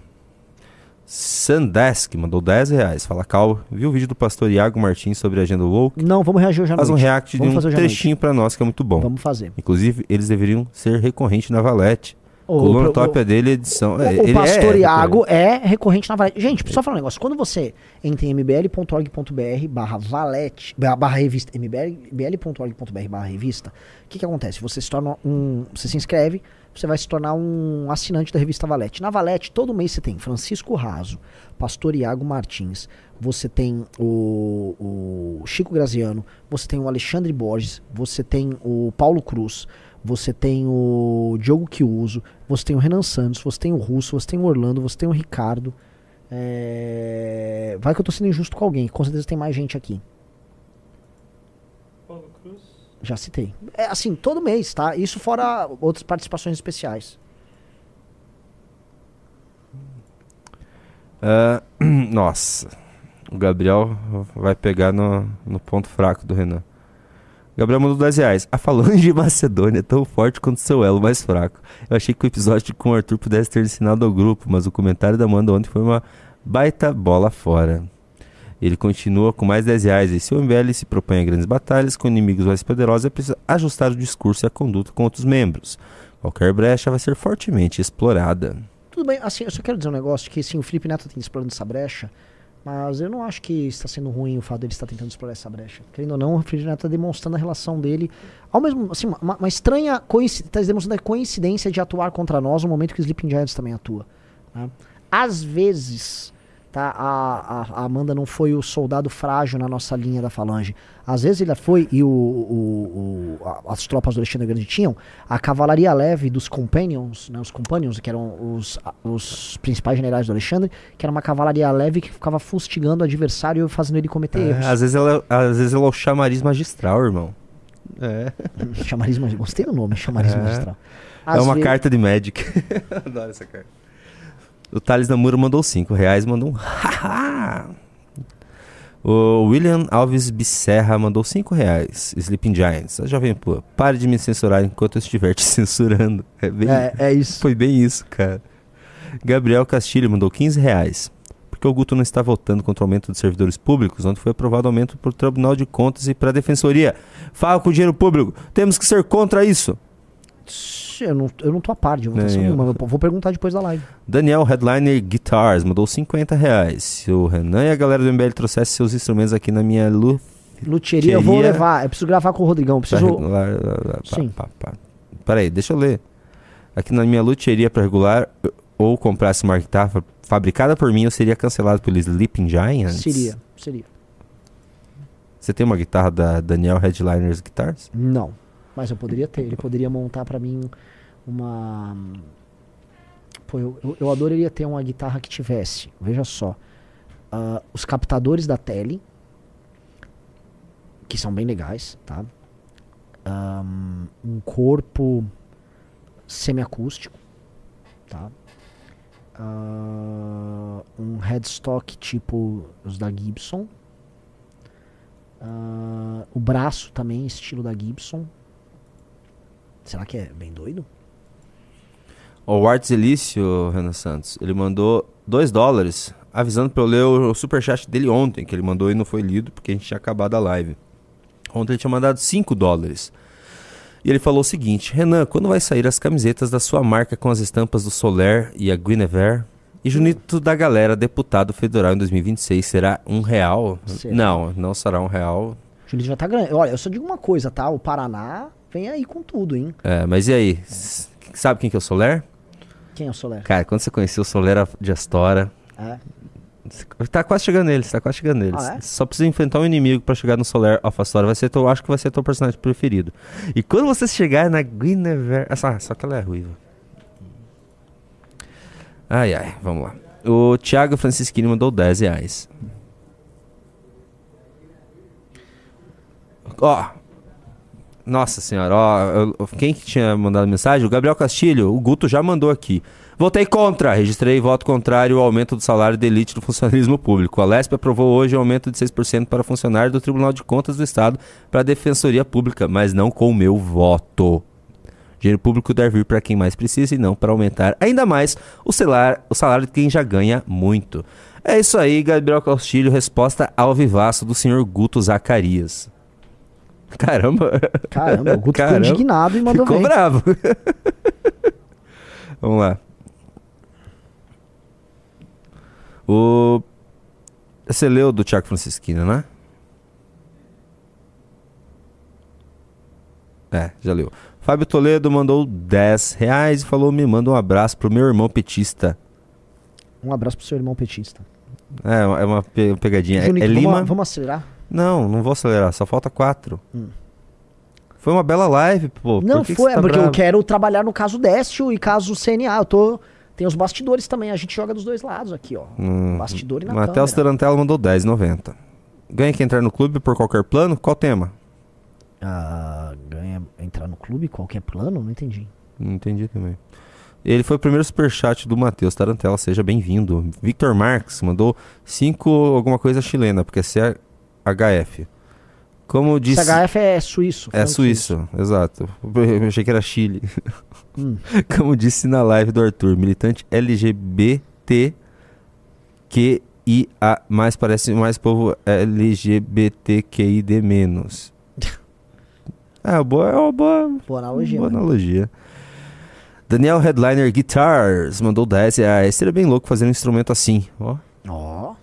Sandesk mandou 10 reais. Fala, Cal. Viu o vídeo do pastor Iago Martins sobre a agenda woke? Não, vamos reagir à Faz um react Vamos de um trechinho pra nós, que é muito bom. Vamos fazer. Inclusive, eles deveriam ser recorrente na Valete. O, Coluna o- top é dele, edição. o- é, o ele pastor é Iago é recorrente na Valete. Gente, só falar um negócio. Quando você entra em mbl.org.br barra valete, ba- barra revista, mbl.org.br barra revista, o que que acontece? Você se torna um, você se inscreve, você vai se tornar um assinante da revista Valete. Na Valete, todo mês você tem Francisco Raso, pastor Iago Martins, você tem o, o Chico Graziano, você tem o Alexandre Borges, você tem o Paulo Cruz, você tem o Diogo Kiuso, você tem o Renan Santos, você tem o Russo, você tem o Orlando, você tem o Ricardo. É, Vai que eu tô sendo injusto com alguém, com certeza tem mais gente aqui. Paulo Cruz. Já citei. É assim, todo mês, tá? Isso fora outras participações especiais. Ah, nossa. O Gabriel vai pegar no, no ponto fraco do Renan. Gabriel mandou 10 reais. A falange Macedônia é tão forte quanto seu elo mais fraco. Eu achei que o episódio com o Arthur pudesse ter ensinado ao grupo, mas o comentário da Amanda ontem foi uma baita bola fora. Ele continua com mais 10 reais. E se o MBL se propõe a grandes batalhas com inimigos mais poderosos, é preciso ajustar o discurso e a conduta com outros membros. Qualquer brecha vai ser fortemente explorada. Tudo bem, assim, eu só quero dizer um negócio que sim, o Felipe Neto tem explorando essa brecha, mas eu não acho que está sendo ruim o fato dele estar tentando explorar essa brecha. Querendo ou não, o Neto está demonstrando a relação dele, ao mesmo, assim, uma, uma estranha coincidência, está demonstrando a coincidência de atuar contra nós no momento que o Sleeping Giants também atua. né? Às vezes, tá, a, a- a Amanda não foi o soldado frágil na nossa linha da falange. Às vezes ele foi, e o, o- o- a- as tropas do Alexandre Grande tinham, a cavalaria leve dos Companions, né, os Companions, que eram os, os principais generais do Alexandre, que era uma cavalaria leve que ficava fustigando o adversário e fazendo ele cometer erros. É, às, vezes ela, às vezes ela é o chamariz magistral, irmão. É. Chamariz magistral. Gostei do nome, chamariz É. magistral. é Às uma ve- carta de Magic. Adoro essa carta. O Thales Namuro mandou 5 reais, mandou um haha. O William Alves Bisserra mandou 5 reais. Sleeping Giants. A Jovem Pô, pare de me censurar enquanto eu estiver te censurando. É bem, É, é isso. Foi bem isso, cara. Gabriel Castilho mandou 15 reais. Porque o Guto não está votando contra o aumento dos servidores públicos, onde foi aprovado aumento para o Tribunal de Contas e para a Defensoria. Fala com o dinheiro público. Temos que ser contra isso. Eu não, eu não tô a par de votação nenhuma. Eu vou perguntar depois da live. Daniel Headliner Guitars mandou 50 reais. Se o Renan e a galera do MBL trouxessem seus instrumentos aqui na minha lu... Luteria eu vou levar. Eu preciso gravar com o Rodrigão. Pra preciso. regular- Sim. pá, pá, pá. Peraí, deixa eu ler. Aqui na minha luteria para regular ou comprasse uma guitarra fabricada por mim, eu seria cancelado pelo Sleeping Giants? Seria, seria. Você tem uma guitarra da Daniel Headliners Guitars? Não. Mas eu poderia ter. Ele poderia montar pra mim uma. Pô, eu, eu, adoraria ter uma guitarra que tivesse. Veja só. ah, os captadores da tele. Que são bem legais, tá? Ahn, um corpo semiacústico, tá? Ah, um headstock tipo os da Gibson. Ah, o braço também, estilo da Gibson. Será que é bem doido? O Art Zelício, Renan Santos, ele mandou 2 dólares, avisando pra eu ler o, o superchat dele ontem, que ele mandou e não foi lido, porque a gente tinha acabado a live. Ontem ele tinha mandado 5 dólares. E ele falou o seguinte: Renan, quando vai sair as camisetas da sua marca com as estampas do Soler e a Guinevere? E Junito da Galera, deputado federal em 2026, será um real? Será. Não, não será um real. O Julito já tá grande. Olha, eu só digo uma coisa, tá? O Paraná vem aí com tudo, hein? É, mas e aí? Sabe quem que é o Soler? Quem é o Soler? Cara, quando você conheceu o Soler de Astora, É. Tá quase chegando neles, tá quase chegando neles. Ah, é? Só precisa enfrentar um inimigo pra chegar no Solar of Astora. Vai ser teu, acho que vai ser teu personagem preferido. E quando você chegar na Guinevere. Ah, só- só que ela é ruiva. Ai, ai, vamos lá. O Thiago Francisquini mandou 10 reais. Ó. Nossa senhora, ó. quem que tinha mandado mensagem? O Gabriel Castilho, o Guto já mandou aqui. Votei contra. Registrei voto contrário ao aumento do salário de elite do funcionalismo público. A Lesp aprovou hoje o aumento de 6% para funcionário do Tribunal de Contas do Estado para a Defensoria Pública, mas não com o meu voto. Dinheiro público deve vir para quem mais precisa e não para aumentar ainda mais o salário, o salário de quem já ganha muito. É isso aí, Gabriel Castilho. Resposta ao vivaço do senhor Guto Zacarias. Caramba. Caramba, o Guto ficou Caramba. indignado e mandou Ficou bem. bravo. Vamos lá. O. Você leu do Tiago Francisquino, né? É, já leu. Fábio Toledo mandou 10 reais e falou: me manda um abraço pro meu irmão petista. Um abraço pro seu irmão petista. É, é uma pe- pegadinha. É, Junito, é Lima. vamos acelerar? Não, não vou acelerar, só falta quatro. Hum. Foi uma bela live, pô. Não, que que foi, você tá é porque eu bravo? quero trabalhar no caso Décio e caso CNA. Eu tô. Tem os bastidores também, a gente joga dos dois lados aqui, ó. Hum, Bastidor e na Matheus. Tarantella mandou 10,90. Ganha que entrar no clube por qualquer plano? Qual tema? Ah, ganha entrar no clube, qualquer plano? Não entendi. Não entendi também. Ele foi o primeiro superchat do Matheus Tarantella, seja bem-vindo. Victor Marques mandou 5 alguma coisa chilena, porque é CHF. Como disse. CHF é suíço. É franco suíço, exato. Eu achei que era Chile. Hum. Como disse na live do Arthur, militante LGBT que a mais parece mais povo LGBTQID menos. É uma boa, é uma boa, Boa analogia. boa né? analogia. Daniel Headliner Guitars mandou 10 reais. Seria bem louco fazer um instrumento assim. Ó. Ó.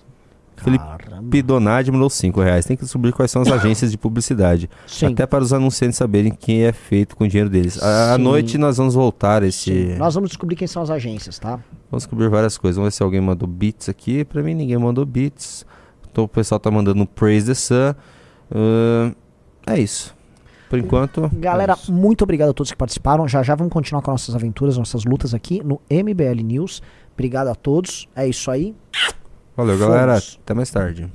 Felipe. Pidonade mandou 5 reais. Tem que descobrir quais são as agências de publicidade. Sim. Até para os anunciantes saberem quem é feito com o dinheiro deles. À Sim. noite nós vamos voltar esse. Nós vamos descobrir quem são as agências, tá? Vamos descobrir várias coisas. Vamos ver se alguém mandou beats aqui. Pra mim ninguém mandou beats. Então o pessoal tá mandando Praise the Sun. Ahn, é isso. Por enquanto. Galera, é muito obrigado a todos que participaram. Já já vamos continuar com nossas aventuras, nossas lutas aqui no MBL News. Obrigado a todos. É isso aí. Valeu, galera. fomos. Até mais tarde.